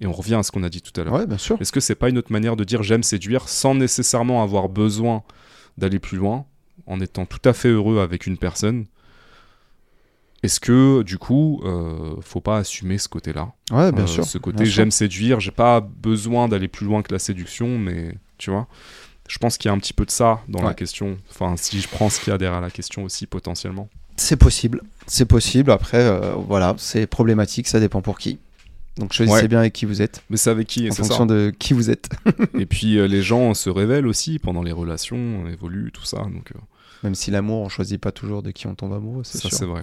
Et on revient à ce qu'on a dit tout à l'heure. Ouais, bien sûr. Est-ce que c'est pas une autre manière de dire j'aime séduire sans nécessairement avoir besoin d'aller plus loin, en étant tout à fait heureux avec une personne? Est-ce que du coup, euh, faut pas assumer ce côté-là? Ouais, bien Euh, sûr. Ce côté j'aime séduire, j'ai pas besoin d'aller plus loin que la séduction, mais tu vois? Je pense qu'il y a un petit peu de ça dans la question. Enfin, si je prends ce qu'il y a derrière la question aussi, potentiellement. C'est possible. C'est possible. Après, euh, voilà, c'est problématique. Ça dépend pour qui. Donc choisissez Ouais. bien avec qui vous êtes, Mais c'est avec qui en fonction ça. de qui vous êtes. <laughs> Et puis euh, les gens se révèlent aussi pendant les relations, évoluent, tout ça. Donc euh, Même si l'amour, on choisit pas toujours de qui on tombe amoureux, c'est ça c'est vrai.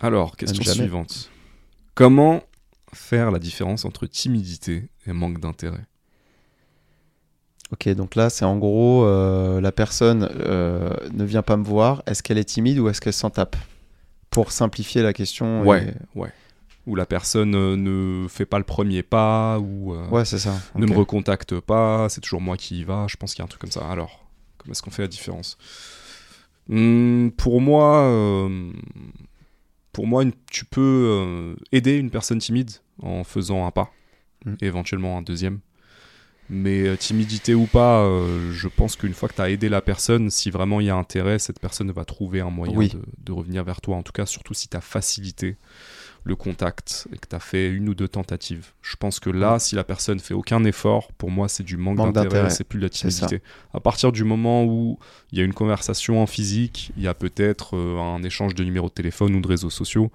Alors, question suivante. Comment faire la différence entre timidité et manque d'intérêt? Ok, donc là, c'est en gros, euh, la personne euh, ne vient pas me voir. Est-ce qu'elle est timide ou est-ce qu'elle s'en tape? Pour simplifier la question. Ouais, et- ouais. Ou la personne euh, ne fait pas le premier pas, ou euh, Ouais, c'est ça. ne me recontacte pas, c'est toujours moi qui y va. Je pense qu'il y a un truc comme ça. Alors, comment est-ce qu'on fait la différence? Hmm, Pour moi, pour moi, une- tu peux aider une personne timide en faisant un pas, Mm. et éventuellement un deuxième. Mais euh, timidité ou pas, euh, je pense qu'une fois que tu as aidé la personne, si vraiment il y a intérêt, cette personne va trouver un moyen Oui. de, de revenir vers toi. En tout cas, surtout si tu as facilité le contact et que tu as fait une ou deux tentatives. Je pense que là, si la personne fait aucun effort, pour moi, c'est du manque, Manque d'intérêt, c'est plus de la timidité. À partir du moment où il y a une conversation en physique, il y a peut-être euh, un échange de numéros de téléphone ou de réseaux sociaux.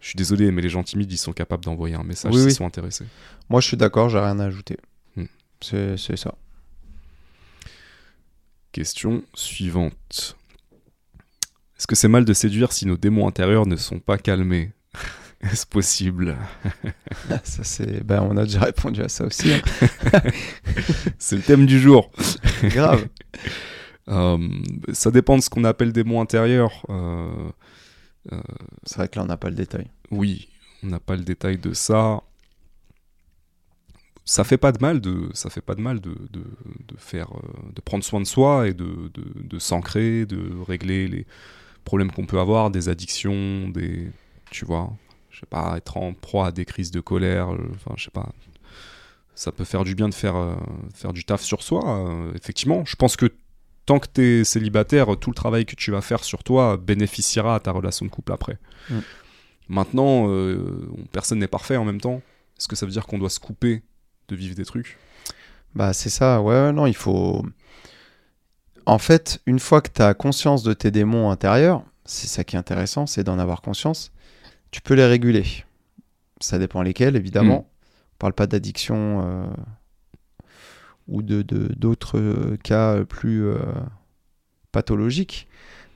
Je suis désolé, mais les gens timides, ils sont capables d'envoyer un message Oui, s'ils oui. sont intéressés. Moi, je suis d'accord, j'ai rien à ajouter. C'est c'est ça. Question suivante. Est-ce que c'est mal de séduire si nos démons intérieurs ne sont pas calmés? <laughs> Est-ce possible? Ça c'est. Ben, on a déjà répondu à ça aussi. hein. <laughs> C'est le thème du jour. <laughs> Grave. Euh, ça dépend de ce qu'on appelle démon intérieur. Euh, C'est vrai que là, on n'a pas le détail. oui, on n'a pas le détail de ça. Ça fait pas de mal de, ça fait pas de mal de, de, de faire, euh, de prendre soin de soi et de, de, de s'ancrer, de régler les problèmes qu'on peut avoir, des addictions, des, tu vois, je sais pas, être en proie à des crises de colère, euh, enfin, je sais pas. Ça peut faire du bien de faire, euh, faire du taf sur soi, euh, effectivement. Je pense que tant que tu es célibataire, tout le travail que tu vas faire sur toi bénéficiera à ta relation de couple après. Mm. Maintenant, euh, personne n'est parfait en même temps. Est-ce que ça veut dire qu'on doit se couper de vivre des trucs Bah, c'est ça. Ouais, non, il faut. En fait, une fois que tu as conscience de tes démons intérieurs, c'est ça qui est intéressant, c'est d'en avoir conscience, tu peux les réguler. Ça dépend lesquels, évidemment. Mm. On parle pas d'addiction euh, ou de d'autres euh, cas plus euh, pathologiques.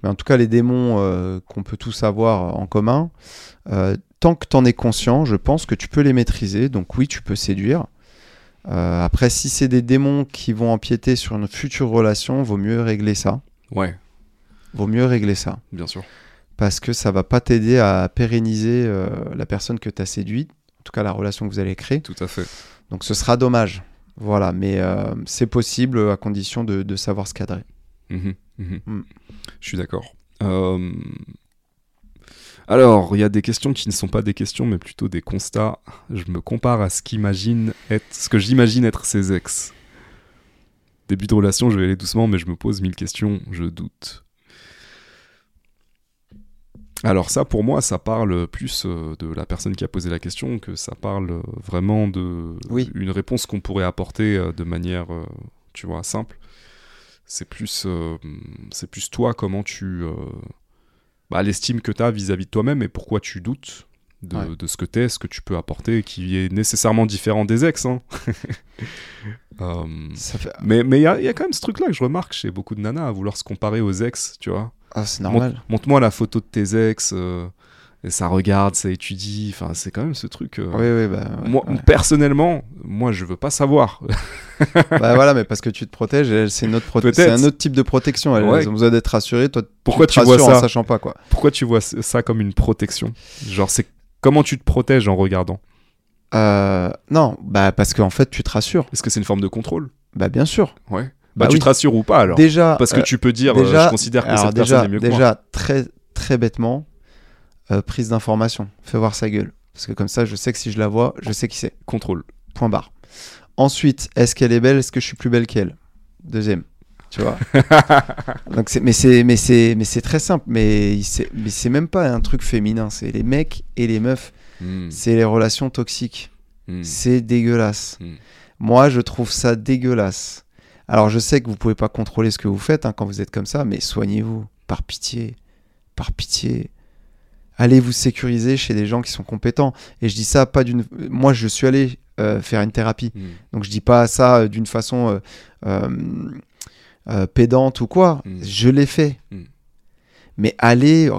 Mais en tout cas, les démons qu'on peut tous avoir en commun, tant que tu en es conscient, je pense que tu peux les maîtriser. Donc oui, tu peux séduire. Euh, après, si c'est des démons qui vont empiéter sur une future relation, vaut mieux régler ça. Ouais, Vaut mieux régler ça. bien sûr. Parce que ça va pas t'aider à pérenniser euh, la personne que tu as séduite, en tout cas la relation que vous allez créer. Tout à fait. Donc ce sera dommage. Voilà, mais euh, c'est possible à condition de, de savoir se cadrer. Mhm, mhm. Mm. Je suis d'accord. Euh, Alors, il y a des questions qui ne sont pas des questions, mais plutôt des constats. Je me compare à ce qu'imagine être, ce que j'imagine être ses ex. Début de relation, je vais aller doucement, mais je me pose mille questions, je doute. Alors ça, pour moi, ça parle plus euh, de la personne qui a posé la question que ça parle euh, vraiment de Oui. une réponse qu'on pourrait apporter euh, de manière, tu vois, simple. C'est plus, c'est plus toi comment tu, bah, l'estime que tu as vis-à-vis de toi-même et pourquoi tu doutes de, Ouais. de ce que t'es, ce que tu peux apporter, qui est nécessairement différent des ex. hein. <laughs> Euh, fait... mais mais il y a, y a quand même ce truc-là que je remarque chez beaucoup de nanas à vouloir se comparer aux ex, tu vois. Ah, c'est normal. Montre-moi la photo de tes ex, euh, et ça regarde, ça étudie. Enfin, c'est quand même ce truc. euh, Oui, oui, bah, ouais, moi, ouais. personnellement, moi, je veux pas savoir. <laughs> bah voilà, mais parce que tu te protèges, c'est une autre c'est un autre type de protection. Elles, Ouais. ont besoin d'être rassurées. Toi, Pourquoi tu tu vois rassures en ça sachant pas quoi. Pourquoi tu vois ça comme une protection? Genre, c'est comment tu te protèges en regardant? Euh, non, bah parce qu'en fait, tu te rassures. Est-ce que c'est une forme de contrôle? Bah bien sûr. Ouais. Bah Bah, tu oui. te rassures ou pas alors? Déjà, Parce que euh, tu peux dire, euh, déjà, je considère que cette déjà, personne est mieux que moi. déjà très très bêtement, euh, prise d'information. Fais voir sa gueule. Parce que comme ça, je sais que si je la vois, je sais qui c'est. Contrôle. Point barre. Ensuite, est-ce qu'elle est belle? Est-ce que je suis plus belle qu'elle? Deuxième. Tu vois? <laughs> Donc c'est, mais c'est, mais c'est, mais c'est très simple. Mais c'est, mais c'est même pas un truc féminin. C'est les mecs et les meufs. Hmm, C'est les relations toxiques. hmm. C'est dégueulasse. Mm. Moi, je trouve ça dégueulasse. Alors, je sais que vous pouvez pas contrôler ce que vous faites hein, quand vous êtes comme ça, mais soignez-vous. Par pitié. Par pitié. Allez vous sécuriser chez des gens qui sont compétents. Et je dis ça pas d'une. Moi, je suis allé euh, faire une thérapie. Hmm. Donc, je dis pas ça euh, d'une façon euh, pédante ou quoi. Mm. Je l'ai fait. Mm. Mais allez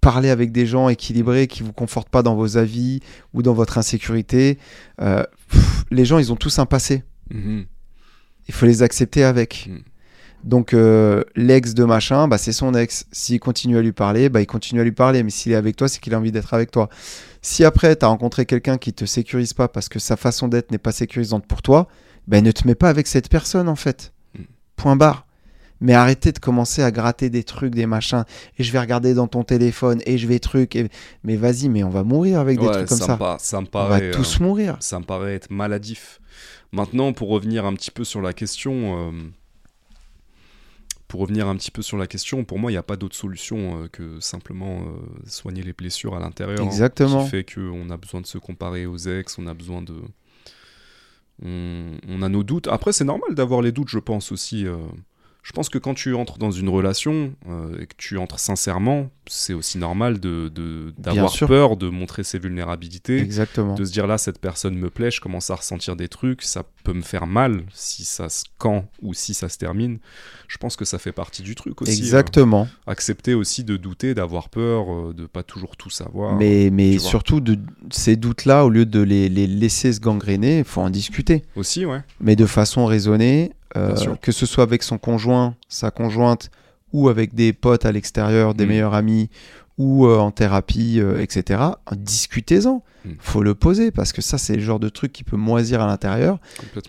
parler avec des gens équilibrés qui vous confortent pas dans vos avis ou dans votre insécurité. Pff, les gens, ils ont tous un passé. Mhm. Il faut les accepter avec. Donc, euh, l'ex de machin, bah, c'est son ex. S'il continue à lui parler, bah, il continue à lui parler. Mais s'il est avec toi, c'est qu'il a envie d'être avec toi. Si après, tu as rencontré quelqu'un qui te sécurise pas parce que sa façon d'être n'est pas sécurisante pour toi, bah, ne te mets pas avec cette personne, en fait. Mm. Point barre. Mais arrêtez de commencer à gratter des trucs, des machins. Et je vais regarder dans ton téléphone. Et je vais truc. Et... Mais vas-y, mais on va mourir avec des Ouais, trucs comme ça, ça. Ça me On va paraît, tous euh, mourir. ça me paraît être maladif. Maintenant, pour revenir un petit peu sur la question, euh, pour revenir un petit peu sur la question, pour moi, il n'y a pas d'autre solution euh, que simplement euh, soigner les blessures à l'intérieur. hein, Exactement. qui fait qu'on a besoin de se comparer aux ex, on a besoin de, on, on a nos doutes. Après, c'est normal d'avoir les doutes, je pense aussi. euh, je pense que quand tu entres dans une relation euh, et que tu entres sincèrement, c'est aussi normal de de- d'avoir sûr. peur de montrer ses vulnérabilités Exactement. de se dire là cette personne me plaît, je commence à ressentir des trucs, ça peut me faire mal si ça se quand ou si ça se termine. Je pense que ça fait partie du truc aussi. Exactement. euh, accepter aussi de douter, d'avoir peur, euh, de pas toujours tout savoir. Mais, mais surtout, de, ces doutes-là, au lieu de les, les laisser se gangréner, il faut en discuter. Aussi, ouais. Mais de façon raisonnée. Que ce soit avec son conjoint, sa conjointe, ou avec des potes à l'extérieur, des Mm. meilleurs amis, ou euh, en thérapie, euh, etc. Discutez-en. Mm. faut le poser, parce que ça, c'est le genre de truc qui peut moisir à l'intérieur,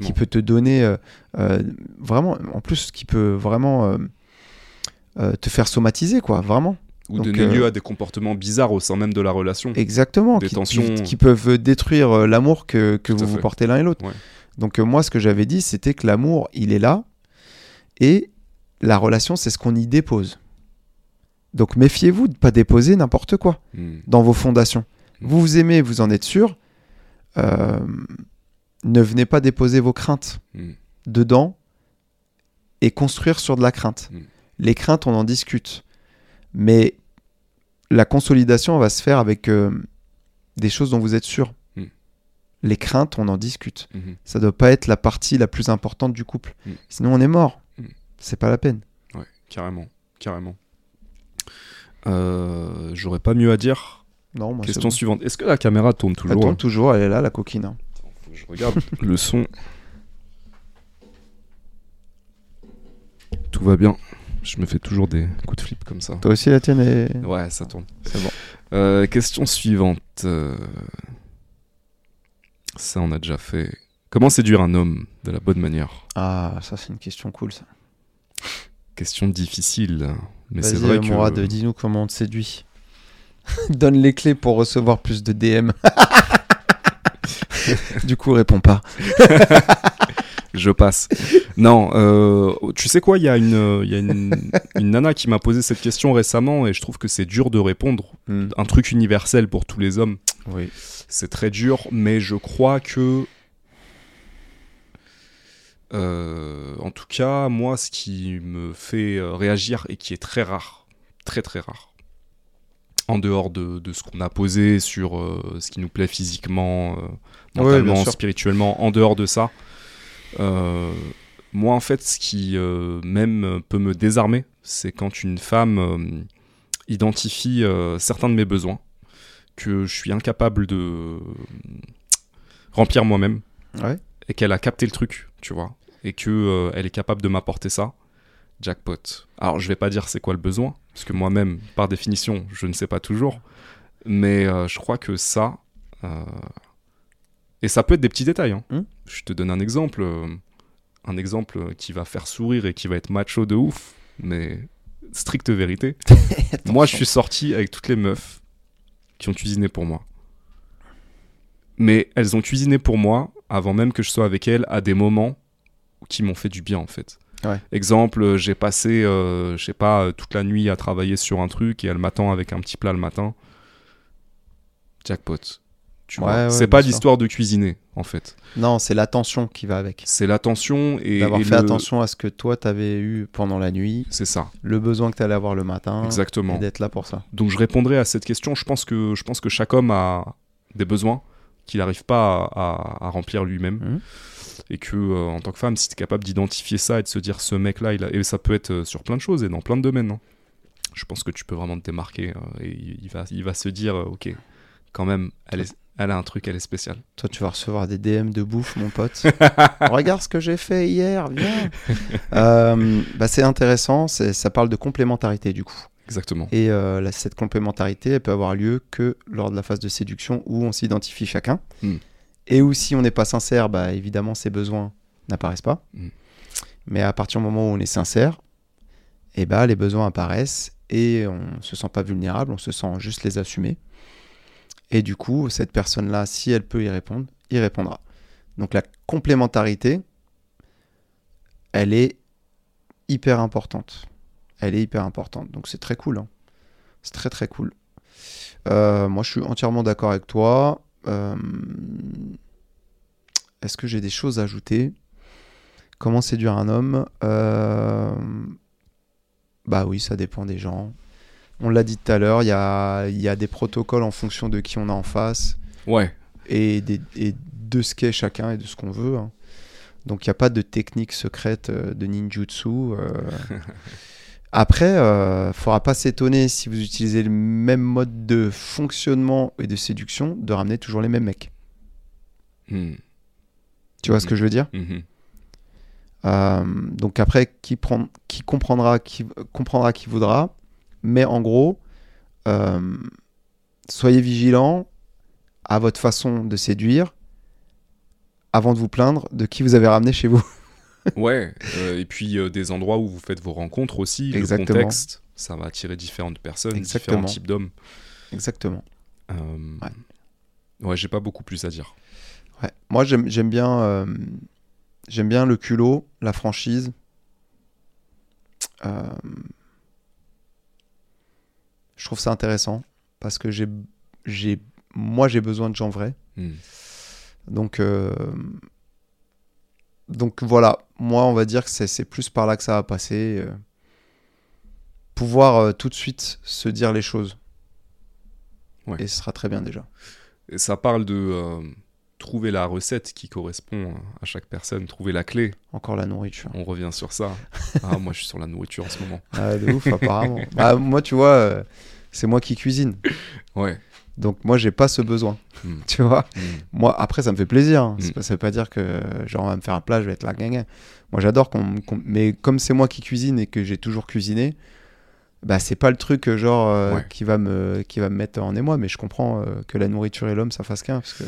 qui peut te donner euh, euh, vraiment, en plus, qui peut vraiment euh, euh, te faire somatiser, quoi, vraiment. Ou donc, donner euh, lieu à des comportements bizarres au sein même de la relation. Exactement, Des qui, tensions. qui- qui peuvent détruire euh, l'amour que, vous vous portez l'un et l'autre. Ouais. Donc euh, moi, ce que j'avais dit, c'était que l'amour, il est là, et la relation, c'est ce qu'on y dépose. Donc méfiez-vous de ne pas déposer n'importe quoi Mm. dans vos fondations. Mm. Vous vous aimez, vous en êtes sûr, euh, ne venez pas déposer vos craintes Mm. dedans et construire sur de la crainte. Les craintes, on en discute. Mais la consolidation va se faire avec euh, des choses dont vous êtes sûr. Les craintes, on en discute. Mhm. Ça doit pas être la partie la plus importante du couple. Mm. Sinon, on est mort. Mm. C'est pas la peine. Ouais, carrément, carrément. Euh, J'aurais pas mieux à dire. Non, moi, Question bon. suivante. Est-ce que la caméra tourne Elle toujours tourne toujours, elle est là, la coquine. hein. Faut que Je regarde <laughs> le son. Tout va bien. Je me fais toujours des coups de flip comme ça. Toi aussi, la tienne est. Ouais, ça tourne. C'est bon. Euh, question suivante. Euh, Ça, on a déjà fait. Comment séduire un homme de la bonne manière? Ah, ça, c'est une question cool, ça. Question difficile. Mais c'est vrai que. Dis-nous comment on te séduit. <laughs> Donne les clés pour recevoir plus de DM. <laughs> du coup, réponds pas. <laughs> Je passe. non, euh, tu sais quoi, il y a, une, euh, y a une, une nana qui m'a posé cette question récemment et je trouve que c'est dur de répondre. Un truc universel pour tous les hommes, Oui. C'est très dur, mais je crois que. euh, en tout cas, moi, ce qui me fait euh, réagir et qui est très rare, très très rare, en dehors de, de ce qu'on a posé sur euh, ce qui nous plaît physiquement, euh, mentalement, spirituellement, en dehors de ça, moi en fait, ce qui même peut me désarmer, c'est quand une femme identifie certains de mes besoins que je suis incapable de remplir moi-même Ouais. et qu'elle a capté le truc, tu vois, et que euh, elle est capable de m'apporter ça, jackpot. Alors je vais pas dire c'est quoi le besoin, parce que moi-même, par définition, je ne sais pas toujours, mais euh, je crois que ça, euh, et ça peut être des petits détails. hein. Hmm. Je te donne un exemple, euh, un exemple qui va faire sourire et qui va être macho de ouf, mais stricte vérité. <laughs> moi, je suis sorti avec toutes les meufs qui ont cuisiné pour moi. Mais elles ont cuisiné pour moi avant même que je sois avec elles à des moments qui m'ont fait du bien en fait. Ouais. Exemple, euh, j'ai passé, euh, je sais pas, euh, toute la nuit à travailler sur un truc et elle m'attend avec un petit plat le matin. Jackpot. Tu Ouais, vois. ouais, c'est pas l'histoire de cuisiner en fait. Non, c'est l'attention qui va avec. C'est l'attention et, D'avoir fait le- attention à ce que toi, t'avais eu pendant la nuit, C'est ça, le besoin que t'allais avoir le matin, exactement. et d'être là pour ça. Donc je répondrai à cette question. Je pense que, je pense que chaque homme a des besoins qu'il n'arrive pas à, à- à remplir lui-même. Mhm. Et que euh, en tant que femme, si tu es capable d'identifier ça et de se dire ce mec-là, il a... et ça peut être euh, sur plein de choses et dans plein de domaines. hein. Je pense que tu peux vraiment te démarquer euh, et il va, il va se dire ok, quand même, elle, est- elle a un truc, elle est spéciale. Toi, tu vas recevoir des DM de bouffe, mon pote. <laughs> Regarde ce que j'ai fait hier, viens. Euh, bah, c'est intéressant, ça parle de complémentarité du coup. Exactement. Et euh, cette complémentarité, elle peut avoir lieu que lors de la phase de séduction où on s'identifie chacun. Mm. Et où si on n'est pas sincère, bah, évidemment, ses besoins n'apparaissent pas. Mm. Mais à partir du moment où on est sincère, et bah, les besoins apparaissent et on se sent pas vulnérable, on se sent juste les assumer. Et du coup, cette personne-là, si elle peut y répondre, y répondra. Donc la complémentarité, elle est hyper importante. Elle est hyper importante. Donc c'est très cool. hein. C'est très très cool. Euh, moi, je suis entièrement d'accord avec toi. Euh, Est-ce que j'ai des choses à ajouter? Comment séduire un homme? Euh, Bah oui, ça dépend des gens. On l'a dit tout à l'heure, il y a, y a des protocoles en fonction de qui on a en face Ouais, et, des- et de ce qu'est chacun et de ce qu'on veut. hein. Donc il n'y a pas de technique secrète euh, de ninjutsu. euh. <laughs> Après, il faudra pas s'étonner si vous utilisez le même mode de fonctionnement et de séduction de ramener toujours les mêmes mecs. Hmm. Tu vois ce que je veux dire? Mhm. Euh, Donc après, qui, prend, qui comprendra, qui comprendra qui voudra? Mais en gros, euh, soyez vigilants à votre façon de séduire avant de vous plaindre de qui vous avez ramené chez vous. <laughs> Ouais, euh, et puis euh, des endroits où vous faites vos rencontres aussi, Exactement. le contexte, ça va attirer différentes personnes, Exactement. différents types d'hommes. Exactement. Euh, Ouais. ouais, j'ai pas beaucoup plus à dire. Ouais. Moi, j'aime bien, j'aime bien le culot, la franchise. Je trouve ça intéressant parce que j'ai, j'ai, moi, j'ai besoin de gens vrais. Hmm. Donc, euh, donc voilà, moi on va dire que c'est c'est plus par là que ça va passer. euh, pouvoir euh, tout de suite se dire les choses. Ouais. Et ce sera très bien déjà. Et ça parle de trouver la recette qui correspond à chaque personne, trouver la clé. Encore la nourriture. On revient sur ça. <laughs> ah, moi, je suis sur la nourriture en ce moment. Ah, de ouf, apparemment. Bah, moi, tu vois, euh, c'est moi qui cuisine. Ouais. Donc moi, j'ai pas ce besoin. Hmm. <laughs> Tu vois Hmm. Moi, après, ça me fait plaisir. hein. Mm. pas- Ça veut pas dire que, genre, on va me faire un plat, je vais être là, gagnant. Moi, j'adore qu'on... Mais comme c'est moi qui cuisine et que j'ai toujours cuisiné, bah, c'est pas le truc, euh, genre, euh, Ouais. qui, va me... qui va me mettre en émoi. Mais je comprends euh, que la nourriture et l'homme, ça fasse qu'un. Parce que...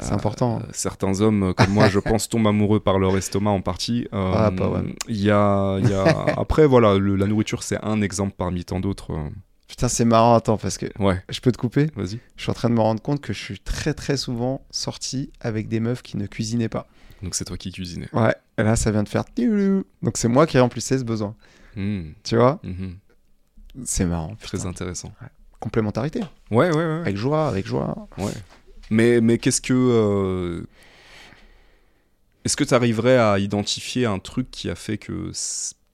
C'est important. euh, certains hommes, comme moi, je pense, tombent amoureux par leur estomac en partie. Euh, Ah, pas ouais. Y a, il y a- Après, voilà, le- la nourriture, c'est un exemple parmi tant d'autres. euh. Putain, c'est marrant. Attends, parce que Ouais, je peux te couper vas-y. Je suis en train de me rendre compte que je suis très, très souvent sorti avec des meufs qui ne cuisinaient pas. Donc, c'est toi qui cuisinais. Ouais. Et là, ça vient de faire... Donc c'est moi qui remplissais ce besoin. Hmm. Tu vois? Mhm. C'est marrant. Très putain. intéressant. Complémentarité. Ouais, ouais, ouais. Avec joie, avec joie. Ouais. Mais, mais qu'est-ce que. euh, Est-ce que tu arriverais à identifier un truc qui a fait que,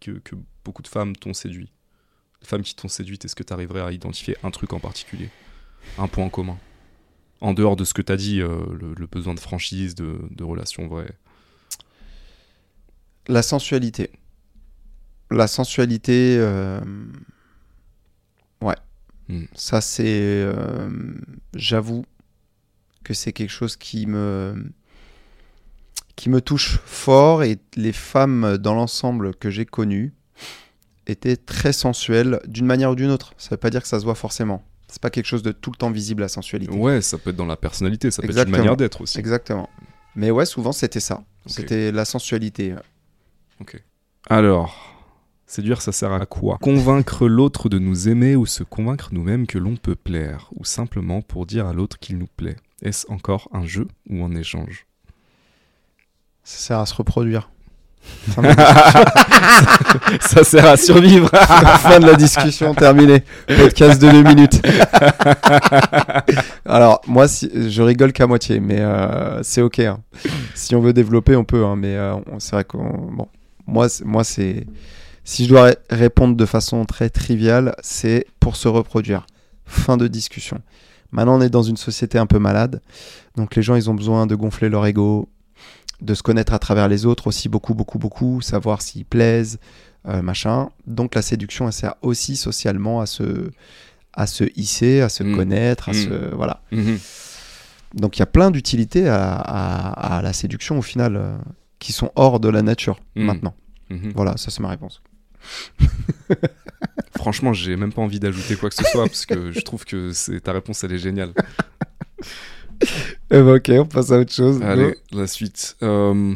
que, que beaucoup de femmes t'ont séduit? Femmes qui t'ont séduite, est-ce que tu arriverais à identifier un truc en particulier? Un point commun? En dehors de ce que tu as dit, euh, le, le besoin de franchise, de, de relations vraies? La sensualité. La sensualité, euh, ouais. Hmm. Ça, c'est. J'avoue que c'est quelque chose qui me. qui me touche fort et les femmes dans l'ensemble que j'ai connues étaient très sensuelles d'une manière ou d'une autre. Ça veut pas dire que ça se voit forcément. C'est pas quelque chose de tout le temps visible, la sensualité. Ouais, ça peut être dans la personnalité, ça peut être une manière d'être aussi. Exactement. Mais ouais, souvent c'était ça. Ok. C'était la sensualité. Alors, séduire, ça sert à quoi? Convaincre l'autre de nous aimer ou se convaincre nous-mêmes que l'on peut plaire, ou simplement pour dire à l'autre qu'il nous plaît? Est-ce encore un jeu ou un échange? Ça sert à se reproduire. <laughs> Ça sert à survivre <laughs> fin de la discussion, terminé. Podcast de deux minutes. <laughs> Alors, moi, si, je rigole qu'à moitié, mais euh, c'est ok. hein. Si on veut développer, on peut. hein, mais euh, c'est vrai qu'on. Bon, moi, c'est- moi, c'est. Si je dois ré- répondre de façon très triviale, c'est pour se reproduire. Fin de discussion. Maintenant, on est dans une société un peu malade. Donc, les gens, ils ont besoin de gonfler leur ego, de se connaître à travers les autres aussi beaucoup, beaucoup, beaucoup, savoir s'ils plaisent, euh, machin. Donc la séduction, elle sert aussi socialement à se, à se hisser, à se Mm. connaître, à Mm. se voilà. Mhm. Donc il y a plein d'utilités à, à- à la séduction au final euh, qui sont hors de la nature Mm. maintenant. Mhm. Voilà, ça c'est ma réponse. <laughs> Franchement, j'ai même pas envie d'ajouter quoi que ce soit, parce que je trouve que c'est ta réponse, elle est géniale. Eh ben, ok, on passe à autre chose. Allez, la suite. Euh,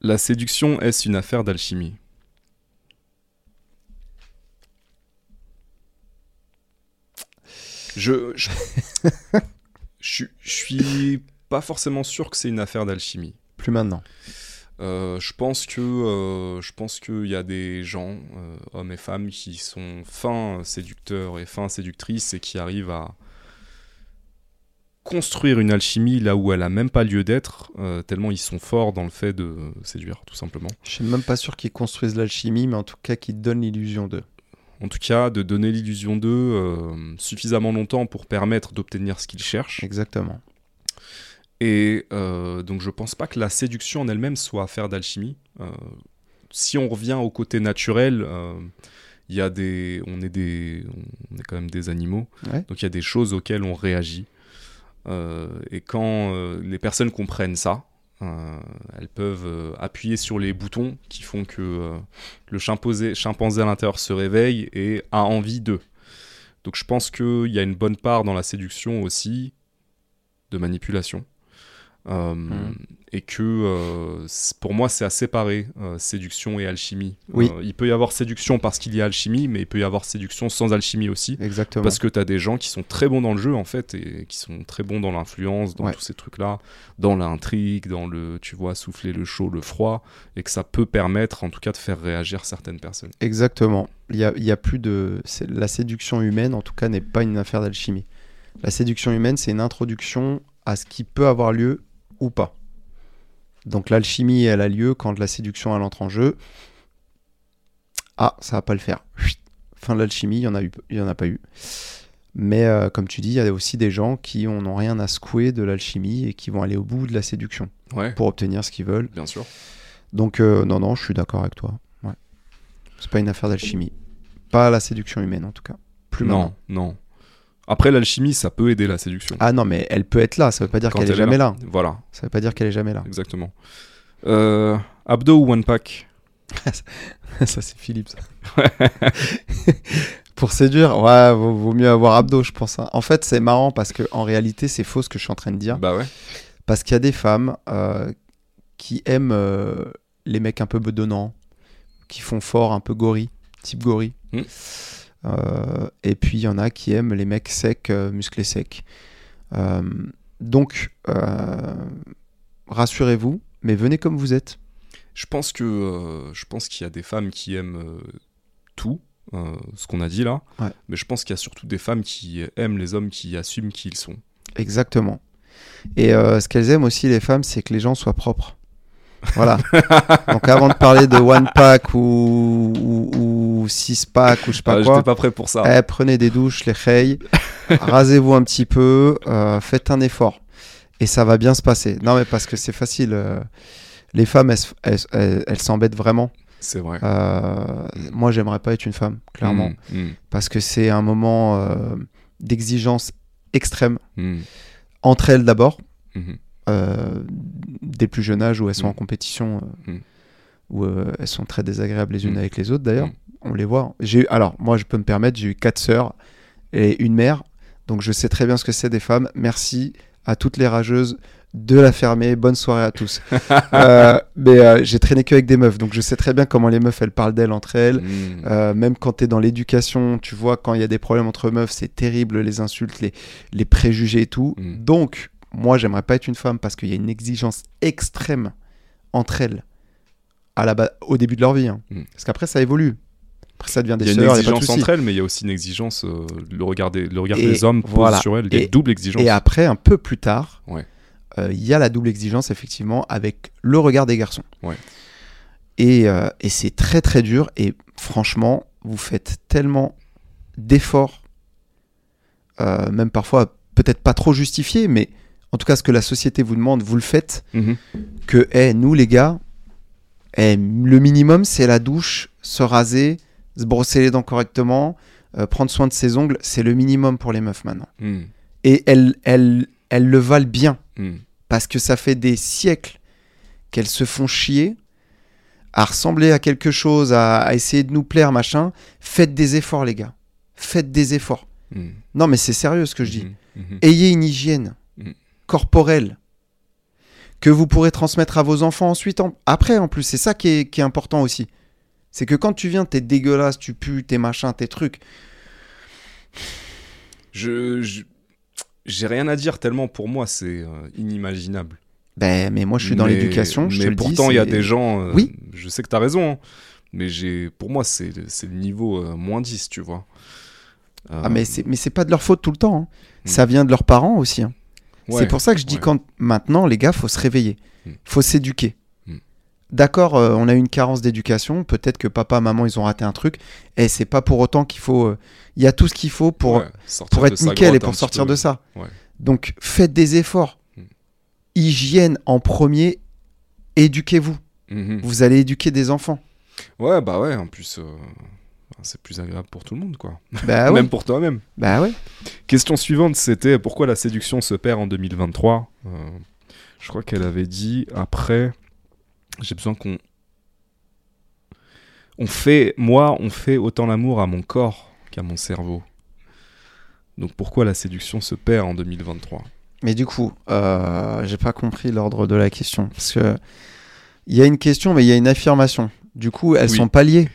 La séduction, est-ce une affaire d'alchimie? Je, je, <laughs> je, je suis pas forcément sûr que c'est une affaire d'alchimie. Plus maintenant. Euh, je pense que euh, je pense qu'il y a des gens, euh, hommes et femmes, qui sont fins séducteurs et fins séductrices et qui arrivent à construire une alchimie là où elle a même pas lieu d'être, tellement ils sont forts dans le fait de séduire, tout simplement. Je suis même pas sûr qu'ils construisent l'alchimie, mais en tout cas qu'ils donnent l'illusion d'eux. En tout cas, de donner l'illusion d'eux suffisamment longtemps pour permettre d'obtenir ce qu'ils cherchent. Exactement. Et euh, donc je pense pas que la séduction en elle-même soit affaire d'alchimie. Euh, si on revient au côté naturel, euh, il y a des, on est des, on est quand même des animaux, Ouais. donc il y a des choses auxquelles on réagit. Euh, et quand euh, les personnes comprennent ça, euh, elles peuvent euh, appuyer sur les boutons qui font que euh, le chimpanzé, chimpanzé à l'intérieur se réveille et a envie d'eux. Donc je pense qu'il y a une bonne part dans la séduction aussi de manipulation. Euh, Mhm. Et que euh, pour moi, c'est à séparer euh, séduction et alchimie. Oui. Euh, il peut y avoir séduction parce qu'il y a alchimie, mais il peut y avoir séduction sans alchimie aussi. Exactement. Parce que tu as des gens qui sont très bons dans le jeu, en fait, et qui sont très bons dans l'influence, dans Ouais. tous ces trucs-là, dans l'intrigue, dans le, tu vois, souffler le chaud, le froid, et que ça peut permettre, en tout cas, de faire réagir certaines personnes. Exactement. Il y a, il y a plus de. La séduction humaine, en tout cas, n'est pas une affaire d'alchimie. La séduction humaine, c'est une introduction à ce qui peut avoir lieu ou pas. Donc l'alchimie, elle a lieu quand la séduction, elle entre en jeu. Ah, ça va pas le faire. Chut. Fin de l'alchimie, il y en a eu, il y en a pas eu. Mais euh, comme tu dis, il y a aussi des gens qui n'ont rien à secouer de l'alchimie et qui vont aller au bout de la séduction Ouais, pour obtenir ce qu'ils veulent. bien sûr. Donc euh, non, non, je suis d'accord avec toi. Ouais. C'est pas une affaire d'alchimie. Pas la séduction humaine en tout cas. Plus non, maintenant. non. Après, l'alchimie, ça peut aider la séduction. Ah non, mais elle peut être là, ça veut pas dire qu'elle est jamais là. Voilà, Ça veut pas dire qu'elle est jamais là. exactement. Euh, abdo ou one pack <laughs> ça c'est Philippe ça. <laughs> Pour séduire, ouais, vaut, vaut mieux avoir abdos, je pense. hein. En fait, c'est marrant parce que en réalité, c'est faux ce que je suis en train de dire. Bah ouais. Parce qu'il y a des femmes euh, qui aiment euh, les mecs un peu bedonnants, qui font fort, un peu gorille, type gorille. Mm. Euh, et puis il y en a qui aiment les mecs secs, euh, musclés secs. Euh, donc, rassurez-vous, mais venez comme vous êtes. Je pense que euh, je pense qu'il y a des femmes qui aiment euh, tout, euh, ce qu'on a dit là. Ouais. Mais je pense qu'il y a surtout des femmes qui aiment les hommes qui assument qui ils sont. Exactement. Et ce qu'elles aiment aussi, les femmes, c'est que les gens soient propres. Voilà. <laughs> Donc avant de parler de One Pack ou, ou, ou ou six packs ou je sais pas Ah, quoi. J'étais pas prêt pour ça. Eh, prenez des douches, les reilles, rasez-vous un petit peu, euh, faites un effort. Et ça va bien se passer. Non, mais parce que c'est facile. euh, les femmes, elles, s'embêtent vraiment. C'est vrai. Euh, moi, j'aimerais pas être une femme, clairement. Mm, mm, Parce que c'est un moment d'exigence extrême. mm, Entre elles d'abord, mhm. euh, dès plus jeune âge où elles sont Mm. en compétition, euh, Mm. où euh, elles sont très désagréables les unes Mm. avec les autres d'ailleurs. Mm. On les voit. J'ai eu- alors moi je peux me permettre, j'ai eu quatre sœurs et une mère, donc je sais très bien ce que c'est des femmes. Merci à toutes les rageuses de la fermer. Bonne soirée à tous. <laughs> Euh, mais euh, j'ai traîné que avec des meufs, donc je sais très bien comment les meufs elles parlent d'elles entre elles. Mm. Euh, même quand tu es dans l'éducation, tu vois, quand il y a des problèmes entre meufs, c'est terrible, les insultes, les, les préjugés et tout. Mm. Donc, moi, j'aimerais pas être une femme parce qu'il y a une exigence extrême entre elles à la au début de leur vie. hein. Mm. Parce qu'après, ça évolue. Après, ça devient Il des une sœurs, y a de exigence entre elles, mais il y a aussi une exigence. euh, le regard des, le regard Et les hommes sur elles, il y a Et- une double exigence. Et après, un peu plus tard, Ouais. euh, il y a la double exigence, effectivement, avec le regard des garçons. Ouais. Et, euh, et c'est très, très dur. Et franchement, vous faites tellement d'efforts, même parfois peut-être pas trop justifiés, mais en tout cas, ce que la société vous demande, vous le faites, Mhm. que eh, nous, les gars, le minimum, c'est la douche, se raser, se brosser les dents correctement, euh, prendre soin de ses ongles, c'est le minimum pour les meufs maintenant. Mm. Et elles, elles, elles le valent bien Mm. parce que ça fait des siècles qu'elles se font chier à ressembler à quelque chose, à, à essayer de nous plaire, machin. Faites des efforts, les gars. Faites des efforts. Non, mais c'est sérieux ce que je dis. Mhm. Mhm. Ayez une hygiène Mhm. Corporelle que vous pourrez transmettre à vos enfants ensuite. en- Après, en plus, c'est ça qui est, qui est important aussi. C'est que quand tu viens, t'es dégueulasse, tu pues, t'es machin, tes trucs. Je, je- j'ai rien à dire tellement pour moi c'est euh, inimaginable. Ben, mais moi, je suis dans Mais- l'éducation, je mais te pourtant il y a des gens. euh, Oui. Je sais que t'as raison, hein, mais j'ai, pour moi c'est, c'est le niveau euh, moins 10, tu vois. Euh, Ah, mais c'est, mais c'est pas de leur faute tout le temps. hein. Mm. Ça vient de leurs parents aussi. hein. Ouais, C'est pour ça que je dis ouais. quand maintenant, les gars, faut se réveiller. Mm. faut s'éduquer. Mm. D'accord, euh, on a une carence d'éducation. Peut-être que papa, maman, ils ont raté un truc. Et c'est pas pour autant qu'il faut. euh, Il y a tout ce qu'il faut pour, Ouais, pour être nickel et pour sortir peu. de ça. Donc faites des efforts. Mm. Hygiène en premier. Éduquez-vous. Mhm. Vous allez éduquer des enfants. Ouais, bah ouais, en plus, euh, c'est plus agréable pour tout le monde, quoi. Bah. <laughs> Même pour toi-même. Bah ouais. Question suivante, c'était pourquoi la séduction se perd en 2023 Euh, Je crois qu'elle avait dit après, j'ai besoin qu'on. On fait, moi, on fait autant l'amour à mon corps qu'à mon cerveau. Donc pourquoi la séduction se perd en 2023 Mais du coup, euh, j'ai pas compris l'ordre de la question. Parce que il y a une question, mais il y a une affirmation. Du coup, elles Oui. sont pas liées.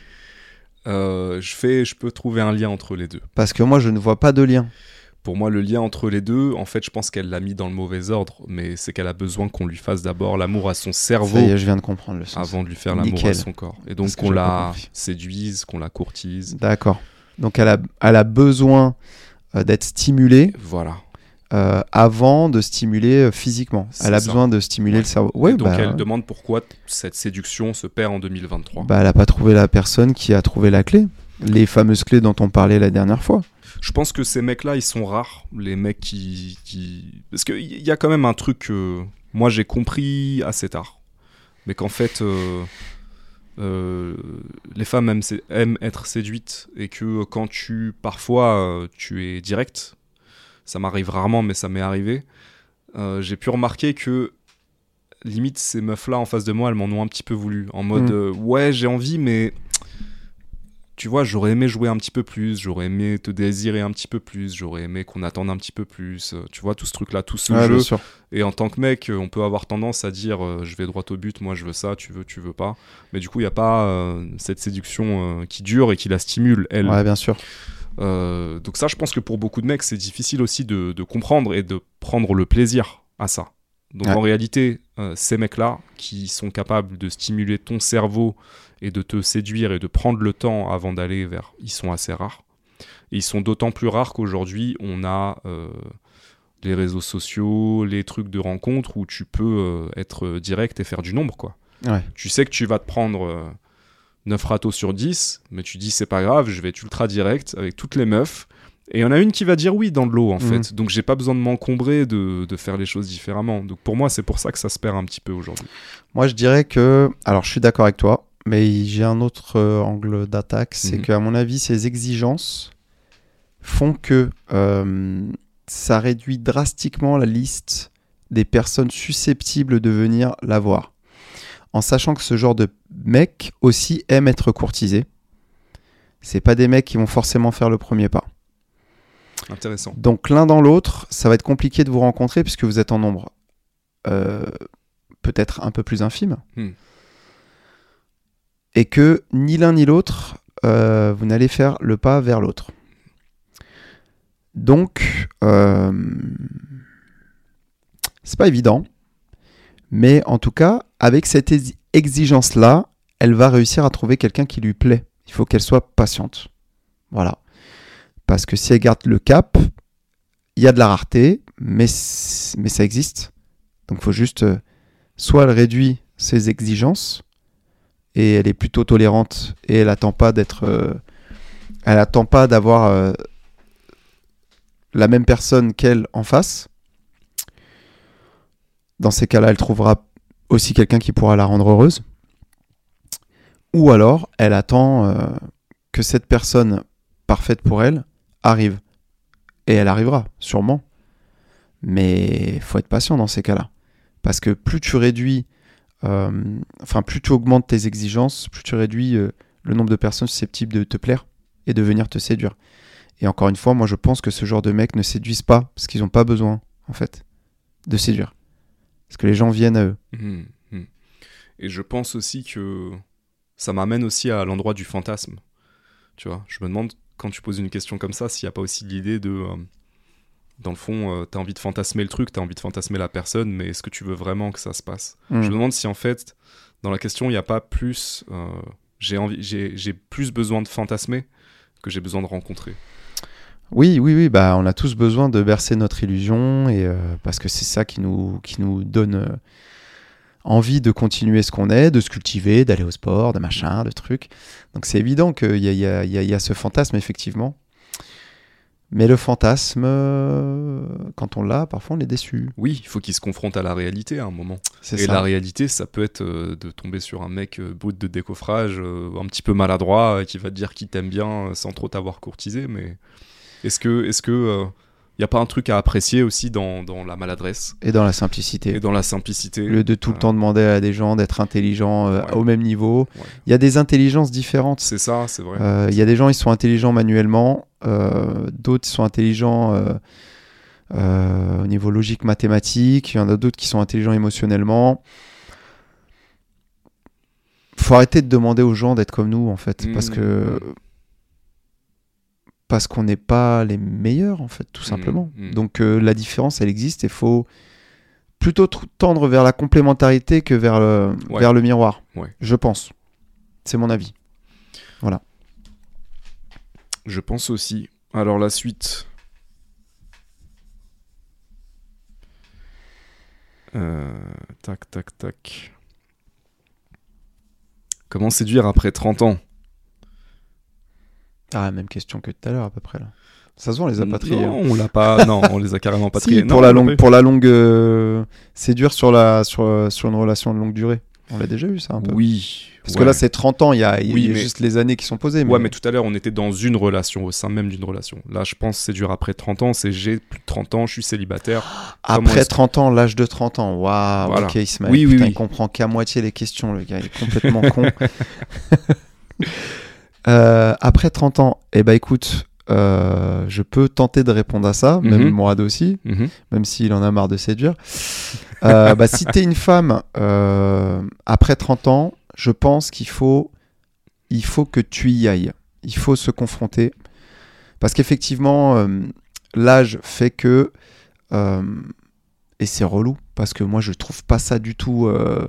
Euh, je, fais, je peux trouver un lien entre les deux. Parce que moi, je ne vois pas de lien. Pour moi, le lien entre les deux, en fait, je pense qu'elle l'a mis dans le mauvais ordre, mais c'est qu'elle a besoin qu'on lui fasse d'abord l'amour à son cerveau est, je viens de comprendre le sens. avant de lui faire l'amour à son corps. Et donc qu'on la séduise, qu'on la courtise. D'accord. Donc, elle a, elle a besoin euh, d'être stimulée Voilà. Euh, avant de stimuler euh, physiquement. Elle a ça. besoin de stimuler Ouais. le cerveau. Ouais, donc bah, elle demande pourquoi cette séduction se perd en 2023. bah, elle a pas trouvé la personne qui a trouvé la clé. Les fameuses clés dont on parlait la dernière fois. Je pense que ces mecs-là, ils sont rares, les mecs qui... qui... Parce qu'il y a quand même un truc que moi j'ai compris assez tard. Mais qu'en fait, euh, euh, les femmes aiment, être séduites et que quand tu, parfois, euh, tu es direct, ça m'arrive rarement, mais ça m'est arrivé, euh, j'ai pu remarquer que limite ces meufs-là en face de moi, elles m'en ont un petit peu voulu. En mode, Mm. euh, ouais, j'ai envie, mais tu vois, j'aurais aimé jouer un petit peu plus, j'aurais aimé te désirer un petit peu plus, j'aurais aimé qu'on attende un petit peu plus, euh, tu vois, tout ce truc-là, tout ce jeu. Et en tant que mec, on peut avoir tendance à dire euh, je vais droit au but, moi je veux ça, tu veux, tu veux pas. Mais du coup, il n'y a pas euh, cette séduction qui dure et qui la stimule, elle. Ouais, bien sûr. Euh, donc ça, je pense que pour beaucoup de mecs, c'est difficile aussi de, de comprendre et de prendre le plaisir à ça. Donc Ouais. en réalité, euh, ces mecs-là qui sont capables de stimuler ton cerveau et de te séduire et de prendre le temps avant d'aller vers... Ils sont assez rares. Et ils sont d'autant plus rares qu'aujourd'hui, on a euh, les réseaux sociaux, les trucs de rencontres où tu peux être direct et faire du nombre, quoi. Ouais. Tu sais que tu vas te prendre... euh, 9 ratos sur 10, mais tu dis c'est pas grave, je vais être ultra direct avec toutes les meufs. Et il y en a une qui va dire oui dans le lot en Mhm. fait. Donc j'ai pas besoin de m'encombrer de, de faire les choses différemment. Donc pour moi c'est pour ça que ça se perd un petit peu aujourd'hui. Moi, je dirais que. Alors, je suis d'accord avec toi, mais j'ai un autre euh, angle d'attaque. C'est Mhm. qu'à mon avis, ces exigences font que euh, ça réduit drastiquement la liste des personnes susceptibles de venir la voir. En sachant que ce genre de mecs aussi aiment être courtisés. C'est pas des mecs qui vont forcément faire le premier pas. Intéressant. Donc l'un dans l'autre, ça va être compliqué de vous rencontrer puisque vous êtes en nombre euh, peut-être un peu plus infime. Hmm. Et que ni l'un ni l'autre, euh, vous n'allez faire le pas vers l'autre. Donc, euh, c'est pas évident. Mais en tout cas, avec cette ex- exigence-là, elle va réussir à trouver quelqu'un qui lui plaît. Il faut qu'elle soit patiente. Voilà. Parce que si elle garde le cap, il y a de la rareté, mais, ça existe. Donc il faut juste, euh, soit elle réduit ses exigences, et elle est plutôt tolérante, et elle attend pas d'être... euh, elle attend pas d'avoir euh, la même personne qu'elle en face. Dans ces cas-là, elle trouvera aussi quelqu'un qui pourra la rendre heureuse. Ou alors, elle attend euh, que cette personne parfaite pour elle arrive. Et elle arrivera, sûrement. Mais faut être patient dans ces cas-là. Parce que plus tu réduis, euh, enfin, plus tu augmentes tes exigences, plus tu réduis euh, le nombre de personnes susceptibles de te plaire et de venir te séduire. Et encore une fois, moi je pense que ce genre de mecs ne séduisent pas parce qu'ils n'ont pas besoin, en fait, de séduire. Parce que les gens viennent à eux. Mhm, mhm. Et je pense aussi que ça m'amène aussi à l'endroit du fantasme. Tu vois, je me demande quand tu poses une question comme ça s'il n'y a pas aussi l'idée de. euh, dans le fond, tu as envie de fantasmer le truc, tu as envie de fantasmer la personne, mais est-ce que tu veux vraiment que ça se passe? Je me demande si en fait, dans la question, il n'y a pas plus. euh, j'ai envie, j'ai plus besoin de fantasmer que j'ai besoin de rencontrer. Oui, oui, oui, bah, on a tous besoin de bercer notre illusion et euh, parce que c'est ça qui nous, qui nous donne euh, envie de continuer ce qu'on est, de se cultiver, d'aller au sport, de machin, de trucs. Donc c'est évident qu'il y y, y y a ce fantasme, effectivement. Mais le fantasme, euh, quand on l'a, parfois on est déçu. Oui, il faut qu'il se confronte à la réalité à un moment. C'est Et ça. la réalité, ça peut être de tomber sur un mec bout de décoffrage, un petit peu maladroit, qui va te dire qu'il t'aime bien sans trop t'avoir courtisé. Mais est-ce que, est-ce que, il n'y a pas un truc à apprécier aussi dans, dans la maladresse Et dans la simplicité. et dans la simplicité Au lieu de tout le temps demander à des gens d'être intelligents euh, Ouais. au même niveau. Ouais. Il y a des intelligences différentes. C'est ça, c'est vrai. Euh, Il y a des gens, ils sont intelligents manuellement, euh, d'autres ils sont intelligents euh, euh, au niveau logique mathématique, il y en a d'autres qui sont intelligents émotionnellement. Faut arrêter de demander aux gens d'être comme nous en fait, parce Mmh, que parce qu'on n'est pas les meilleurs en fait, tout Mmh, simplement. mmh. Donc euh, la différence, elle existe et faut plutôt tendre vers la complémentarité que vers le, Ouais. vers le miroir. Ouais. Je pense. C'est mon avis. Je pense aussi. Alors la suite. Euh, tac, tac, tac. Comment séduire après 30 ans? Ah, même question que tout à l'heure à peu près là. Ça se voit, on les a pas triés. Non, hein. on l'a pas. non, on les a carrément pas Si, triés. pour, Non, la on l'a longue, pour la longue euh, séduire sur, la, sur, euh, sur une relation de longue durée. On l'a déjà eu ça un eu. peu. Oui. Parce ouais. que là c'est 30 ans, il y a, y mais- juste les années qui sont posées. Ouais, mais tout à l'heure, on était dans une relation, au sein même d'une relation. Là, je pense séduire après 30 ans, c'est j'ai plus de 30 ans, je suis célibataire. <gasps> Après est-ce- 30 ans, l'âge de 30 ans, waouh, Voilà. ok Ismaël, Oui, oui, putain, oui. il comprend qu'à moitié les questions, le gars, il est complètement con. <laughs> Euh, après 30 ans, eh ben écoute, euh, je peux tenter de répondre à ça, même Mhm. Mourad aussi, Mhm. même s'il en a marre de séduire. Euh, <laughs> bah, si t'es une femme euh, après 30 ans, je pense qu'il faut, il faut que tu y ailles. Il faut se confronter. Parce qu'effectivement, l'âge fait que. Euh, et c'est relou, parce que moi, je trouve pas ça du tout euh,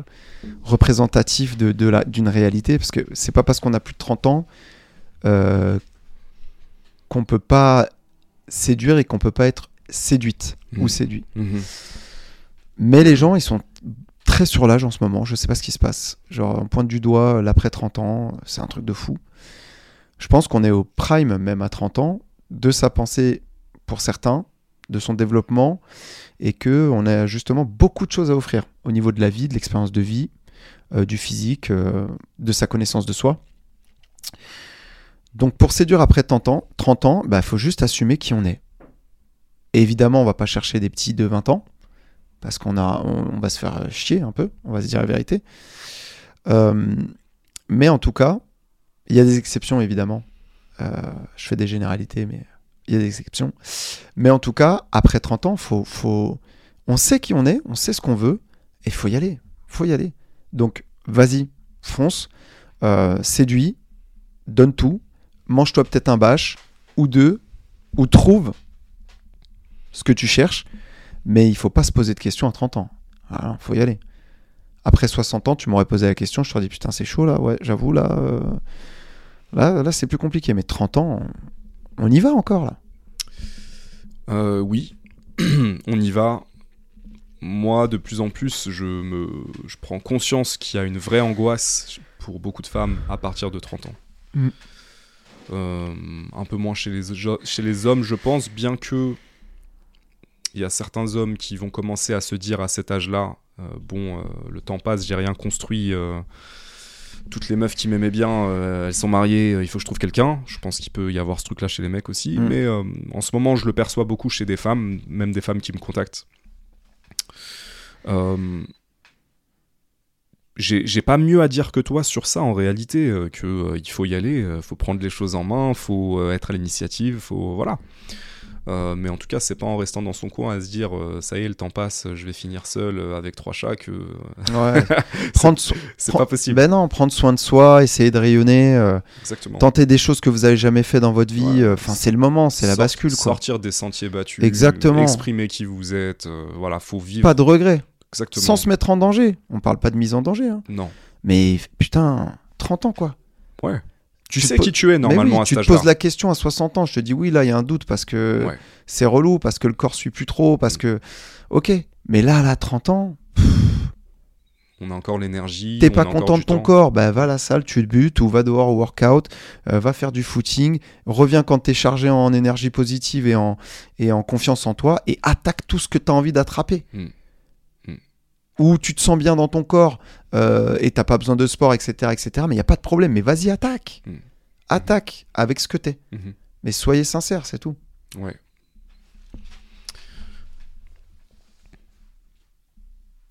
représentatif de, de d'une réalité. Parce que c'est pas parce qu'on a plus de 30 ans euh, qu'on peut pas séduire et qu'on peut pas être séduite ou Mhm. séduit. Mhm. Mais les gens, ils sont très sur l'âge en ce moment, je sais pas ce qui se passe. Genre, on pointe du doigt l'après 30 ans, c'est un truc de fou. Je pense qu'on est au prime, même à 30 ans, de sa pensée pour certains, de son développement, et que on a justement beaucoup de choses à offrir au niveau de la vie, de l'expérience de vie, euh, du physique, euh, de sa connaissance de soi. Donc pour séduire après 30 ans, 30 ans, bah faut juste assumer qui on est. Évidemment, on va pas chercher des petits de 20 ans parce qu'on va se faire chier un peu, on va se dire la vérité. Euh, mais en tout cas, il y a des exceptions évidemment. je fais des généralités, mais il y a des exceptions. Mais en tout cas, après 30 ans, faut, faut... on sait qui on est, on sait ce qu'on veut, et il faut y aller. faut y aller. Donc, vas-y, fonce, euh, séduis, donne tout, mange-toi peut-être un bâche, ou deux, ou trouve ce que tu cherches, mais il faut pas se poser de questions à 30 ans. Il faut y aller. Après 60 ans, tu m'aurais posé la question, je te dit putain, c'est chaud là, ouais, j'avoue, là, euh, là, là c'est plus compliqué, mais 30 ans, on y va encore là? Euh, Oui, <clears throat> on y va. Moi, de plus en plus, je, me, je prends conscience qu'il y a une vraie angoisse pour beaucoup de femmes à partir de 30 ans. Mm. Euh, un peu moins chez les, chez les hommes, je pense, bien que il y a certains hommes qui vont commencer à se dire à cet âge-là, euh, bon, le temps passe, j'ai rien construit toutes les meufs qui m'aimaient bien, euh, elles sont mariées, euh, il faut que je trouve quelqu'un. Je pense qu'il peut y avoir ce truc-là chez les mecs aussi. Mm. Mais euh, en ce moment, je le perçois beaucoup chez des femmes, même des femmes qui me contactent. j'ai pas mieux à dire que toi sur ça en réalité, que il faut y aller, faut prendre les choses en main, faut être à l'initiative, faut voilà. Euh, mais en tout cas, c'est pas en restant dans son coin à se dire euh, ça y est, le temps passe, je vais finir seul euh, avec trois chats que. ouais. <laughs> prendre c'est pas possible. Ben non, prendre soin de soi, essayer de rayonner, tenter des choses que vous avez jamais fait dans votre vie. Enfin, c'est le moment, c'est la bascule. Quoi. Sortir des sentiers battus. Exactement. Exprimer qui vous êtes. voilà, faut vivre. Pas de regrets. Exactement. Sans se mettre en danger. On parle pas de mise en danger. Hein. Non. Mais putain, 30 ans quoi. Ouais. Tu, sais qui tu es normalement à Tu te poses la question à 60 ans, je te dis oui, là il y a un doute parce que c'est relou, parce que le corps suit plus trop, parce que. Ok, mais là, là, 30 ans. on a encore l'énergie. T'es pas content de ton corps, bah va à la salle, tu te butes, ou va dehors au workout, euh, va faire du footing, reviens quand t'es chargé en énergie positive et en, et en confiance en toi, et attaque tout ce que t'as envie d'attraper. Mm. Mm. Ou tu te sens bien dans ton corps euh, et t'as pas besoin de sport, etc., etc., mais il y a pas de problème, mais vas-y, attaque. Attaque avec ce que t'es. Mm-hmm. Mais soyez sincère, c'est tout. Ouais.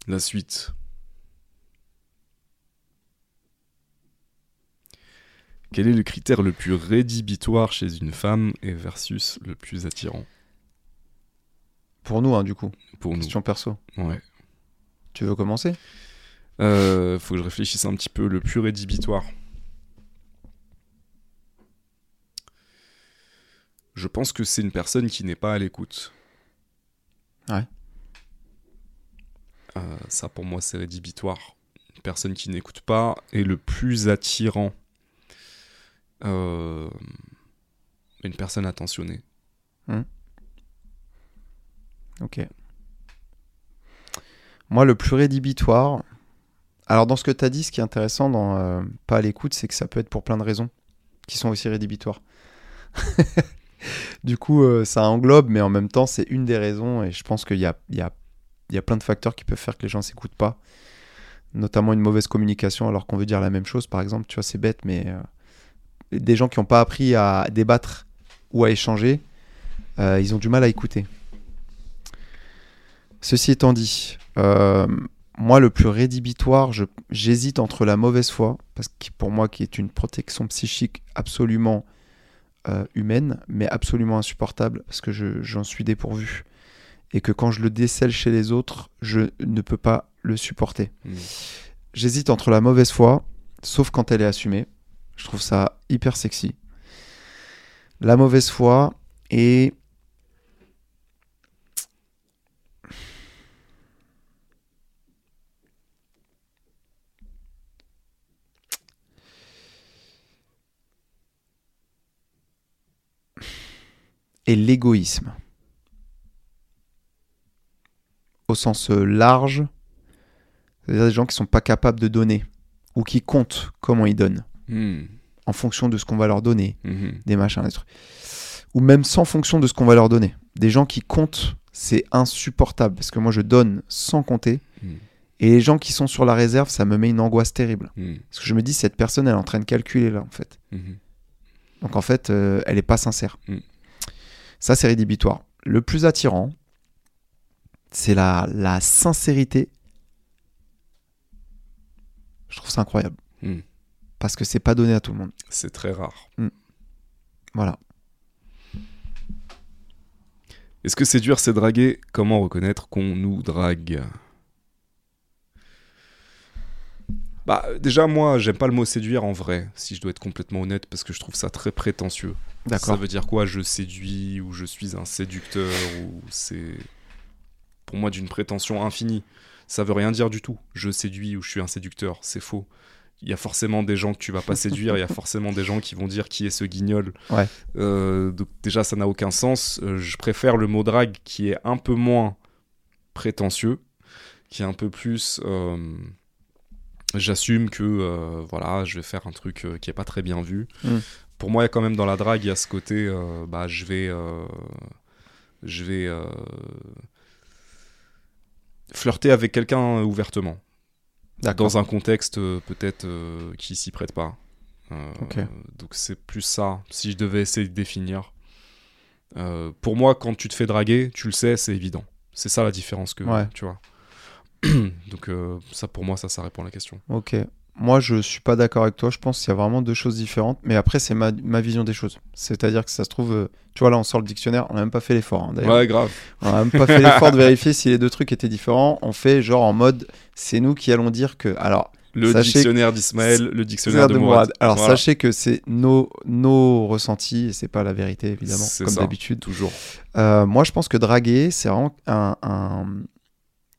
La suite. Quel est le critère le plus rédhibitoire chez une femme et versus le plus attirant? Pour nous, hein, du coup. Pour Question perso. Ouais. Tu veux commencer? Euh, Faut que je réfléchisse un petit peu. Le plus rédhibitoire. Je pense que c'est une personne qui n'est pas à l'écoute. Ouais. Euh, ça, pour moi, c'est rédhibitoire. Une personne qui n'écoute pas est le plus attirant. Euh, une personne attentionnée. Hmm. Ok. Moi, le plus rédhibitoire. Alors, dans ce que tu as dit, ce qui est intéressant dans euh, Pas à l'écoute, c'est que ça peut être pour plein de raisons qui sont aussi rédhibitoires. <laughs> du coup, ça englobe, mais en même temps, c'est une des raisons, et je pense qu'il y a, y a il y a plein de facteurs qui peuvent faire que les gens s'écoutent pas. Notamment une mauvaise communication alors qu'on veut dire la même chose, par exemple. Tu vois, c'est bête, mais euh, des gens qui n'ont pas appris à débattre ou à échanger, euh, ils ont du mal à écouter. Ceci étant dit, euh, moi, le plus rédhibitoire, j'hésite entre la mauvaise foi, parce que pour moi, qui est une protection psychique absolument humaine, mais absolument insupportable, parce que j'en suis dépourvu et que quand je le décèle chez les autres, je ne peux pas le supporter. Hmm. J'hésite entre la mauvaise foi, sauf quand elle est assumée. Je trouve ça hyper sexy. La mauvaise foi et et l'égoïsme au sens euh, large, C'est-à-dire des gens qui sont pas capables de donner ou qui comptent comment ils donnent Hmm. en fonction de ce qu'on va leur donner, Mhm. des machins, des trucs. Ou même sans fonction de ce qu'on va leur donner. Des gens qui comptent, c'est insupportable parce que moi je donne sans compter. Hmm. Et les gens qui sont sur la réserve, ça me met une angoisse terrible. Hmm. Parce que je me dis, cette personne, elle est en train de calculer là, en fait. Donc en fait, euh, elle n'est pas sincère. Ça, c'est rédhibitoire. Le plus attirant, c'est la, la sincérité. Je trouve ça incroyable. Mm. Parce que c'est pas donné à tout le monde. C'est très rare. Voilà. Est-ce que séduire, c'est draguer? Comment reconnaître qu'on nous drague? Bah, déjà, moi, j'aime pas le mot séduire en vrai, si je dois être complètement honnête, parce que je trouve ça très prétentieux. Ça D'accord. veut dire quoi Je séduis, ou je suis un séducteur, ou c'est. Pour moi, d'une prétention infinie. Ça veut rien dire du tout. Je séduis ou je suis un séducteur, c'est faux. Il y a forcément des gens que tu vas pas séduire, il y a forcément des gens qui vont dire qui est ce guignol. Ouais. Euh, donc déjà, ça n'a aucun sens. Euh, je préfère le mot drague qui est un peu moins prétentieux, qui est un peu plus. euh, J'assume que euh, voilà, je vais faire un truc euh, qui est pas très bien vu. Mm. Pour moi, il y a quand même dans la drague, il y a ce côté, euh, bah, je vais, euh, je vais flirter avec quelqu'un ouvertement dans un contexte peut-être qui s'y prête pas. Donc c'est plus ça, si je devais essayer de définir. Pour moi, quand tu te fais draguer, tu le sais, c'est évident. C'est ça la différence que Ouais. tu vois. <clears throat> Donc euh, ça, pour moi, ça, ça répond à la question. Ok. Moi, je suis pas d'accord avec toi. Je pense qu'il y a vraiment deux choses différentes. Mais après, c'est ma, ma vision des choses. C'est-à-dire que ça se trouve, euh, tu vois, là, on sort le dictionnaire. On n'a même pas fait l'effort. hein, d'ailleurs. Ouais, grave. On n'a même pas fait l'effort de <laughs> vérifier si les deux trucs étaient différents. On fait genre en mode, c'est nous qui allons dire que. Alors, Le dictionnaire d'Ismaël, le dictionnaire de, de Mourad. Mourad. Alors, Voilà. sachez que c'est nos, nos ressentis et c'est pas la vérité, évidemment, comme d'habitude. Toujours. Euh, moi, je pense que draguer, c'est vraiment un. un-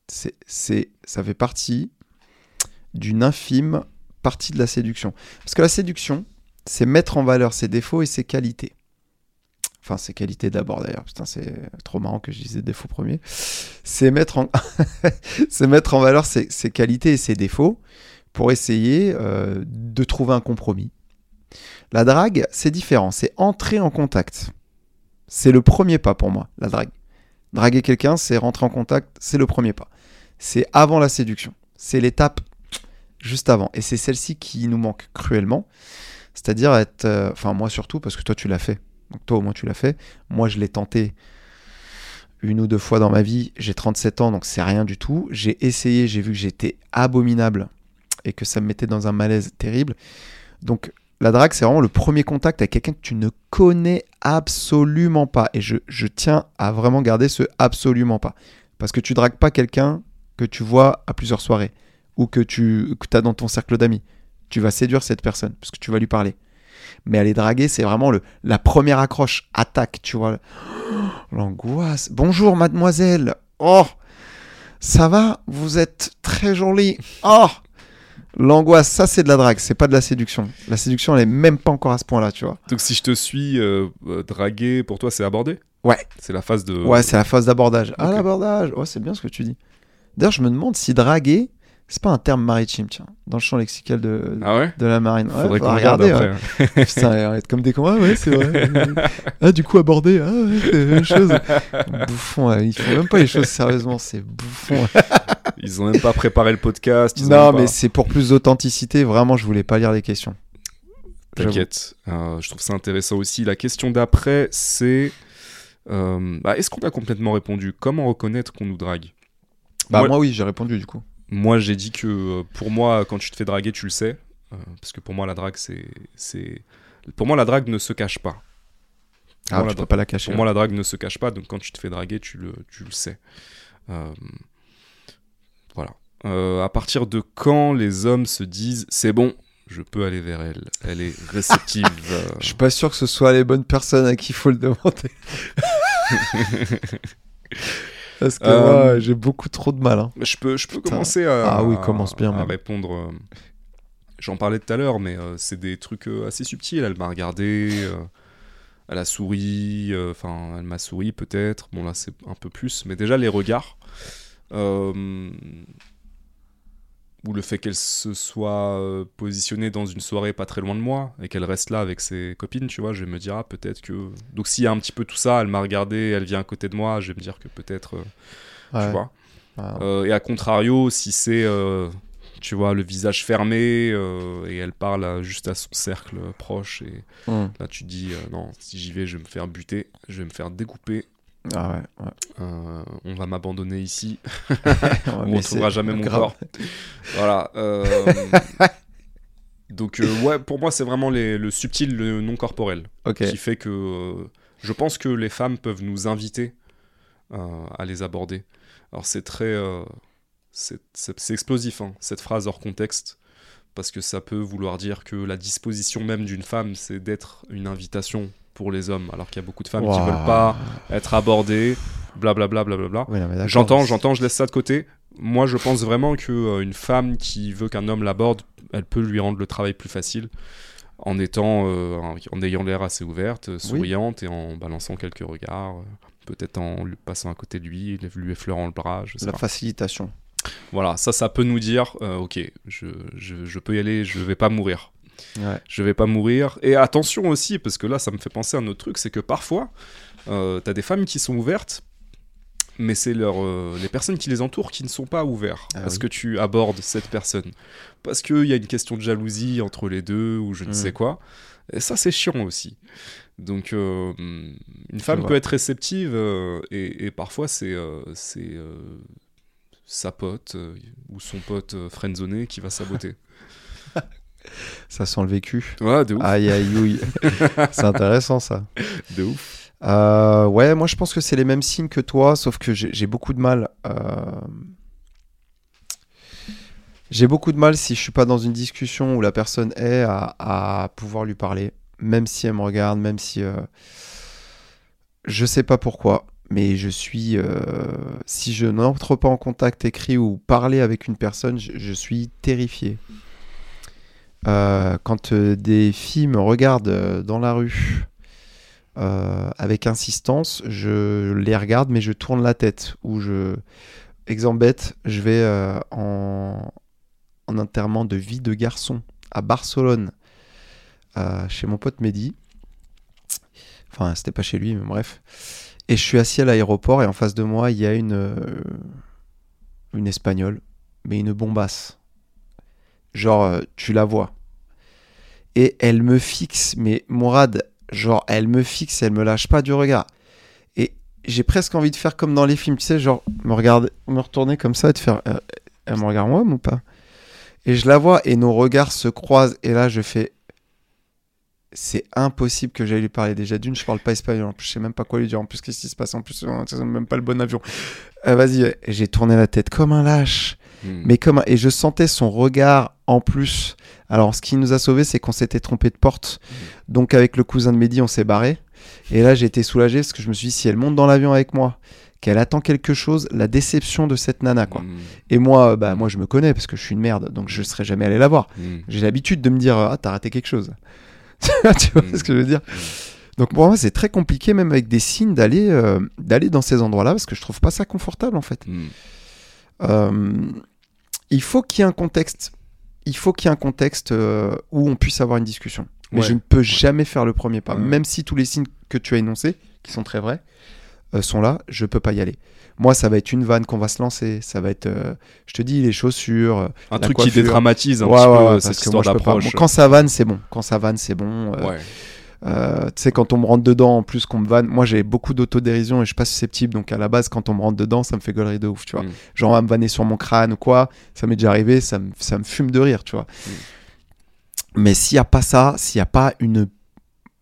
c'est, ça fait partie d'une infime partie de la séduction. Parce que la séduction, c'est mettre en valeur ses défauts et ses qualités. Enfin, ses qualités d'abord d'ailleurs. Putain, c'est trop marrant que je disais défauts premier. <laughs> C'est mettre en, valeur ses, ses qualités et ses défauts pour essayer euh, de trouver un compromis. La drague, c'est différent. C'est entrer en contact. C'est le premier pas pour moi, la drague. Draguer quelqu'un, c'est rentrer en contact, c'est le premier pas. C'est avant la séduction. C'est l'étape juste avant. Et c'est celle-ci qui nous manque cruellement. C'est-à-dire être. euh, Enfin, moi surtout, parce que toi, tu l'as fait. Donc, toi, au moins, tu l'as fait. Moi, je l'ai tenté une ou deux fois dans ma vie. J'ai 37 ans, donc c'est rien du tout. J'ai essayé, j'ai vu que j'étais abominable et que ça me mettait dans un malaise terrible. Donc, la drague, c'est vraiment le premier contact avec quelqu'un que tu ne connais absolument pas. Et je, je tiens à vraiment garder ce absolument pas. Parce que tu dragues pas quelqu'un que tu vois à plusieurs soirées ou que tu que as dans ton cercle d'amis. Tu vas séduire cette personne parce que tu vas lui parler. Mais aller draguer, c'est vraiment le, la première accroche, attaque, tu vois. <gasps> L'angoisse. Bonjour, mademoiselle. Oh, ça va? Vous êtes très jolie. Oh, l'angoisse, ça c'est de la drague, c'est pas de la séduction. La séduction, elle est même pas encore à ce point-là, tu vois. Donc si je te suis, euh, euh, draguer, pour toi, c'est aborder? Ouais. C'est la phase de... Ouais, c'est la phase d'abordage. Ah, l'abordage. Ouais, c'est bien ce que tu dis. D'ailleurs, je me demande si draguer, c'est pas un terme maritime, tiens, dans le champ lexical de, Ah ouais de la marine. Ouais, Faudrait faudra qu'on regarde regarder, ouais. après. Putain, on va être comme des cons. Ah ouais, c'est vrai. <laughs> ah, du coup, aborder, ah ouais, c'est la même chose. Bouffon, ouais, ils font même pas les choses sérieusement, c'est bouffon. Ils ont même pas préparé le podcast. ils non, mais c'est pour plus d'authenticité. Vraiment, je voulais pas lire les questions. T'inquiète, euh, je trouve ça intéressant aussi. La question d'après, c'est euh, bah, est-ce qu'on a complètement répondu? Comment reconnaître qu'on nous drague? Bah, Moi- moi, oui, j'ai répondu du coup. Moi, j'ai dit que euh, pour moi, quand tu te fais draguer, tu le sais. Euh, parce que pour moi, la drague, c'est, c'est. Pour moi, la drague ne se cache pas. Ah, Voilà, tu peux pas la cacher. Pour moi, la drague ne se cache pas. Donc, quand tu te fais draguer, tu le, tu le sais. Euh, voilà. Euh, à partir de quand les hommes se disent c'est bon, je peux aller vers elle. Elle est réceptive. <laughs> Je suis pas sûr que ce soit les bonnes personnes à qui il faut le demander. <laughs> Parce que Euh, moi, j'ai beaucoup trop de mal. hein. Je peux, je peux Putain. commencer à, Ah oui, commence bien, à même. répondre. euh, J'en parlais tout à l'heure, mais euh, c'est des trucs euh, assez subtils. Elle m'a regardé, elle a souri, enfin, elle m'a souri peut-être. Bon, là, c'est un peu plus, mais déjà les regards. Ou le fait qu'elle se soit euh, positionnée dans une soirée pas très loin de moi et qu'elle reste là avec ses copines, tu vois, je vais me dire, ah, peut-être que. Donc, s'il y a un petit peu tout ça, elle m'a regardé, elle vient à côté de moi, je vais me dire que peut-être. euh, Ouais. Tu vois. Ah, Euh, et à contrario, si c'est. euh, tu vois, le visage fermé et elle parle à- juste à son cercle proche et hum. là tu dis non si j'y vais je vais me faire buter je vais me faire découper Ah ouais, ouais. euh, on va m'abandonner ici <laughs> <laughs> on mais retrouvera c'est jamais mon grave. corps. Voilà. euh, Donc, euh, ouais, pour moi, c'est vraiment les- le subtil, le non corporel, Ok. qui fait que je pense que les femmes peuvent nous inviter à les aborder. Alors, c'est très. c'est explosif, hein, cette phrase hors contexte, parce que ça peut vouloir dire que la disposition même d'une femme, c'est d'être une invitation pour les hommes, alors qu'il y a beaucoup de femmes qui Waouh. veulent pas être abordées, blablabla, d'accord. J'entends, j'entends, je laisse ça de côté. Moi, je pense vraiment que euh, une femme qui veut qu'un homme l'aborde, elle peut lui rendre le travail plus facile en étant, euh, en- ayant l'air assez ouverte, euh, souriante et en balançant quelques regards, peut-être en lui passant à côté de lui, lui effleurant le bras, je sais La pas. facilitation. Voilà, ça, ça peut nous dire, euh, ok, je, je, je peux y aller, je vais pas mourir Ouais. je vais pas mourir. Et attention aussi, parce que là, ça me fait penser à un autre truc, c'est que parfois, euh, t'as des femmes qui sont ouvertes, mais c'est leur, euh, les personnes qui les entourent qui ne sont pas ouverts Ah à ce oui. que tu abordes cette personne. Parce qu'il y a une question de jalousie entre les deux, ou je ne Mm. sais quoi. Et ça, c'est chiant aussi. Donc, euh, une femme peut être réceptive, euh, et, et parfois, c'est euh, sa pote ou son pote friendzoné qui va saboter. <laughs> Ça sent le vécu. ouais, de ouf. Aïe, aïe, ouille. <laughs> c'est intéressant, ça. De ouf. Euh, ouais, moi je pense que c'est les mêmes signes que toi, sauf que j'ai j'ai beaucoup de mal. euh, J'ai beaucoup de mal si je suis pas dans une discussion où la personne est à, à pouvoir lui parler, même si elle me regarde, même si euh, je sais pas pourquoi, mais je suis euh, si je n'entre pas en contact écrit ou parler avec une personne, je, je suis terrifié. Euh, quand euh, des filles me regardent euh, dans la rue avec insistance, je les regarde, mais je tourne la tête. Ou je. Exemple bête, je vais en... en enterrement de vie de garçon à Barcelone, chez mon pote Mehdi. Enfin, c'était pas chez lui, mais bref. Et je suis assis à l'aéroport, et en face de moi, il y a une. une espagnole, mais une bombasse. Genre, tu la vois. Et elle me fixe, mais Mourad, genre, elle me fixe, elle me lâche pas du regard. Et j'ai presque envie de faire comme dans les films, tu sais, genre, me regarder, me retourner comme ça et de faire. euh, elle me regarde moi ou pas? Et je la vois et nos regards se croisent. Et là, je fais. C'est impossible que j'aille lui parler. Déjà, d'une, je parle pas espagnol. En plus, je sais même pas quoi lui dire. En plus, qu'est-ce qui se passe En plus, euh, c'est même pas le bon avion. Euh, Vas-y, j'ai tourné la tête comme un lâche. Mm. Mais comme et je sentais son regard en plus. Alors ce qui nous a sauvés, c'est qu'on s'était trompé de porte. Donc avec le cousin de Mehdi, on s'est barré. Et là, j'ai été soulagé parce que je me suis dit si elle monte dans l'avion avec moi, qu'elle attend quelque chose, la déception de cette nana quoi. Mm. Et moi, bah moi je me connais parce que je suis une merde, donc je serais jamais allé la voir. J'ai l'habitude de me dire ah t'as raté quelque chose. <laughs> tu vois ce que je veux dire Donc pour moi, c'est très compliqué même avec des signes d'aller euh, d'aller dans ces endroits-là parce que je trouve pas ça confortable en fait. Mm. Euh, il faut qu'il y ait un contexte. Il faut qu'il y ait un contexte euh, où on puisse avoir une discussion. Mais Ouais. je ne peux jamais faire le premier pas. Ouais. Même si tous les signes que tu as énoncés, qui sont très vrais, euh, sont là, je peux pas y aller. Moi, ça va être une vanne qu'on va se lancer. Ça va être, euh, je te dis, les chaussures. Un truc coiffure. qui dédramatise un ouais, petit peu cette histoire d'approche. Quand ça vanne, c'est bon. Quand ça vanne, c'est bon. Euh, tu sais, quand on me rentre dedans, en plus qu'on me vanne, moi j'ai beaucoup d'autodérision et je suis pas susceptible. Donc à la base, quand on me rentre dedans, ça me fait gaulerie de ouf, tu vois. Mm. Genre, on va me vanner sur mon crâne ou quoi, ça m'est déjà arrivé, ça me, ça me fume de rire, tu vois. Mm. Mais s'il y a pas ça, s'il y a pas une.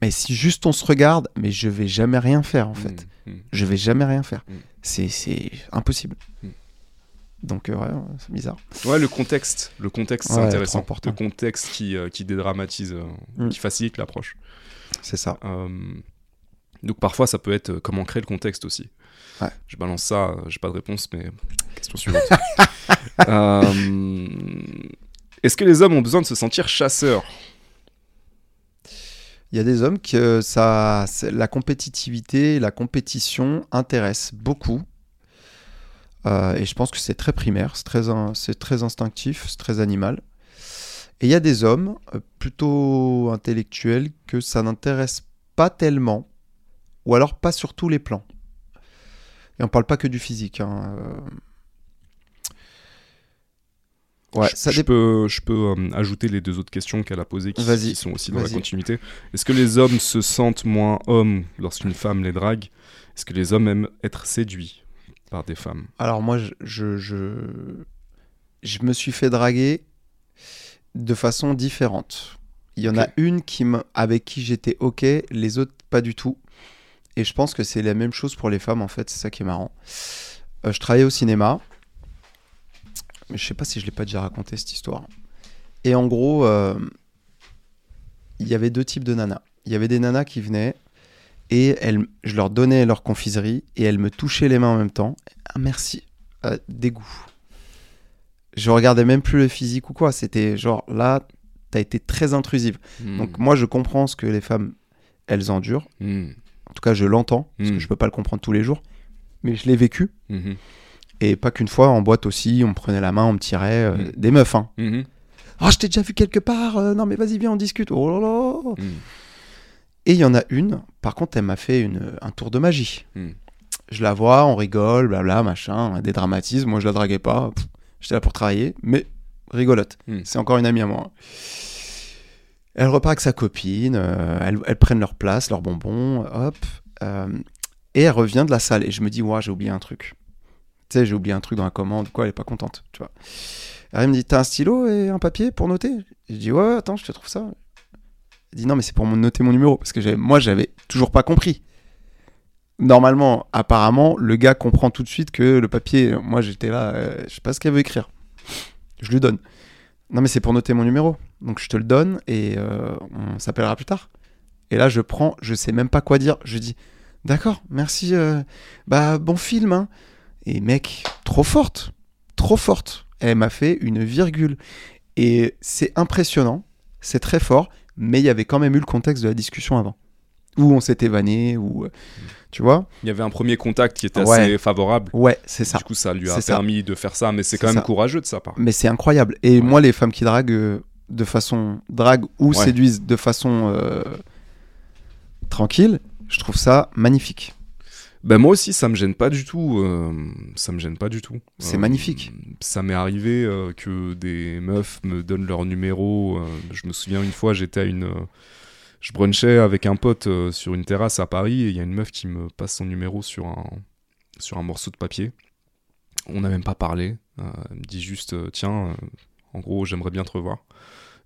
Mais si juste on se regarde, mais je vais jamais rien faire en fait. Mm. Mm. Je vais jamais rien faire. Mm. C'est impossible. Mm. Donc, euh, ouais, c'est bizarre. Ouais, le contexte, le contexte, c'est Ouais, intéressant. Le contexte qui, euh, qui dédramatise, euh, Mm. qui facilite l'approche. C'est ça. Euh, donc parfois, ça peut être euh, comment créer le contexte aussi. Ouais. Je balance ça, euh, j'ai pas de réponse, mais question suivante. <laughs> Euh, Est-ce que les hommes ont besoin de se sentir chasseurs? Il y a des hommes que ça, la compétitivité, la compétition intéresse beaucoup. Euh, et je pense que c'est très primaire, c'est très, c'est très instinctif, c'est très animal. Et il y a des hommes euh, plutôt intellectuels que ça n'intéresse pas tellement, ou alors pas sur tous les plans. Et on parle pas que du physique. hein, euh. Ouais, je, ça je peux, je peux euh, ajouter les deux autres questions qu'elle a posées qui, sont aussi dans la continuité. Est-ce que les hommes se sentent moins hommes lorsqu'une femme les drague? Est-ce que les hommes aiment être séduits par des femmes? Alors moi, je, je, je, je me suis fait draguer de façon différente. Il y en a une qui avec qui j'étais ok, les autres pas du tout. Et je pense que c'est la même chose pour les femmes en fait, c'est ça qui est marrant. Euh, je travaillais au cinéma, mais je sais pas si je l'ai pas déjà raconté cette histoire. Et en gros, euh, il y avait deux types de nanas. Il y avait des nanas qui venaient et elles, je leur donnais leur confiserie et elles me touchaient les mains en même temps. Ah merci, Euh, dégoût. Je regardais même plus le physique ou quoi. C'était genre là, t'as été très intrusive. Hmm. Donc moi, je comprends ce que les femmes, elles endurent. Hmm. En tout cas, je l'entends parce que je peux pas le comprendre tous les jours. Mais je l'ai vécu. Et pas qu'une fois, en boîte aussi, on me prenait la main, on me tirait. euh. Des meufs, hein. Ah, je t'ai déjà vu quelque part. euh, non, mais vas-y, viens, on discute. Oh là là. Hmm. Et il y en a une, par contre, elle m'a fait une, un tour de magie. Mm. Je la vois, on rigole, blabla, machin, des dramatismes. Moi, je la draguais pas. Pff, J'étais là pour travailler, mais rigolote. Mm. C'est encore une amie à moi. Elle repart avec sa copine, euh, elles, elles prennent leur place, leurs bonbons, hop. euh, et elle revient de la salle. Et je me dis, ouais, j'ai oublié un truc. Tu sais, j'ai oublié un truc dans la commande, quoi, elle est pas contente, tu vois. Elle me dit, t'as un stylo et un papier pour noter? Je dis, ouais, attends, je te trouve ça. Elle dit, non, mais c'est pour noter mon numéro. Parce que moi, j'avais toujours pas compris. Normalement, apparemment, le gars comprend tout de suite que le papier, moi j'étais là, euh, je sais pas ce qu'elle veut écrire. Je lui donne. Non, mais c'est pour noter mon numéro. Donc je te le donne et euh, on s'appellera plus tard. Et là, je prends, je sais même pas quoi dire. Je dis, d'accord, merci, euh, bah bon film. Hein. Et mec, trop forte, trop forte. Elle m'a fait une virgule. Et c'est impressionnant, c'est très fort, mais il y avait quand même eu le contexte de la discussion avant. Où on s'était vanné, ou. euh, Tu vois Il y avait un premier contact qui était Ouais. assez favorable. Ouais, c'est ça. Du coup, ça lui a ça. permis de faire ça, mais c'est quand même ça. courageux de sa part. Mais c'est incroyable. Et Ouais. moi, les femmes qui draguent euh, de façon. draguent ou Ouais. séduisent de façon. euh, tranquille, je trouve ça magnifique. Ben moi aussi, ça me gêne pas du tout. euh, ça me gêne pas du tout. C'est Euh, magnifique. Ça m'est arrivé euh, que des meufs me donnent leur numéro. je me souviens une fois, j'étais à une. Je brunchais avec un pote euh, sur une terrasse à Paris et il y a une meuf qui me passe son numéro sur un, sur un morceau de papier. On n'a même pas parlé. Euh, elle me dit juste, euh, tiens, en gros, j'aimerais bien te revoir.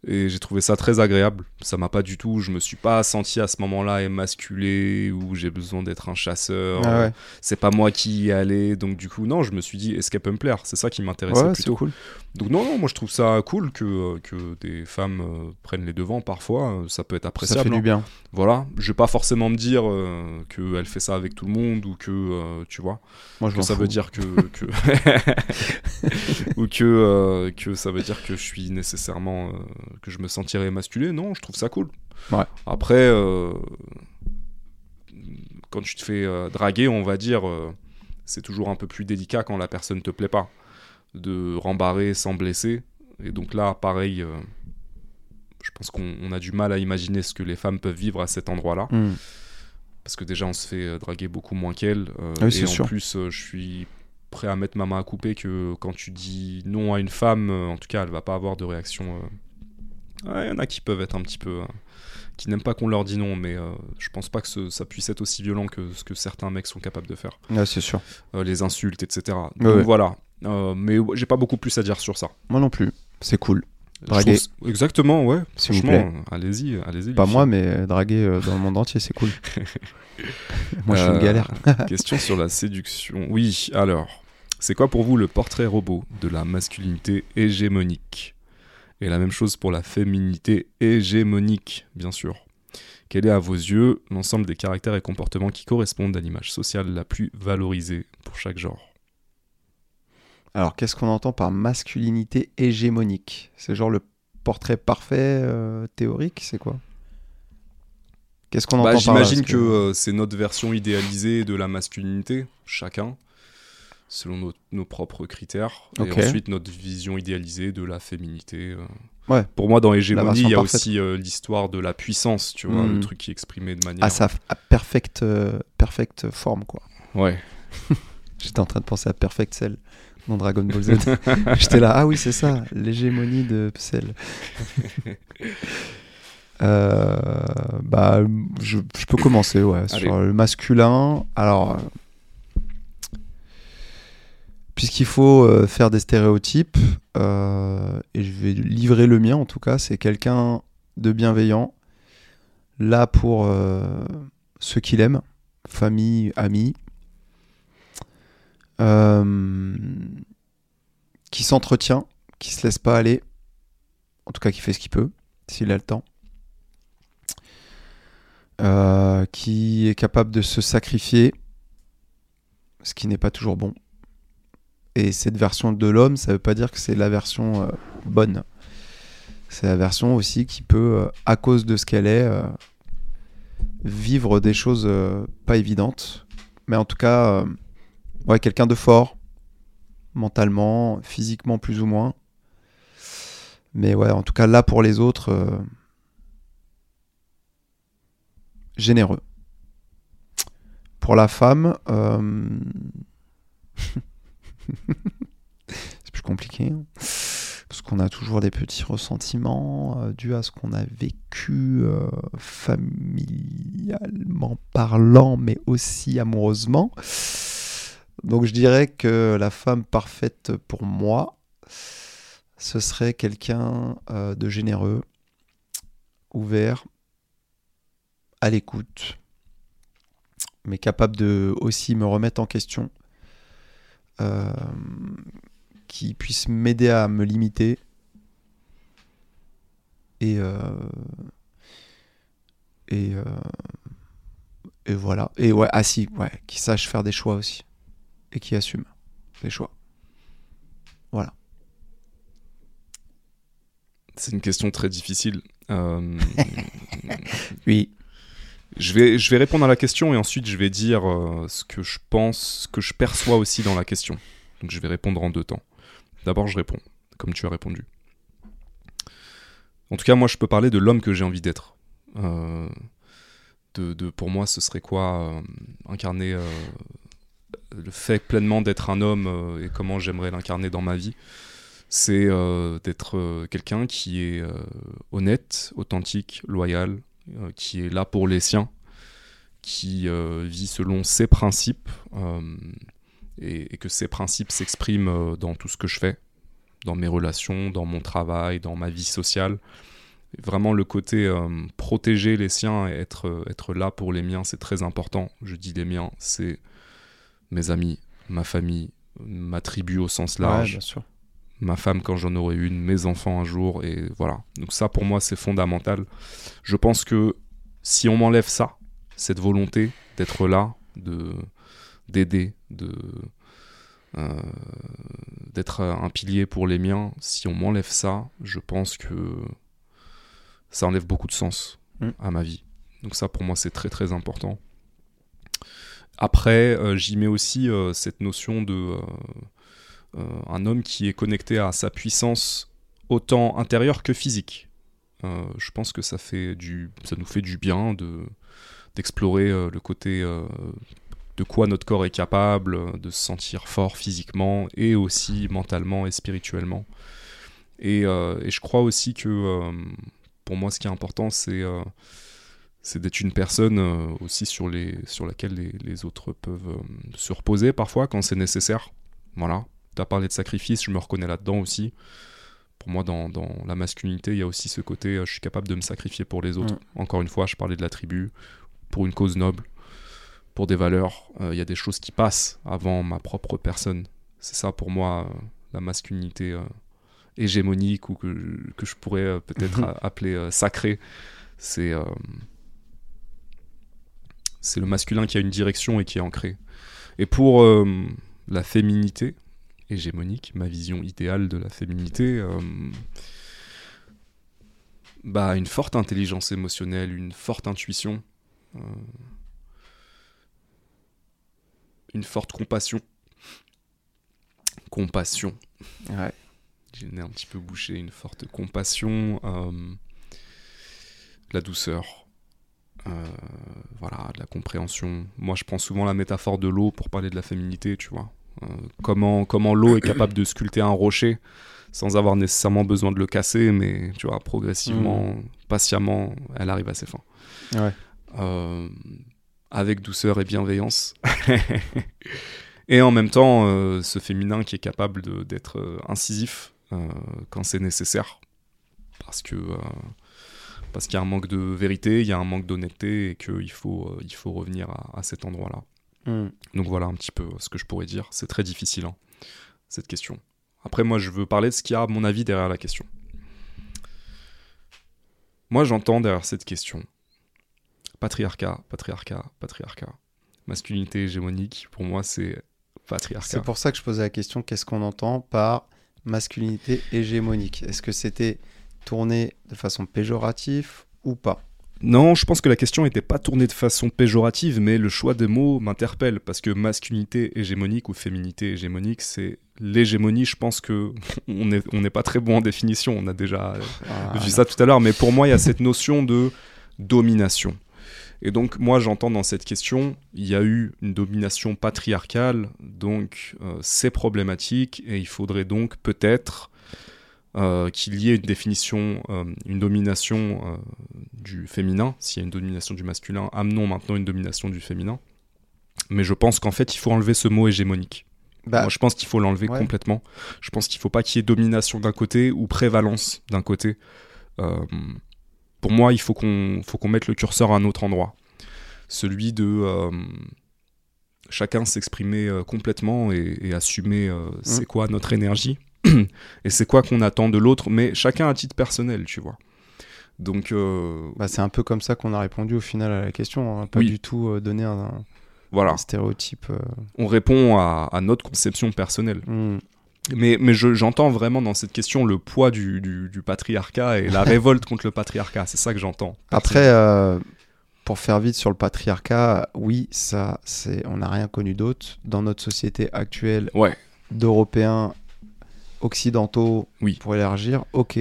Et j'ai trouvé ça très agréable. Ça m'a pas du tout. Je me suis pas senti à ce moment-là émasculé ou j'ai besoin d'être un chasseur. Ah ouais, C'est pas moi qui y allais. Donc, du coup, non, je me suis dit, est-ce qu'elle peut me plaire? C'est ça qui m'intéressait ouais plutôt. cool. Donc, non, non, moi je trouve ça cool que, euh, que des femmes euh, prennent les devants parfois. euh, ça peut être Ça appréciable. fait du hein. bien. Voilà. Je vais pas forcément me dire euh, qu'elle fait ça avec tout le monde ou que, euh, tu vois, Moi, je que ça fous. veut dire que. <laughs> que- <laughs> ou que, que ça veut dire que je suis nécessairement. que je me sentirais masculé. Non, je trouve ça cool. Ouais. Après, quand tu te fais draguer, on va dire, c'est toujours un peu plus délicat quand la personne te plaît pas. De rembarrer sans blesser. Et donc là, pareil, euh, je pense qu'on on a du mal à imaginer ce que les femmes peuvent vivre à cet endroit-là Hmm. parce que déjà on se fait euh, draguer beaucoup moins qu'elle euh, Ah oui, et en sûr. plus euh, je suis prêt à mettre ma main à couper que quand tu dis non à une femme en tout cas elle va pas avoir de réaction. Ouais, il y en a qui peuvent être un petit peu qui n'aiment pas qu'on leur dit non mais je pense pas que ce- ça puisse être aussi violent que ce que certains mecs sont capables de faire c'est sûr. Les insultes etc donc ouais. voilà mais j'ai pas beaucoup plus à dire sur ça Moi non plus. C'est cool. Draguer. trouve- exactement ouais S'il vous euh, allez-y allez-y Pas moi, mais draguer euh, dans le monde entier, c'est cool. <laughs> Moi, je suis une Euh, galère. <laughs> Question sur la séduction. Oui, alors, c'est quoi pour vous le portrait robot de la masculinité hégémonique? Et la même chose pour la féminité hégémonique, bien sûr. Quel est à vos yeux l'ensemble des caractères et comportements qui correspondent à l'image sociale la plus valorisée pour chaque genre? Alors, qu'est-ce qu'on entend par masculinité hégémonique? C'est genre le portrait parfait euh, théorique C'est quoi? Qu'est-ce qu'on Bah, entend J'imagine que, euh, c'est notre version idéalisée de la masculinité, chacun. selon nos, nos propres critères, et Ok. ensuite notre vision idéalisée de la féminité. euh. Ouais. Pour moi, dans Hégémonie, il y a parfaite. aussi euh, l'histoire de la puissance, tu vois, le truc qui est exprimé de manière. À sa à perfecte, euh, perfecte forme, quoi. Ouais. <laughs> J'étais en train de penser à Perfect Cell dans Dragon Ball Z. <laughs> J'étais là, ah oui, c'est ça, l'hégémonie de Cell. <laughs> Euh, bah, je, je peux commencer, ouais, Allez. sur le masculin. Alors, puisqu'il faut euh, faire des stéréotypes, euh, et je vais livrer le mien en tout cas, c'est quelqu'un de bienveillant, là pour euh, ceux qu'il aime, famille, amis, qui s'entretient, qui se laisse pas aller, en tout cas qui fait ce qu'il peut, s'il a le temps, Euh, qui est capable de se sacrifier, ce qui n'est pas toujours bon. Et cette version de l'homme, ça veut pas dire que c'est la version euh, bonne. C'est la version aussi qui peut, euh, à cause de ce qu'elle est, euh, vivre des choses euh, pas évidentes. Mais en tout cas, euh, ouais, quelqu'un de fort, mentalement, physiquement plus ou moins. Mais ouais, en tout cas, là pour les autres, euh, généreux. Pour la femme, euh, <laughs> c'est plus compliqué. hein. Parce qu'on a toujours des petits ressentiments euh, dus à ce qu'on a vécu familialement parlant, mais aussi amoureusement. Donc je dirais que la femme parfaite pour moi, ce serait quelqu'un euh, de généreux, ouvert, à l'écoute, mais capable de aussi me remettre en question, euh, qui puisse m'aider à me limiter et euh, et et voilà. Et ouais ah si ouais qui sache faire des choix aussi et qui assume les choix voilà C'est une question très difficile. Euh, <laughs> oui je, vais, je vais répondre à la question et ensuite je vais dire euh, ce que je pense, ce que je perçois aussi dans la question. Donc je vais répondre en deux temps. D'abord, je réponds, comme tu as répondu. En tout cas, moi, je peux parler de l'homme que j'ai envie d'être. Euh, de, de- pour moi, ce serait quoi euh, incarner le fait pleinement d'être un homme euh, et comment j'aimerais l'incarner dans ma vie c'est euh, d'être euh, quelqu'un qui est honnête, authentique, loyal, qui est là pour les siens, qui vit selon ses principes et, que ces principes s'expriment dans tout ce que je fais, dans mes relations, dans mon travail, dans ma vie sociale. Vraiment le côté protéger les siens et être, être là pour les miens, c'est très important. Je dis les miens, c'est mes amis, ma famille, ma tribu au sens ouais, large bien sûr ma femme quand j'en aurai une, mes enfants un jour, et voilà. Donc ça, pour moi, c'est fondamental. Je pense que si on m'enlève ça, cette volonté d'être là, de d'aider, de euh, d'être un pilier pour les miens, si on m'enlève ça, je pense que ça enlève beaucoup de sens Mm. à ma vie. Donc ça, pour moi, c'est très très important. Après, euh, j'y mets aussi euh, cette notion de euh, un homme qui est connecté à sa puissance autant intérieure que physique. Je pense que ça, fait du, ça nous fait du bien de, d'explorer le côté de quoi notre corps est capable, de se sentir fort physiquement et aussi mentalement et spirituellement. Et, je crois aussi que pour moi, ce qui est important, c'est c'est d'être une personne euh, aussi sur, les, sur laquelle les, les autres peuvent euh, se reposer parfois quand c'est nécessaire. Voilà. Tu as parlé de sacrifice, je me reconnais là-dedans aussi. Pour moi, dans, dans la masculinité, il y a aussi ce côté, euh, je suis capable de me sacrifier pour les autres. Encore une fois, je parlais de la tribu, pour une cause noble, pour des valeurs. Il y a des choses qui passent avant ma propre personne. C'est ça pour moi, la masculinité hégémonique ou que, que je pourrais euh, peut-être <laughs> appeler euh, sacrée. C'est euh, c'est le masculin qui a une direction et qui est ancré. Et pour euh, la féminité hégémonique, ma vision idéale de la féminité, euh, bah, une forte intelligence émotionnelle, une forte intuition, euh, une forte compassion, compassion. Ouais. J'ai le nez un petit peu bouché, une forte compassion, la douceur, voilà, de la compréhension. Moi, je prends souvent la métaphore de l'eau pour parler de la féminité, tu vois. Euh, comment comment l'eau est capable de sculpter un rocher sans avoir nécessairement besoin de le casser, mais tu vois, progressivement, patiemment, elle arrive à ses fins. Ouais. Euh, avec douceur et bienveillance. <laughs> et en même temps, euh, ce féminin qui est capable d'être euh, incisif euh, quand c'est nécessaire. Parce que euh, parce qu'il y a un manque de vérité, il y a un manque d'honnêteté et qu'il faut, euh, il faut revenir à, à cet endroit-là. Hmm. Donc voilà un petit peu ce que je pourrais dire. C'est très difficile, hein, cette question. Après, moi, je veux parler de ce qu'il y a, à mon avis, derrière la question. Moi, j'entends derrière cette question patriarcat, patriarcat, patriarcat. Masculinité hégémonique, pour moi, c'est patriarcat. C'est pour ça que je posais la question qu'est-ce qu'on entend par masculinité hégémonique? Est-ce que c'était tourné de façon péjorative ou pas Non, je pense que la question n'était pas tournée de façon péjorative, mais le choix des mots m'interpelle parce que masculinité hégémonique ou féminité hégémonique, c'est l'hégémonie. Je pense que <laughs> on n'est on pas très bon en définition. On a déjà Ah, vu ça tout à l'heure, mais pour moi, il y a cette notion de domination. Et donc, moi, j'entends dans cette question, il y a eu une domination patriarcale, donc euh, c'est problématique, et il faudrait donc peut-être euh, qu'il y ait une définition, euh, une domination euh, du féminin. S'il y a une domination du masculin, amenons maintenant une domination du féminin. Mais je pense qu'en fait, il faut enlever ce mot hégémonique. Bah, Moi, je pense qu'il faut l'enlever ouais. complètement. Je pense qu'il faut pas qu'il y ait domination d'un côté ou prévalence d'un côté. Pour moi, il faut qu'on faut qu'on mette le curseur à un autre endroit. Celui de chacun s'exprimer complètement et, et assumer c'est quoi notre énergie <clears throat> et c'est quoi qu'on attend de l'autre, mais chacun à titre personnel, tu vois. Donc, euh, bah, c'est un peu comme ça qu'on a répondu au final à la question, hein, pas Oui. du tout euh, donner un, un voilà, stéréotype. euh, on répond à, à notre conception personnelle. hmm. Mais, mais je- j'entends vraiment dans cette question le poids du, du- du patriarcat et la <laughs> révolte contre le patriarcat. C'est ça que j'entends. Après, euh, pour faire vite sur le patriarcat, oui, ça, c'est, on n'a rien connu d'autre dans notre société actuelle Ouais, d'Européens occidentaux Oui. pour élargir, ok.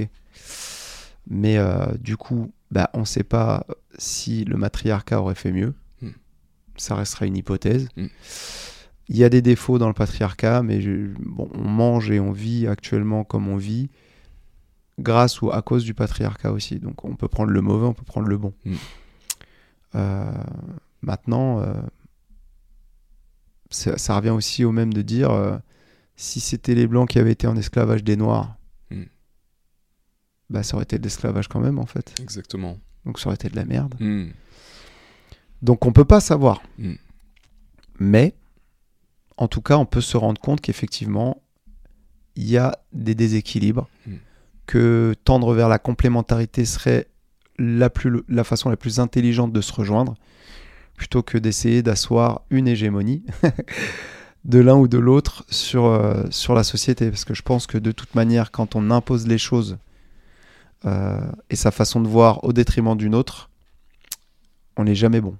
Mais euh, du coup, bah, on ne sait pas si le matriarcat aurait fait mieux. Hmm. Ça restera une hypothèse. Hmm. Il y a des défauts dans le patriarcat, mais je- bon, on mange et on vit actuellement comme on vit grâce ou à cause du patriarcat aussi. Donc on peut prendre le mauvais, on peut prendre le bon. Hmm. Euh, maintenant, euh, ça, ça revient aussi au même de dire si c'était les blancs qui avaient été en esclavage des noirs, Hmm. bah ça aurait été de l'esclavage quand même en fait. exactement. Donc ça aurait été de la merde. Hmm. Donc on peut pas savoir. Hmm. Mais en tout cas, on peut se rendre compte qu'effectivement, il y a des déséquilibres, que tendre vers la complémentarité serait la, plus, la façon la plus intelligente de se rejoindre, plutôt que d'essayer d'asseoir une hégémonie <laughs> de l'un ou de l'autre sur, euh, sur la société. Parce que je pense que de toute manière, quand on impose les choses euh, et sa façon de voir au détriment d'une autre, on n'est jamais bon.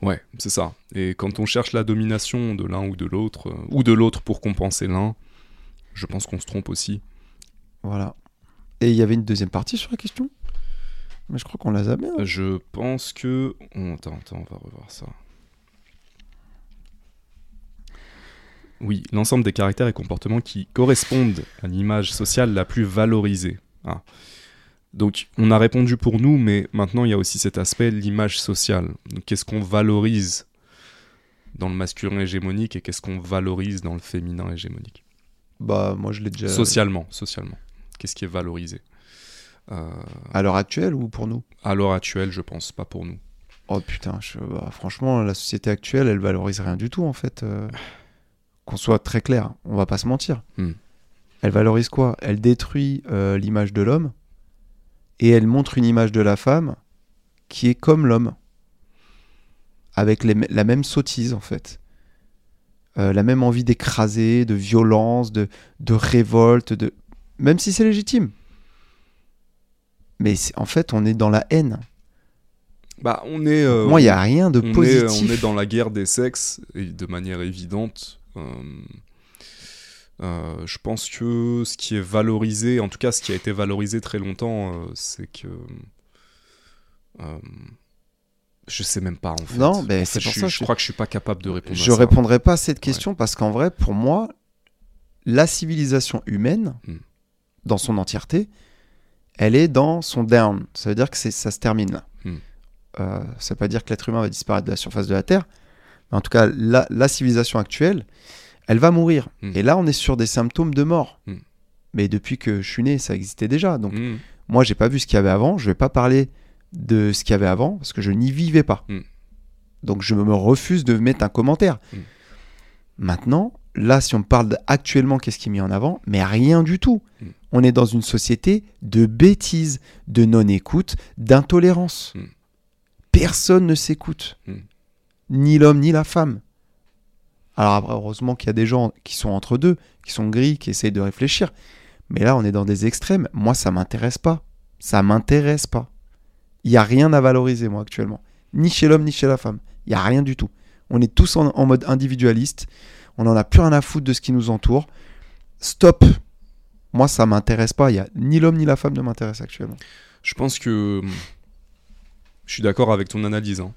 Ouais, c'est ça. Et quand on cherche la domination de l'un ou de l'autre, euh, ou de l'autre pour compenser l'un, je pense qu'on se trompe aussi. Voilà. Et il y avait une deuxième partie sur la question? Mais je crois qu'on l'a zappé. hein. Je pense que... oh, attends, attends, on va revoir ça. Oui, l'ensemble des caractères et comportements qui correspondent à l'image sociale la plus valorisée. Ah. Donc, on a répondu pour nous, mais maintenant il y a aussi cet aspect, l'image sociale. Qu'est-ce qu'on valorise dans le masculin hégémonique et qu'est-ce qu'on valorise dans le féminin hégémonique? Bah, moi, je l'ai déjà. Socialement, socialement. Qu'est-ce qui est valorisé? Euh, À l'heure actuelle ou pour nous? À l'heure actuelle, je pense, pas pour nous. Oh putain, je- bah, franchement, la société actuelle, elle valorise rien du tout en fait. euh, <sighs> Qu'on soit très clair, on va pas se mentir. Hmm. Elle valorise quoi? Elle détruit euh, l'image de l'homme et elle montre une image de la femme qui est comme l'homme, avec les la même sottise en fait. Euh, la même envie d'écraser, de violence, de, de révolte, de... même si c'est légitime. Mais en fait, on est dans la haine. Bah, on est. euh, Moi, il n'y a rien de on est, positif. on est dans la guerre des sexes, et de manière évidente. Euh, Euh, je pense que ce qui est valorisé, en tout cas ce qui a été valorisé très longtemps, euh, c'est que. euh, je sais même pas en fait. Non, mais En c'est fait, pour je, ça que je crois que je suis pas capable de répondre. à Je ça. répondrai pas à cette question parce qu'en vrai, pour moi, la civilisation humaine, Hmm. dans son entièreté, elle est dans son down. Ça veut dire que c'est- ça se termine là. Euh, ça veut pas dire que l'être humain va disparaître de la surface de la Terre. En tout cas, la, la civilisation actuelle, elle va mourir. Hmm. Et là, on est sur des symptômes de mort. Hmm. Mais depuis que je suis né, ça existait déjà. Donc, Mm. moi, j'ai pas vu ce qu'il y avait avant. Je vais pas parler de ce qu'il y avait avant parce que je n'y vivais pas. Mm. Donc, je me refuse de mettre un commentaire. Mm. Maintenant, là, si on parle actuellement, qu'est-ce qui est mis en avant? Mais rien du tout. On est dans une société de bêtises, de non-écoute, d'intolérance. Personne ne s'écoute. Ni l'homme, ni la femme. Alors heureusement qu'il y a des gens qui sont entre deux, qui sont gris, qui essayent de réfléchir. Mais là, on est dans des extrêmes. Moi, ça m'intéresse pas. Ça m'intéresse pas. Il n'y a rien à valoriser, moi, actuellement. Ni chez l'homme, ni chez la femme. Il n'y a rien du tout. On est tous en, mode individualiste. On n'en a plus rien à foutre de ce qui nous entoure. Stop. Moi, ça m'intéresse pas. Y a ni l'homme ni la femme ne m'intéresse actuellement. Je pense que hum, je suis d'accord avec ton analyse. hein.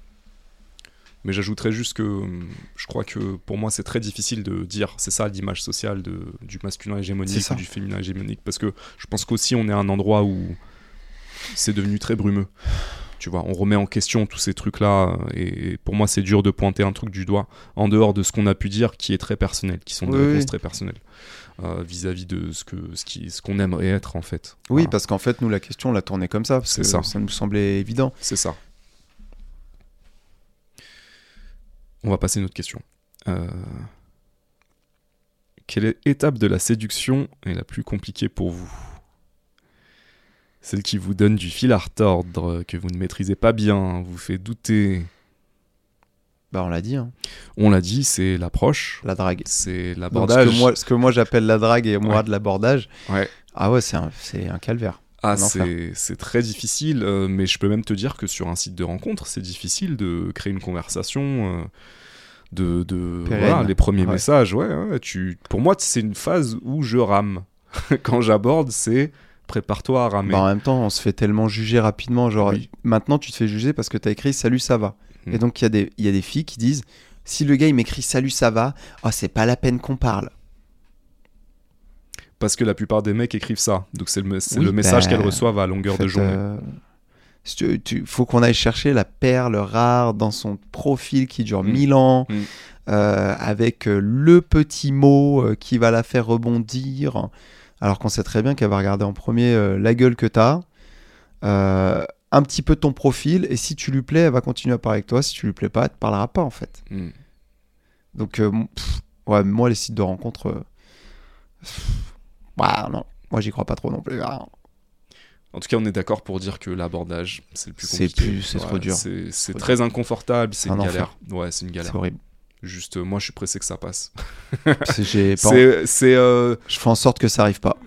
Mais j'ajouterais juste que hum, je crois que pour moi c'est très difficile de dire c'est ça l'image sociale de, du masculin hégémonique ou du féminin hégémonique parce que je pense qu'aussi on est à un endroit où c'est devenu très brumeux. Tu vois, on remet en question tous ces trucs-là et pour moi c'est dur de pointer un truc du doigt en dehors de ce qu'on a pu dire qui est très personnel, qui sont des Oui, réponses oui. très personnelles euh, vis-à-vis de ce que ce qui ce qu'on aimerait être en fait. Oui, Voilà. parce qu'en fait, nous, la question, on l'a tournée comme ça. Parce que ça. ça nous semblait évident. C'est ça. On va passer à une autre question. Euh, Quelle étape de la séduction est la plus compliquée pour vous? Celle qui vous donne du fil à retordre, que vous ne maîtrisez pas bien, vous fait douter? Bah, on l'a dit, hein. On l'a dit, c'est l'approche, la drague. c'est l'abordage. ce, que moi, j'appelle la drague et moi Ouais. de l'abordage. Ouais. Ah ouais, c'est un, c'est un calvaire. Ah, c'est c'est très difficile, euh, mais je peux même te dire que sur un site de rencontre, c'est difficile de créer une conversation, euh, de, de voilà, les premiers Ouais. messages. Ouais, ouais, tu, pour moi, c'est une phase où je rame. <laughs> Quand j'aborde, c'est prépare-toi à ramer. Bah, en même temps, on se fait tellement juger rapidement. Genre, Oui. maintenant, tu te fais juger parce que tu as écrit Salut, ça va. Et donc, il y, a des- il y a des filles qui disent Si le gars, il m'écrit Salut, ça va, oh, c'est pas la peine qu'on parle. Parce que la plupart des mecs écrivent ça. Donc c'est le, Oui, le message bah, qu'elles reçoivent à longueur En de journée. euh, tu, tu- faut qu'on aille chercher la perle rare dans son profil qui dure Mm. 1000 ans, Mm. euh, avec euh, le petit mot euh, qui va la faire rebondir, alors qu'on sait très bien qu'elle va regarder en premier euh, la gueule que tu as, un petit peu ton profil, et si tu lui plais, elle va continuer à parler avec toi, si tu lui plais pas, elle te parlera pas en fait. Mm. Donc, pff, ouais, moi, les sites de rencontres, pff, ouais, non, moi, j'y crois pas trop non plus. Ah. En tout cas, on est d'accord pour dire que l'abordage, c'est le plus C'est compliqué. plus- c'est trop dur. C'est c'est très inconfortable, c'est Un une enfer. galère. Ouais, c'est une C'est galère. horrible. Juste, euh, moi, je suis pressé que ça passe. C'est- j'ai pas- <laughs> C'est, c'est, euh, Je fais en sorte que ça arrive pas. <laughs>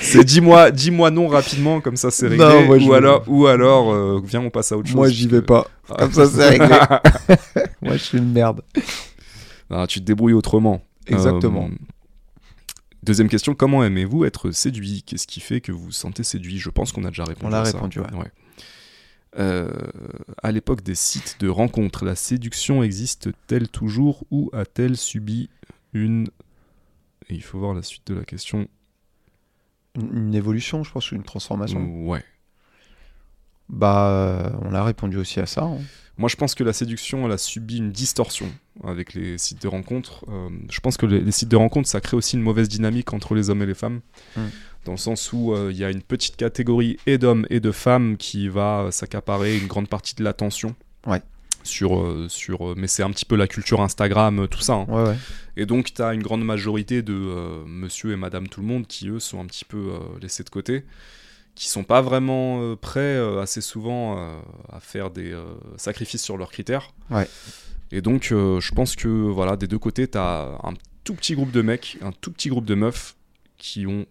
c'est dis-moi, dis-moi non rapidement, comme ça c'est réglé. Non, moi, je- ou alors, ou alors, euh, viens, on passe à autre chose. Moi, j'y vais que- pas. Ah. Comme ça, c'est réglé. <laughs> Moi, je suis une merde. Ah, tu te débrouilles autrement. Exactement. Deuxième question, comment aimez-vous être séduit? Qu'est-ce qui fait que vous vous sentez séduit? Je pense qu'on a déjà répondu On l'a répondu, ouais. Euh, à l'époque des sites de rencontres, la séduction existe-t-elle toujours ou a-t-elle subi une... Et il faut voir la suite de la question. Une, une évolution, je pense, ou une transformation? Ouais. Bah, euh, on a répondu aussi à ça. hein. Moi, je pense que la séduction, elle a subi une distorsion avec les sites de rencontres. Euh, je pense que les, les sites de rencontres, ça crée aussi une mauvaise dynamique entre les hommes et les femmes. Mm. Dans le sens où euh, il y a une petite catégorie et d'hommes et de femmes qui va euh, s'accaparer une grande partie de l'attention. Ouais. Sur, sur, mais c'est un petit peu la culture Instagram, tout ça. hein. Ouais, ouais. Et donc, tu as une grande majorité de monsieur et madame tout le monde qui, eux, sont un petit peu laissés de côté, qui sont pas vraiment euh, prêts euh, assez souvent euh, à faire des sacrifices sur leurs critères. Ouais. Et donc, euh, je pense que voilà, des deux côtés, tu as un tout petit groupe de mecs, un tout petit groupe de meufs qui ont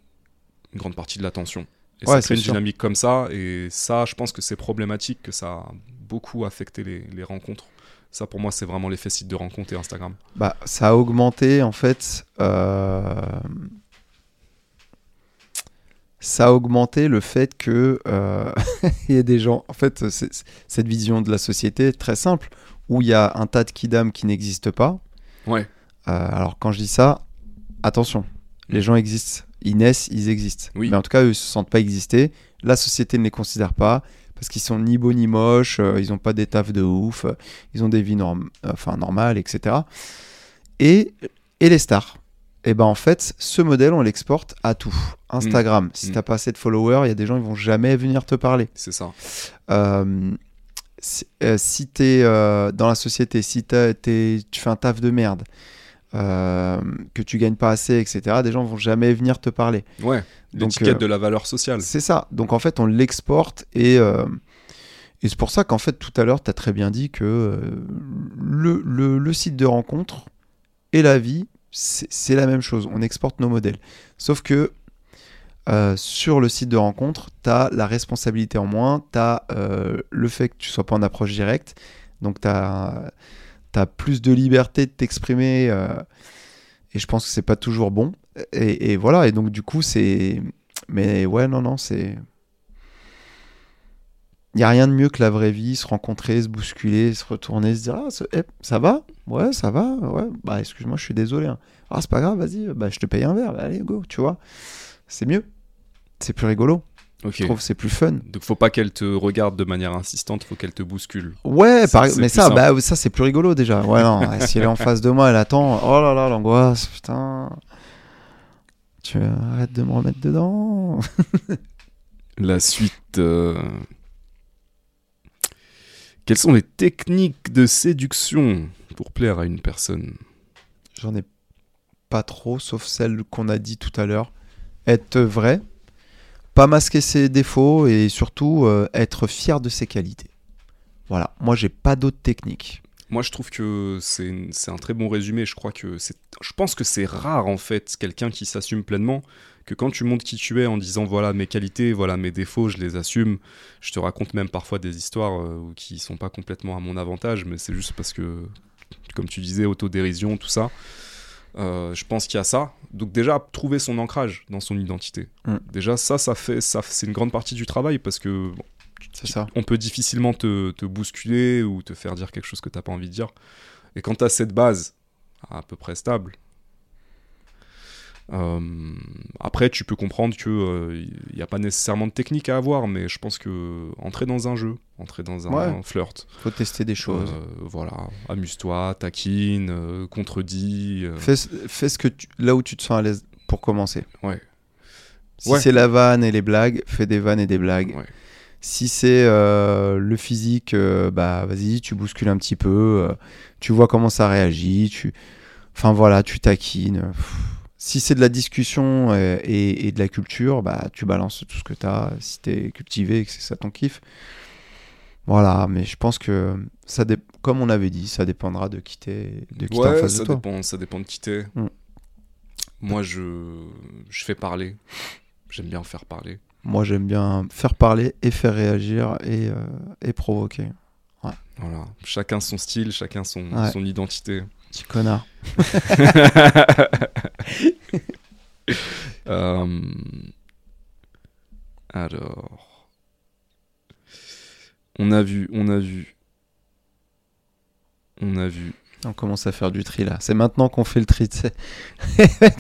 une grande partie de l'attention. Et Ouais, ça c'est crée une sûr. dynamique comme ça, et ça, je pense que c'est problématique que ça beaucoup affecté les, les rencontres. Ça, pour moi, c'est vraiment l'effet site de rencontre et Instagram. Bah, ça a augmenté en fait. euh, Ça a augmenté le fait que euh, <laughs> il y a des gens. En fait, cette vision de la société est très simple où il y a un tas de kidam qui n'existent pas. Ouais. Euh, alors quand je dis ça, attention, les gens existent, ils naissent, ils existent. Oui. Mais en tout cas, eux, ils se sentent pas exister. La société ne les considère pas parce qu'ils sont ni beaux ni moches, euh, ils n'ont pas des tafs de ouf, ils ont des vies norm- enfin, normales, etc. Et, et les stars et ben en fait, ce modèle, on l'exporte à tout. Instagram, si Mm. t'as pas assez de followers, il y a des gens qui vont jamais venir te parler. C'est ça. Euh, si euh, si t'es euh, dans la société, si t'es- tu fais un taf de merde, que tu gagnes pas assez, etc., des gens vont jamais venir te parler. Ouais. Donc, L'étiquette de la valeur sociale. C'est ça. Donc en fait, on l'exporte et, et c'est pour ça qu'en fait, tout à l'heure, tu as très bien dit que le, le- le site de rencontre et la vie, c'est la même chose. On exporte nos modèles. Sauf que euh, sur le site de rencontre, tu as la responsabilité en moins, tu as le fait que tu sois pas en approche directe, donc tu as, plus de liberté de t'exprimer, euh, et je pense que c'est pas toujours bon. Et voilà, et donc du coup, c'est. Mais ouais, non, non, c'est. Il n'y a rien de mieux que la vraie vie, se rencontrer, se bousculer, se retourner, se dire Ah, ce- eh, ça va? Ouais, ça va Ouais, bah excuse-moi, je suis désolé. hein. Ah, c'est pas grave, vas-y, bah, je te paye un verre, bah, allez, go, tu vois. C'est mieux. C'est plus rigolo. Je trouve que c'est plus fun. Donc faut pas qu'elle te regarde de manière insistante, faut qu'elle te bouscule. Ouais, par- mais ça, simple. bah, ça c'est plus rigolo déjà. Ouais, non, si elle est en face de moi, elle attend. Oh là là, l'angoisse, putain. Tu arrêtes de me remettre dedans. La suite. euh, Quelles sont les techniques de séduction pour plaire à une personne? J'en ai pas trop, sauf celle qu'on a dit tout à l'heure. Être vrai, pas masquer ses défauts et surtout euh, être fier de ses qualités. Voilà, moi j'ai pas d'autres techniques. Moi, je trouve que c'est un très bon résumé. Je crois que c'est, je pense que c'est rare en fait quelqu'un qui s'assume pleinement. Que quand tu montres qui tu es en disant voilà mes qualités, voilà mes défauts, je les assume. Je te raconte même parfois des histoires euh, qui sont pas complètement à mon avantage, mais c'est juste parce que, comme tu disais, autodérision, tout ça. Euh, je pense qu'il y a ça. Donc déjà trouver son ancrage dans son identité. Mm. Déjà ça, ça fait, ça, c'est une grande partie du travail parce que bon, ça. on peut difficilement te, te bousculer ou te faire dire quelque chose que t'as pas envie de dire. Et quand tu as cette base à peu près stable, après tu peux comprendre que il n'y a pas nécessairement de technique à avoir, mais je pense que entrer dans un jeu, entrer dans un, Ouais. flirt, Faut tester des choses. euh, voilà, amuse-toi, taquine, euh, contredis. euh, Fais, fais ce que tu, là où tu te sens à l'aise pour commencer. Ouais. Si Ouais. c'est la vanne et les blagues, fais des vannes et des blagues. ouais. Si c'est euh, le physique, euh, bah vas-y, tu bouscules un petit peu, euh, tu vois comment ça réagit, tu, enfin voilà, tu taquines. Pff. Si c'est de la discussion euh, et, et de la culture, bah tu balances tout ce que t'as. Si t'es cultivé et que c'est ça ton kiff, voilà. Mais je pense que ça, dé- comme on avait dit, ça dépendra de qui t'es, de qui t'es en Ouais, face ça de toi. dépend, ça dépend de qui t'es. Mm. Moi, je, je fais parler. J'aime bien faire parler. Moi, j'aime bien faire parler et faire réagir et, euh, et provoquer. Voilà. Chacun son style, chacun son, Ouais. son identité. Petit connard. <laughs> Euh, <laughs> Alors. On a vu, on a vu. On a vu. On commence à faire du tri là. C'est maintenant qu'on fait le tri.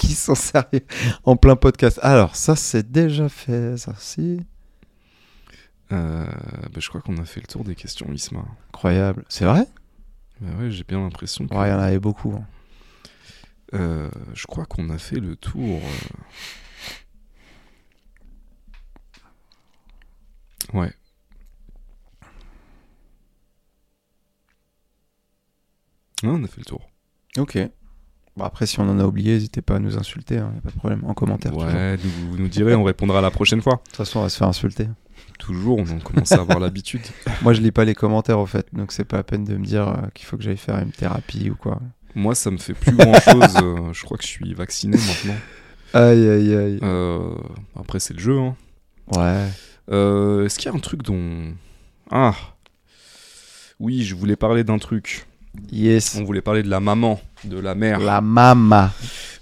ils sont sérieux en plein podcast. Alors, ça, c'est déjà fait. Ça, si. Euh, bah, je crois qu'on a fait le tour des questions, Isma. Incroyable. C'est vrai? Bah ouais, j'ai bien l'impression que. Ouais, il y en avait beaucoup. hein. Euh, je crois qu'on a fait le tour. euh. Ouais. Ouais, on a fait le tour. Ok. Bon, après, si on en a oublié, n'hésitez pas à nous insulter. hein, y a pas de problème. En commentaire. De Ouais, nous, vous nous direz, on répondra la prochaine fois. toute façon, on va se faire insulter. Toujours, on commence à avoir <laughs> l'habitude. Moi, je lis pas les commentaires, au fait. Donc, c'est pas la peine de me dire euh, qu'il faut que j'aille faire une thérapie ou quoi. Moi, ça me fait plus grand chose. je crois que je suis vacciné maintenant. Aïe, aïe, aïe. Euh, après, c'est le jeu. Hein. Ouais. Euh, Est-ce qu'il y a un truc dont. Ah Oui, je voulais parler d'un truc. Yes. On voulait parler de la maman, de la mère. La mama.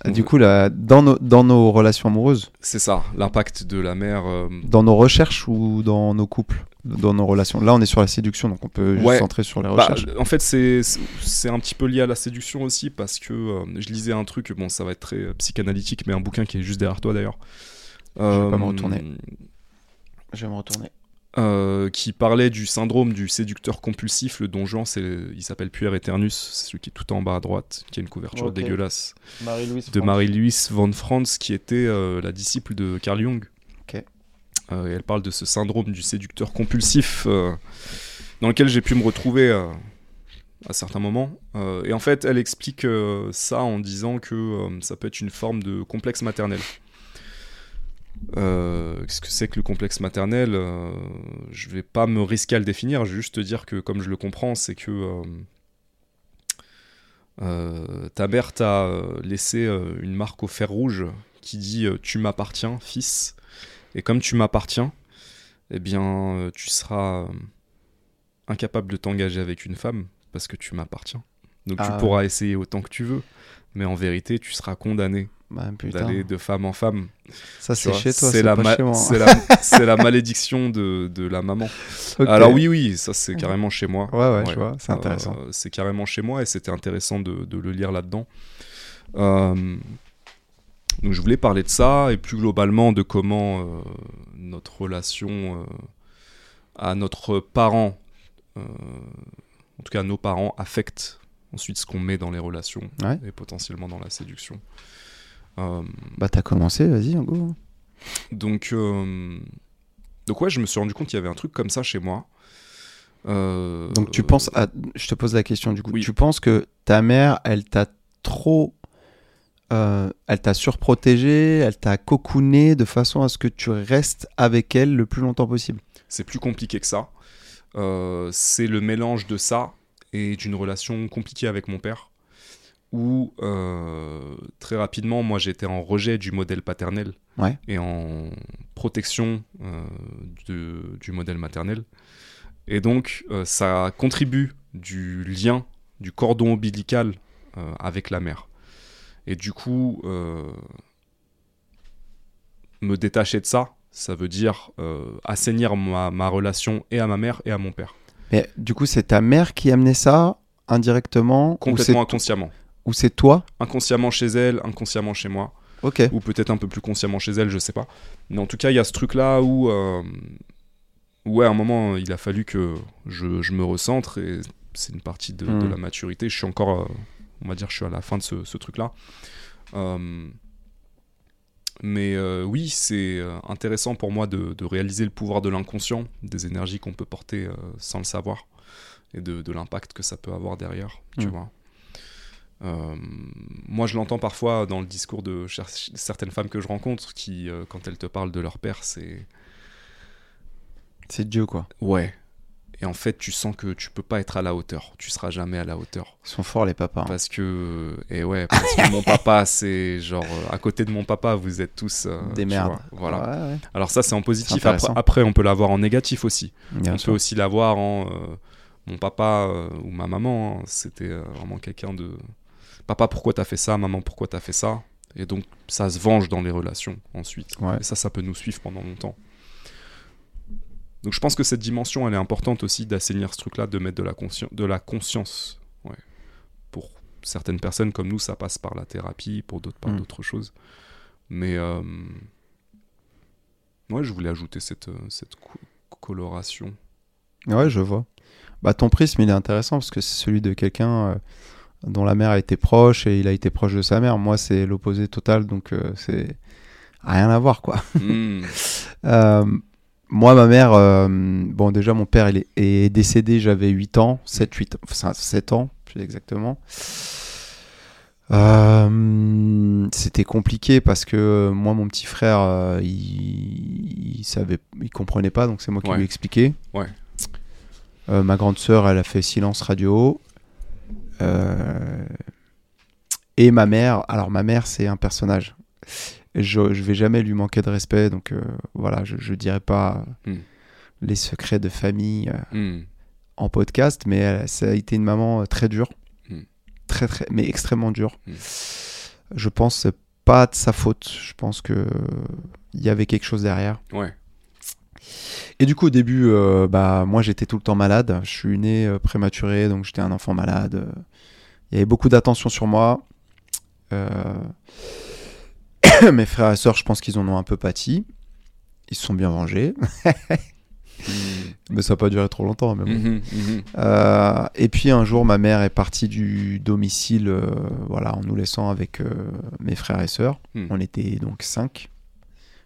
On Du veut- coup, là, dans, nos, dans nos relations amoureuses, C'est ça, l'impact de la mère. euh, dans nos recherches ou dans nos couples, dans nos relations. Là, on est sur la séduction, donc on peut juste Ouais. centrer sur les Bah, recherches. en fait, c'est c'est un petit peu lié à la séduction aussi parce que euh, je lisais un truc, bon, ça va être très euh, psychanalytique, mais un bouquin qui est juste derrière toi d'ailleurs. vais pas me Euh, retourner. Je vais me retourner. euh, qui parlait du syndrome du séducteur compulsif. Le don Juan, c'est, il s'appelle Pierre Eternus, c'est celui qui est tout en bas à droite, qui a une couverture dégueulasse. Marie-Louise. De Marie-Louise von Franz, qui était euh, la disciple de Carl Jung. Euh, elle parle de ce syndrome du séducteur compulsif, euh, dans lequel j'ai pu me retrouver euh, à certains moments. Et en fait, elle explique ça en disant que ça peut être une forme de complexe maternel. Qu'est-ce que c'est que le complexe maternel Je vais pas me risquer à le définir, je vais juste te dire que comme je le comprends, c'est que ta mère t'a laissé une marque au fer rouge qui dit tu m'appartiens, fils. Et comme tu m'appartiens, eh bien, euh, tu seras euh, incapable de t'engager avec une femme parce que tu m'appartiens. Donc Ah tu ouais. pourras essayer autant que tu veux, mais en vérité, tu seras condamné Bah, d'aller de femme en femme. Ça, c'est chez toi, c'est la, ma- <laughs> malédiction de, de la maman. Alors oui, oui, ça c'est carrément chez moi. Ouais, ouais, Ouais. je vois, c'est intéressant. Euh, c'est carrément chez moi et c'était intéressant de, de le lire là-dedans. Euh, donc je voulais parler de ça et plus globalement de comment euh, notre relation euh, à notre parent, euh, en tout cas nos parents, affecte ensuite ce qu'on met dans les relations Ouais. et potentiellement dans la séduction. Bah, t'as commencé, vas-y, go. donc, donc ouais, je me suis rendu compte qu'il y avait un truc comme ça chez moi. Donc, tu penses à. Je te pose la question, du coup. oui. Tu penses que ta mère, elle t'a trop. Euh, elle t'a surprotégé, elle t'a cocooné de façon à ce que tu restes avec elle le plus longtemps possible. C'est plus compliqué que ça. Euh, c'est le mélange de ça et d'une relation compliquée avec mon père, où euh, très rapidement, moi j'étais en rejet du modèle paternel Ouais. et en protection de- du modèle maternel. Et donc, ça contribue du lien, du cordon ombilical avec la mère. Et du coup, euh, me détacher de ça, ça veut dire euh, assainir ma, ma relation et à ma mère et à mon père. Mais du coup, c'est ta mère qui amenait ça indirectement ou Complètement inconsciemment. Ou c'est toi? Inconsciemment chez elle, inconsciemment chez moi. Ok. ou peut-être un peu plus consciemment chez elle, je sais pas. Mais en tout cas, il y a ce truc-là où, euh, ouais, à un moment, il a fallu que je, je me recentre et c'est une partie de, de Mm. la maturité. Je suis encore, euh, on va dire, je suis à la fin de ce, ce truc-là. Euh, mais euh, oui, c'est euh, intéressant pour moi de, de réaliser le pouvoir de l'inconscient, des énergies qu'on peut porter euh, sans le savoir et de, de l'impact que ça peut avoir derrière, tu Mm. vois. Euh, moi, je l'entends parfois dans le discours de certaines femmes que je rencontre qui, quand elles te parlent de leur père, c'est C'est Dieu, quoi. ouais. Et en fait, tu sens que tu peux pas être à la hauteur. Tu seras jamais à la hauteur. Ils sont forts, les papas. hein. Parce que, et ouais, parce que mon papa, <laughs> c'est genre, euh, à côté de mon papa, vous êtes tous euh, Des merdes. vois, voilà. Ouais, ouais. Alors ça, c'est en positif. Après, après, on peut l'avoir en négatif aussi. Bien on sûr. peut aussi l'avoir en euh, mon papa euh, ou ma maman. hein, C'était vraiment quelqu'un de papa, pourquoi t'as fait ça? Maman, pourquoi t'as fait ça? Et donc, ça se venge dans les relations ensuite. Ouais. Et ça, ça peut nous suivre pendant longtemps. Donc, je pense que cette dimension, elle est importante aussi d'assainir ce truc-là, de mettre de la, de la conscience. Ouais. Pour certaines personnes comme nous, ça passe par la thérapie, pour d'autres par Mm. d'autres choses. Mais euh, ouais, je voulais ajouter cette, euh, cette co- coloration. Ouais, je vois. Bah, ton prisme, il est intéressant parce que c'est celui de quelqu'un euh, dont la mère a été proche et il a été proche de sa mère. Moi, c'est l'opposé total, donc euh, c'est rien à voir, quoi. Mm. <laughs> Moi, ma mère, euh, bon, déjà, mon père, il est, est décédé, j'avais 8 ans, 7, 8, enfin, 7 ans, plus exactement. Euh, c'était compliqué parce que euh, moi, mon petit frère, il, il savait, il comprenait pas, donc c'est moi qui Ouais. lui ai expliqué. Ouais. Euh, ma grande sœur, elle a fait silence radio. Euh, et ma mère, alors ma mère, c'est un personnage. Je, je vais jamais lui manquer de respect, donc euh, voilà, je, je dirais pas Hmm. les secrets de famille euh, Mm. en podcast, mais elle- ça a été une maman euh, très dure. Mm. Très, très, mais extrêmement dure. Je pense euh, pas de sa faute. Je pense que il y avait quelque chose derrière. Ouais. Et du coup, au début, euh, bah, moi, j'étais tout le temps malade. Je suis né euh, prématuré, donc j'étais un enfant malade. Euh, Il y avait beaucoup d'attention sur moi. Euh, <coughs> Mes frères et sœurs, je pense qu'ils en ont un peu pâti. Ils se sont bien vengés. <laughs> Mais ça n'a pas duré trop longtemps. Mais bon. Mhm, mhm. Euh, et puis un jour, ma mère est partie du domicile, euh, voilà, en nous laissant avec euh, mes frères et sœurs. Hmm. On était donc cinq,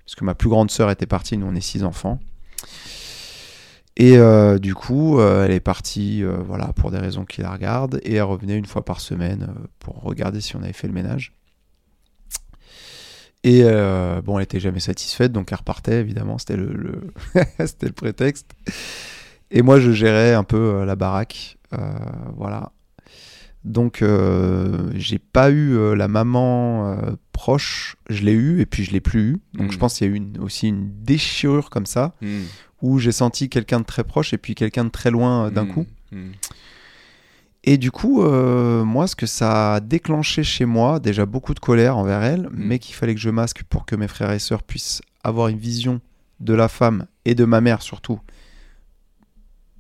parce que ma plus grande sœur était partie. Nous, on est six enfants. Et euh, du coup, euh, elle est partie, euh, voilà, pour des raisons qui la regardent, et elle revenait une fois par semaine pour regarder si on avait fait le ménage. Et euh, bon, elle était jamais satisfaite, donc elle repartait, évidemment, c'était le, le- <laughs> c'était le prétexte. Et moi, je gérais un peu euh, la baraque, euh, voilà. Donc, euh, j'ai pas eu euh, la maman euh, proche, je l'ai eu, et puis je l'ai plus eu. Donc, je pense qu'il y a eu une- aussi une déchirure comme ça, Mhm. où j'ai senti quelqu'un de très proche et puis quelqu'un de très loin d'un Mhm. coup. Et du coup, euh, moi, ce que ça a déclenché chez moi, déjà beaucoup de colère envers elle, mais qu'il fallait que je masque pour que mes frères et sœurs puissent avoir une vision de la femme et de ma mère surtout.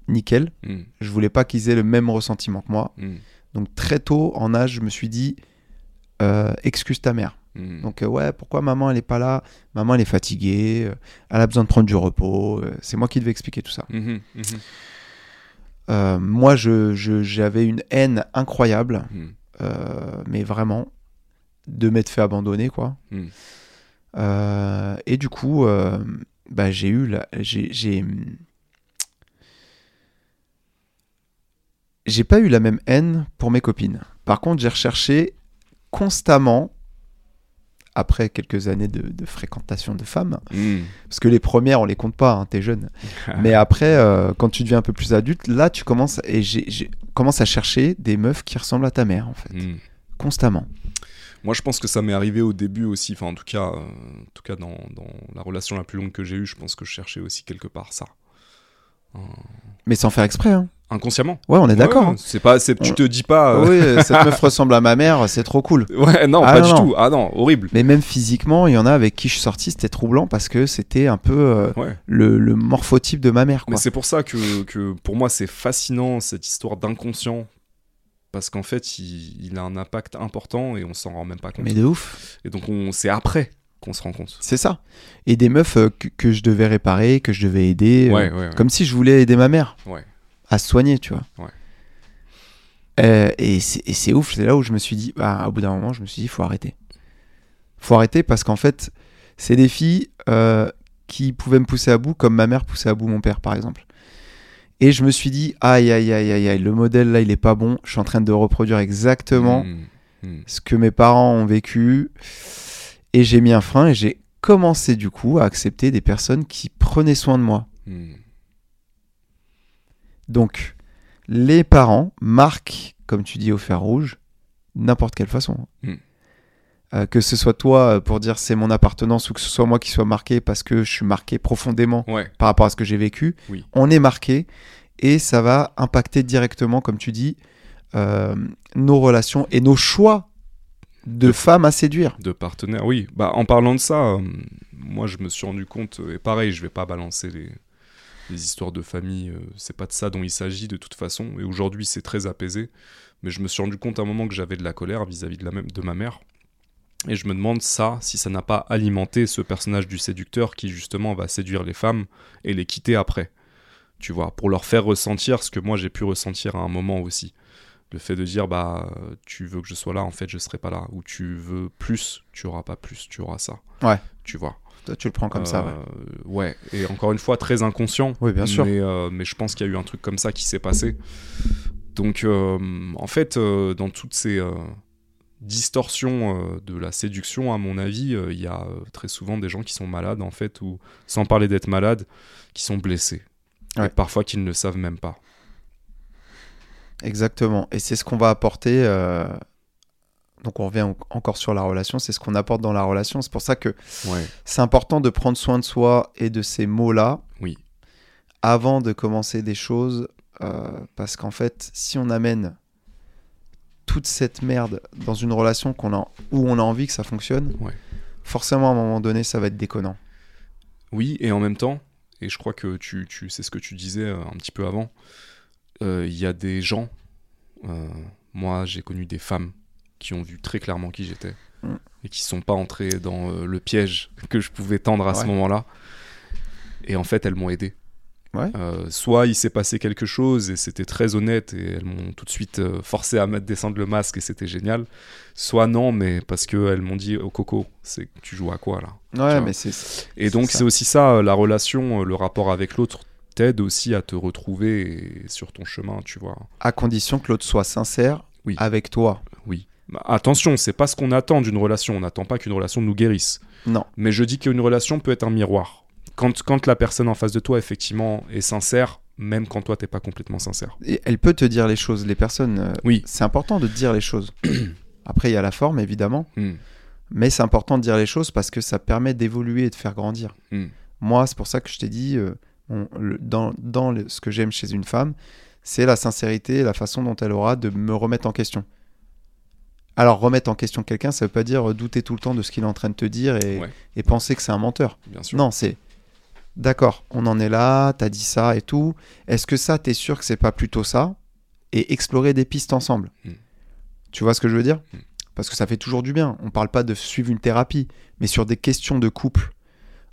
Nickel. Mhm. Je voulais pas qu'ils aient le même ressentiment que moi. Mhm. Donc très tôt en âge, je me suis dit, euh, excuse ta mère. Mhm. Donc euh, ouais, pourquoi maman elle est pas là? Maman elle est fatiguée, elle a besoin de prendre du repos. c'est moi qui devais expliquer tout ça. Mhm. Mhm. Euh, moi, je- je- j'avais une haine incroyable. Mhm. Euh, mais vraiment de m'être fait abandonner quoi. Mm. Euh, et du coup, bah, j'ai eu la, j'ai, j'ai, j'ai pas eu la même haine pour mes copines. Par contre, j'ai recherché constamment après quelques années de, de fréquentation de femmes, Mhm. parce que les premières on les compte pas, hein, t'es jeune. <laughs> Mais après, euh, quand tu deviens un peu plus adulte, là tu commences et j'ai, commence à chercher des meufs qui ressemblent à ta mère en fait, Mhm. constamment. Moi, je pense que ça m'est arrivé au début aussi. Enfin, en tout cas, euh, en tout cas dans, dans la relation la plus longue que j'ai eue, je pense que je cherchais aussi quelque part ça. Euh, Mais sans faire exprès. Hein. Inconsciemment. Ouais, on est d'accord. Ouais, hein. C'est pas, c'est, tu te dis pas. euh, Oui, <laughs> cette meuf ressemble à ma mère, c'est trop cool. <laughs> Ouais, non, Ah, pas non, du non. tout. Ah non, horrible. Mais même physiquement, il y en a avec qui je suis sorti, c'était troublant parce que c'était un peu euh, Ouais. le, le morphotype de ma mère. Quoi. Mais c'est pour ça que, que pour moi, c'est fascinant cette histoire d'inconscient. Parce qu'en fait, il, il a un impact important et on s'en rend même pas compte. Mais de ouf, Et donc, on, c'est après qu'on se rend compte. c'est ça. Et des meufs euh, que, que je devais réparer, que je devais aider, euh, Ouais, ouais, ouais. comme si je voulais aider ma mère Ouais. À se soigner, tu vois. Ouais. Euh, et c'est et c'est ouf, c'est là où je me suis dit, bah, au bout d'un moment, je me suis dit, il faut arrêter. faut arrêter parce qu'en fait, c'est des filles euh, qui pouvaient me pousser à bout comme ma mère poussait à bout mon père, par exemple. Et je me suis dit, aïe, aïe, aïe, aïe, aïe, le modèle là, il est pas bon. Je suis en train de reproduire exactement Mmh, mmh. ce que mes parents ont vécu. Et j'ai mis un frein et j'ai commencé du coup à accepter des personnes qui prenaient soin de moi. Mmh. Donc, les parents marquent, comme tu dis, au fer rouge, n'importe quelle façon. Mm. Euh, que ce soit toi euh, pour dire c'est mon appartenance ou que ce soit moi qui soit marqué parce que je suis marqué profondément Ouais. par rapport à ce que j'ai vécu, Oui. on est marqué et ça va impacter directement, comme tu dis, euh, nos relations et nos choix de femmes à séduire. De partenaires, oui. Bah, en parlant de ça, euh, moi, je me suis rendu compte, et pareil, je vais pas balancer les, les histoires de famille, euh, c'est pas de ça dont il s'agit de toute façon. Et aujourd'hui, c'est très apaisé. Mais je me suis rendu compte à un moment que j'avais de la colère vis-à-vis de, la même, de ma mère. Et je me demande ça, si ça n'a pas alimenté ce personnage du séducteur qui justement va séduire les femmes et les quitter après. Tu vois, pour leur faire ressentir ce que moi j'ai pu ressentir à un moment aussi. Le fait de dire, bah, tu veux que je sois là, en fait, je serai pas là. Ou tu veux plus, tu auras pas plus, tu auras ça. Ouais. Tu vois. Toi, tu le prends comme ça. ouais. Euh, ouais. Et encore une fois, très inconscient. Oui, bien sûr. Mais, euh, mais je pense qu'il y a eu un truc comme ça qui s'est passé. Donc, euh, en fait, dans toutes ces distorsions euh, de la séduction, à mon avis, euh, il y a euh, très souvent des gens qui sont malades, en fait, ou sans parler d'être malades, qui sont blessés. Ouais. Et parfois qu'ils ne le savent même pas. Exactement. Et c'est ce qu'on va apporter. Donc on revient en- encore sur la relation, c'est ce qu'on apporte dans la relation. C'est pour ça que Ouais. c'est important de prendre soin de soi et de ces mots-là Oui. avant de commencer des choses euh, parce qu'en fait, si on amène toute cette merde dans une relation qu'on a, où on a envie que ça fonctionne, Ouais. forcément à un moment donné, ça va être déconnant. Oui, et en même temps, et je crois que tu, tu c'est ce que tu disais euh, un petit peu avant, euh, il y a des gens, euh, moi j'ai connu des femmes qui ont vu très clairement qui j'étais Mm. et qui sont pas entrées dans euh, le piège que je pouvais tendre à ce moment-là. Et en fait, elles m'ont aidé. Ouais. Euh, soit il s'est passé quelque chose et c'était très honnête et elles m'ont tout de suite euh, forcé à mettre descendre le masque et c'était génial. Soit non, mais parce qu'elles m'ont dit oh, Coco, c'est tu joues à quoi là? Ouais, vois? mais c'est. c'est- et donc c'est aussi ça, euh, la relation, le rapport avec l'autre t'aide aussi à te retrouver et- sur ton chemin, tu vois. À condition que l'autre soit sincère Oui. avec toi. Oui. Bah, attention, c'est pas ce qu'on attend d'une relation. On n'attend pas qu'une relation nous guérisse. Non. Mais je dis qu'une relation peut être un miroir. Quand, quand la personne en face de toi, effectivement, est sincère, même quand toi, t'es pas complètement sincère. Et elle peut te dire les choses. Les personnes. euh, Oui. C'est important de dire les choses. <clears throat> Après, il y a la forme, évidemment. Hmm. Mais c'est important de dire les choses parce que ça permet d'évoluer et de faire grandir. Hmm. Moi, c'est pour ça que je t'ai dit, euh, on- le- dans, dans le- ce que j'aime chez une femme, c'est la sincérité et la façon dont elle aura de me remettre en question. Alors, remettre en question quelqu'un, ça veut pas dire douter tout le temps de ce qu'il est en train de te dire et, Ouais. et penser que c'est un menteur. Bien sûr. Non, c'est d'accord, on en est là, t'as dit ça et tout. Est-ce que ça, t'es sûr que c'est pas plutôt ça Et explorer des pistes ensemble? Hmm. Tu vois ce que je veux dire? Hmm. Parce que ça fait toujours du bien. On parle pas de suivre une thérapie, mais sur des questions de couple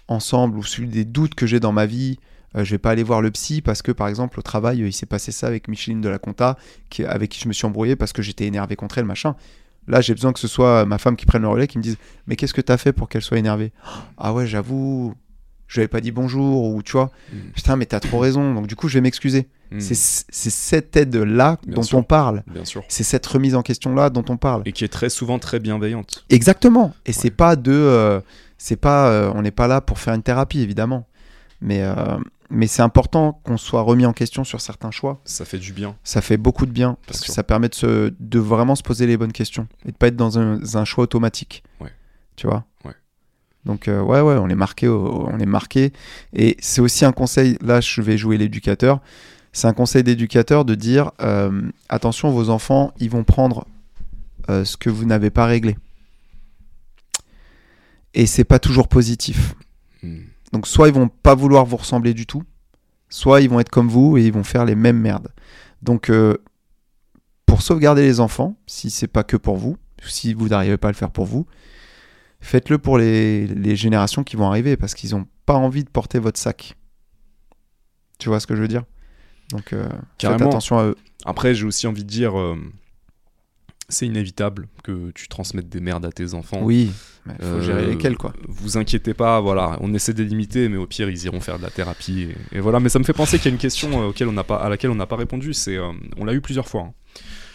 ensemble ou sur des doutes que j'ai dans ma vie. euh, je vais pas aller voir le psy parce que par exemple au travail euh, il s'est passé ça avec Micheline de la Conta qui, avec qui je me suis embrouillé parce que j'étais énervé contre elle machin. Là j'ai besoin que ce soit ma femme qui prenne le relais qui me dise mais qu'est-ce que t'as fait pour qu'elle soit énervée? Ah ouais j'avoue je lui avais pas dit bonjour ou tu vois Hmm. putain mais t'as trop raison donc du coup je vais m'excuser. Hmm. C'est c'est cette aide là Bien dont sûr. on parle. Bien sûr. C'est cette remise en question là dont on parle. Et qui est très souvent très bienveillante. Exactement. Et c'est Ouais. pas de, euh, c'est pas, euh, on n'est pas là pour faire une thérapie évidemment, mais euh, mais c'est important qu'on soit remis en question sur certains choix. Ça fait du bien. Ça fait beaucoup de bien parce que ça permet de se, de vraiment se poser les bonnes questions et de pas être dans un, un choix automatique. Ouais. Tu vois? Ouais. Donc euh, ouais ouais, on est marqué, on est marqué. Et c'est aussi un conseil. Là, je vais jouer l'éducateur. C'est un conseil d'éducateur de dire euh, attention, vos enfants, ils vont prendre euh, ce que vous n'avez pas réglé. Et c'est pas toujours positif. Hmm. Donc soit ils vont pas vouloir vous ressembler du tout, soit ils vont être comme vous et ils vont faire les mêmes merdes. Donc euh, pour sauvegarder les enfants, si c'est pas que pour vous, si vous n'arrivez pas à le faire pour vous, faites-le pour les, les générations qui vont arriver parce qu'ils n'ont pas envie de porter votre sac. Tu vois ce que je veux dire? Donc euh, faites attention à eux. Après, j'ai aussi envie de dire, euh, c'est inévitable que tu transmettes des merdes à tes enfants. Oui, il faut Euh, gérer lesquels quoi. Vous inquiétez pas, voilà, on essaie de les limiter, mais au pire ils iront faire de la thérapie. Et, et voilà, mais ça me fait penser qu'il y a une question euh, auquel on n'a pas, à laquelle on n'a pas répondu. C'est, euh, on l'a eu plusieurs fois. hein.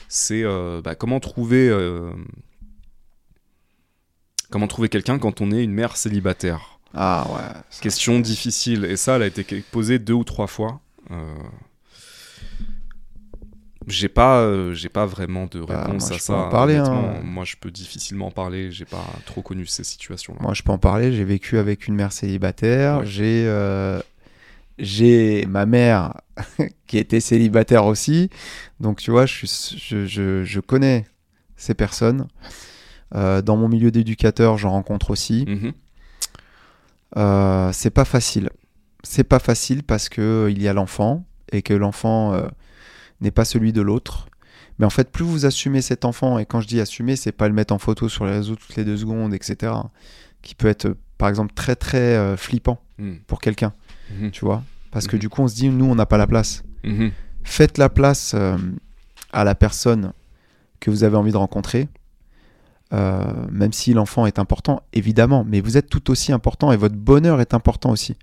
C'est euh, bah, comment trouver, comment trouver quelqu'un quand on est une mère célibataire? Ah ouais. Question difficile. Et ça, elle a été posée deux ou trois fois. J'ai pas, euh, j'ai pas vraiment de Bah, réponse moi, à je peux ça. en parler, hein. Moi, je peux difficilement en parler. J'ai pas trop connu ces situations-là. Moi, je peux en parler. J'ai vécu avec une mère célibataire. Ouais. J'ai euh, j'ai ma mère <laughs> qui était célibataire aussi. Donc, tu vois, je, je, je, je connais ces personnes. Euh, dans mon milieu d'éducateur, j'en rencontre aussi. Mhm. C'est pas facile. C'est pas facile parce que il y a l'enfant et que l'enfant n'est pas celui de l'autre. Mais en fait, plus vous assumez cet enfant, et quand je dis assumer, c'est pas le mettre en photo sur les réseaux toutes les deux secondes, etc. Qui peut être, euh, par exemple, très très euh, flippant Mhm. pour quelqu'un, Mhm. tu vois. Parce que Mhm. du coup, on se dit, nous, on n'a pas la place. Faites la place euh, à la personne que vous avez envie de rencontrer. euh, même si l'enfant est important, évidemment, mais vous êtes tout aussi important et votre bonheur est important aussi.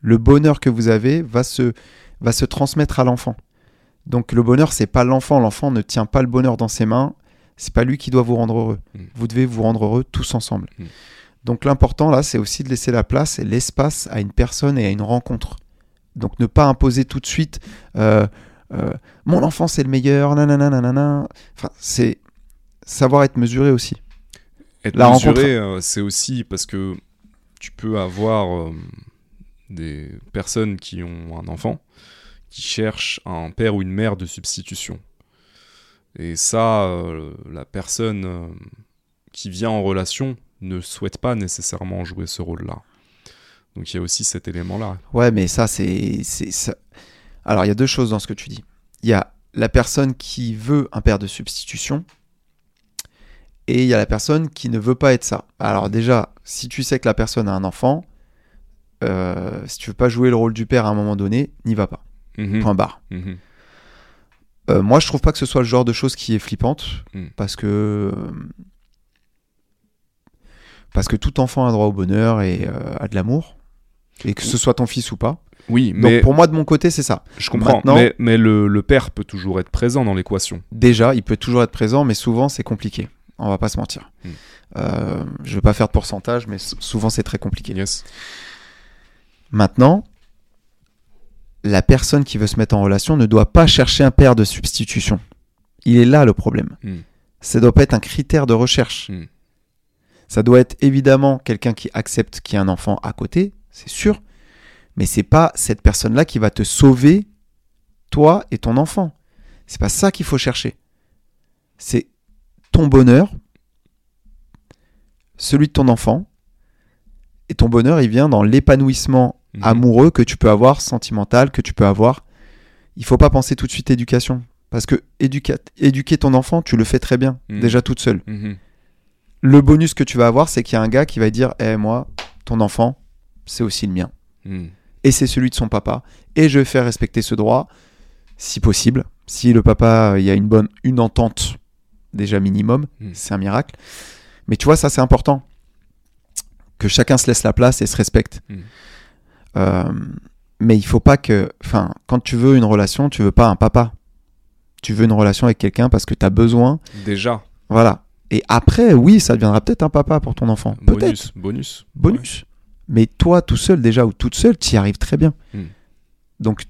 Le bonheur que vous avez va se, va se transmettre à l'enfant. Donc le bonheur, c'est pas l'enfant. L'enfant ne tient pas le bonheur dans ses mains. C'est pas lui qui doit vous rendre heureux. Mm. Vous devez vous rendre heureux tous ensemble. Mm. Donc l'important là, c'est aussi de laisser la place et l'espace à une personne et à une rencontre. Donc ne pas imposer tout de suite. euh, euh, mon enfant c'est le meilleur, nanana, nanana. Enfin, c'est savoir être mesuré aussi. Être La mesuré, euh, c'est aussi parce que tu peux avoir euh, des personnes qui ont un enfant qui cherchent un père ou une mère de substitution. Et ça, euh, la personne euh, qui vient en relation ne souhaite pas nécessairement jouer ce rôle-là. Donc il y a aussi cet élément-là. Ouais, mais ça, c'est. Alors, il y a deux choses dans ce que tu dis. Il y a la personne qui veut un père de substitution et il y a la personne qui ne veut pas être ça. Alors, déjà, si tu sais que la personne a un enfant, euh, si tu veux pas jouer le rôle du père à un moment donné, n'y va pas. Mhm, Point barre. mhm. Euh, moi, je trouve pas que ce soit le genre de chose qui est flippante Mm. parce que. euh, Parce que tout enfant a droit au bonheur et euh, a de l'amour. Et que ce soit ton fils ou pas. Oui, Donc mais pour moi, de mon côté, c'est ça. je comprends. maintenant- Mais, mais le, le père peut toujours être présent dans l'équation. Déjà, il peut toujours être présent, mais souvent, c'est compliqué. On va pas se mentir. Mm. Euh, je vais pas faire de pourcentage, mais sou- souvent, c'est très compliqué. Yes. Maintenant, la personne qui veut se mettre en relation ne doit pas chercher un père de substitution. Il est là le problème. Mm. Ça doit pas être un critère de recherche. Mm. Ça doit être évidemment quelqu'un qui accepte qu'il y a un enfant à côté, c'est sûr. Mais c'est pas cette personne-là qui va te sauver, toi et ton enfant. C'est pas ça qu'il faut chercher. C'est ton bonheur, celui de ton enfant. Et ton bonheur, il vient dans l'épanouissement Mhm. amoureux que tu peux avoir, sentimental que tu peux avoir. Il faut pas penser tout de suite éducation. Parce que éduquer ton enfant, tu le fais très bien, Mhm. déjà toute seule. Mhm. Le bonus que tu vas avoir, c'est qu'il y a un gars qui va dire Eh, moi, ton enfant, c'est aussi le mien. Et c'est celui de son papa. Et je vais faire respecter ce droit, si possible. Si le papa, euh, il y a une bonne une entente, déjà minimum, c'est un miracle. Mais tu vois, ça, c'est important. Que chacun se laisse la place et se respecte. Euh, mais il faut pas que. Enfin, quand tu veux une relation, tu veux pas un papa. Tu veux une relation avec quelqu'un parce que tu as besoin. Déjà, Voilà. Et après, oui, ça deviendra peut-être un papa pour ton enfant. Peut-être. bonus. Bonus. Bonus. Mais toi, tout seul déjà, ou toute seule, tu y arrives très bien. Hmm. Donc,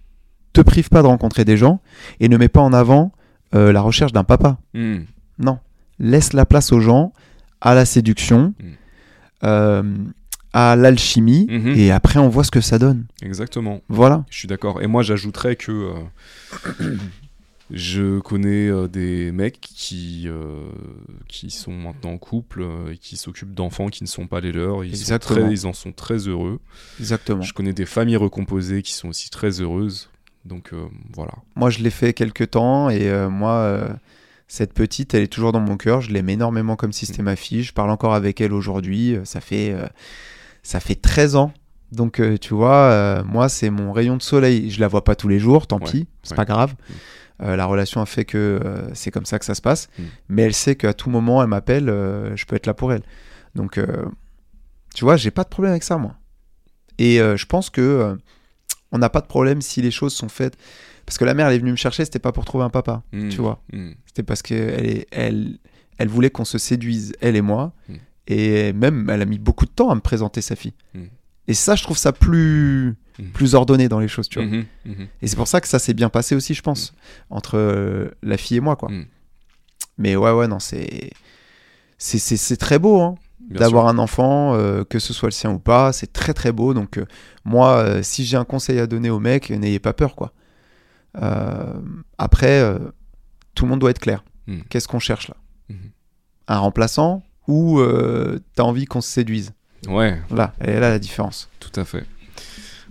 te prive pas de rencontrer des gens et ne mets pas en avant euh, la recherche d'un papa. Mhm. Non. Laisse la place aux gens, à la séduction, Hmm. euh, à l'alchimie, Mhm. et après, on voit ce que ça donne. Exactement. Voilà. Je suis d'accord. Et moi, j'ajouterais que euh, je connais euh, des mecs qui, euh, qui sont maintenant en couple et qui s'occupent d'enfants qui ne sont pas les leurs. Ils, sont très, ils en sont très heureux. Exactement. Je connais des familles recomposées qui sont aussi très heureuses. Donc voilà. Moi, je l'ai fait quelques temps et moi, cette petite, elle est toujours dans mon cœur. Je l'aime énormément comme si c'était ma fille. Je parle encore avec elle aujourd'hui. Ça fait, euh, ça fait 13 ans. Donc, euh, tu vois, euh, moi, c'est mon rayon de soleil. Je la vois pas tous les jours, tant Ouais, pis, c'est ouais. pas grave. Mm. Euh, la relation a fait que c'est comme ça que ça se passe. Mm. Mais elle sait qu'à tout moment, elle m'appelle, je peux être là pour elle. Donc, tu vois, j'ai pas de problème avec ça, moi. Et je pense que on n'a pas de problème si les choses sont faites. Parce que la mère, elle est venue me chercher, c'était pas pour trouver un papa, Mhm. tu vois. C'était parce qu'elle elle, elle voulait qu'on se séduise, elle et moi. Mm. Et même, elle a mis beaucoup de temps à me présenter sa fille. Mm. Et ça, je trouve ça plus, Mm. plus ordonné dans les choses, tu vois. Mhm. Mhm. Et c'est pour ça que ça s'est bien passé aussi, je pense, entre euh, la fille et moi, quoi. Mm. Mais ouais, ouais, non, c'est. C'est, très beau, hein, d'avoir un enfant, euh, que ce soit le sien ou pas. C'est très, très beau. Donc, euh, moi, si j'ai un conseil à donner au mec, n'ayez pas peur, quoi. Après, tout le monde doit être clair. Mm. Qu'est-ce qu'on cherche là? Mhm. Un remplaçant ou euh, t'as envie qu'on se séduise. Ouais, Voilà, elle est là la différence. tout à fait.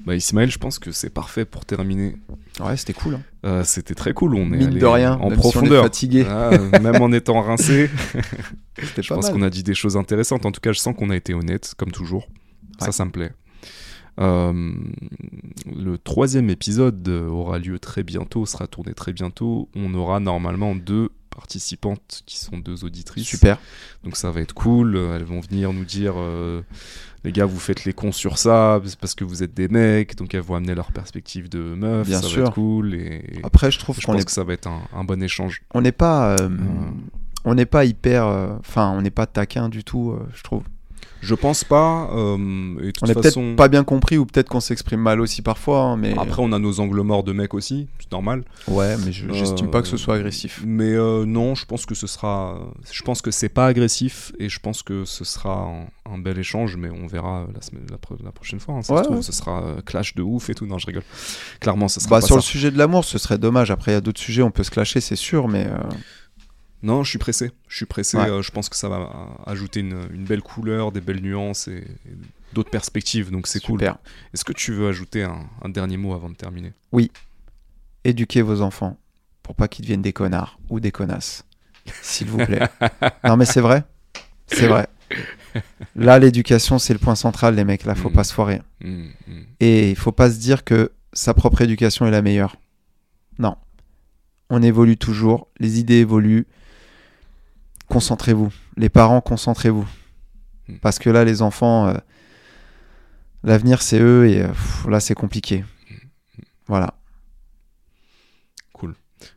Bah, Ismaël, je pense que c'est parfait pour terminer. Ouais, c'était cool. hein. Euh, C'était très cool. On est Mine allé de rien, en même si on est profondeur. fatigué. Ah, même en étant rincé, <laughs> je pas pense qu'on a dit des choses intéressantes. En tout cas, je sens qu'on a été honnête, comme toujours. Ça, Ouais. ça me plaît. Euh, le troisième épisode aura lieu très bientôt, sera tourné très bientôt. On aura normalement deux participantes qui sont deux auditrices. Super. Donc ça va être cool. Euh, Elles vont venir nous dire euh, les gars, vous faites les cons sur ça, c'est parce que vous êtes des mecs. Donc elles vont amener leur perspective de meuf. Bien ça sûr. va être cool. Et Après, je trouve je pense est que ça va être un, un bon échange. on n'est pas euh, on n'est pas hyper enfin on n'est pas taquin du tout je trouve Je pense pas. euh, et de On est façon, peut-être pas bien compris ou peut-être qu'on s'exprime mal aussi parfois, hein, mais Après, on a nos angles morts de mecs aussi, c'est normal. ouais, mais je- j'estime Euh, pas que ce soit agressif. Mais euh, non, je pense que ce sera. Je pense que c'est pas agressif et je pense que ce sera un, un bel échange, mais on verra la, semaine, la, pro- la prochaine fois. hein, ça Ouais, se trouve, ouais. ce sera euh, clash de ouf et tout. Non, je rigole. Clairement, ça sera Bah, pas sur ça. le sujet de l'amour, ce serait dommage. Après, il y a d'autres sujets, on peut se clasher, c'est sûr, mais euh, Non, je suis pressé. Je suis pressé. Ouais. euh, je pense que ça va euh, ajouter une, une belle couleur, des belles nuances et, et d'autres perspectives. Donc c'est cool. Est-ce que tu veux ajouter un, un dernier mot avant de terminer? Éduquez vos enfants pour pas qu'ils deviennent des connards ou des connasses, s'il vous plaît. <laughs> non, mais c'est vrai, c'est vrai. Là, l'éducation, c'est le point central, les mecs. Là, faut Mm. pas se foirer. Hmm, hmm. Et il faut pas se dire que sa propre éducation est la meilleure. Non. On évolue toujours, les idées évoluent. Concentrez-vous. Les parents, concentrez-vous. Hmm. Parce que là, les enfants, euh, l'avenir, c'est eux et euh, pff, là, c'est compliqué. Voilà. Cool.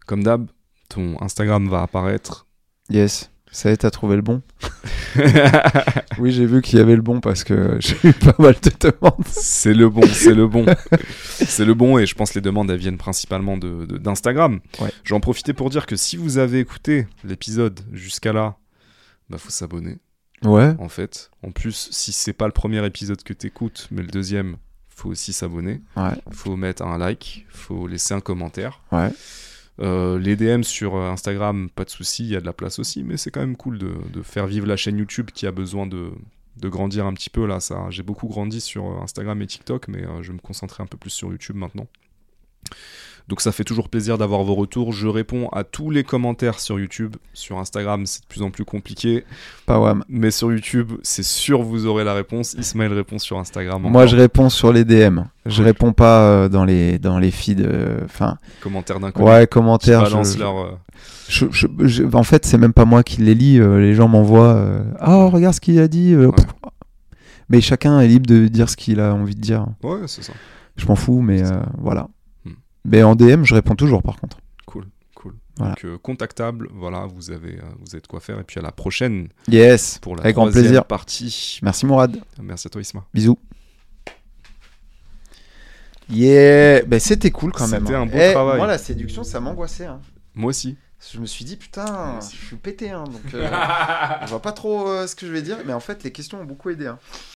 Comme d'hab, ton Instagram va apparaître. Yes. Ça y est, t'as trouvé le bon <laughs> Oui, j'ai vu qu'il y avait le bon parce que <laughs> j'ai eu pas mal de demandes. C'est le bon, c'est le bon. c'est le bon et je pense que les demandes elles viennent principalement de- de- d'Instagram. Ouais. Je vais en profiter pour dire que si vous avez écouté l'épisode jusqu'à là, bah faut s'abonner Ouais. en fait. En plus, si c'est pas le premier épisode que t'écoutes, mais le deuxième, faut aussi s'abonner. Ouais. Faut mettre un like, faut laisser un commentaire. Ouais. Euh, les DM sur euh, Instagram, pas de souci, il y a de la place aussi, mais c'est quand même cool de, faire vivre la chaîne YouTube qui a besoin de, de grandir un petit peu là. Ça, j'ai beaucoup grandi sur euh, Instagram et TikTok, mais je vais me concentrer un peu plus sur YouTube maintenant. Donc ça fait toujours plaisir d'avoir vos retours. Je réponds à tous les commentaires sur YouTube. Sur Instagram, c'est de plus en plus compliqué, Pas wham. mais sur YouTube, c'est sûr vous aurez la réponse. Ismaël répond sur Instagram. Moi, je réponds sur les DM. Je réponds pas euh, dans les dans les feeds. euh, commentaires d'un ouais, commentaires. je- leur. je- je- je- en fait, c'est même pas moi qui les lis. euh, les gens m'envoient. Ah, regarde ce qu'il a dit. Ouais. Mais chacun est libre de dire ce qu'il a envie de dire. Ouais, c'est ça. Je m'en fous, mais voilà. Mais en DM, je réponds toujours, par contre. Cool, cool. Voilà. Donc, euh, contactable, voilà, vous avez, euh, vous avez de quoi faire. Et puis à la prochaine Yes. pour la Avec grand plaisir. partie. Merci Mourad. Merci à toi, Isma. Bisous. Yeah, ben c'était cool quand même. C'était hein. un beau Eh, travail. Moi, la séduction, ça m'angoissait. hein. Moi aussi. Je me suis dit, putain, je suis pété. hein, donc, euh, <laughs> je vois pas trop euh, ce que je vais dire, mais en fait, les questions ont beaucoup aidé. hein.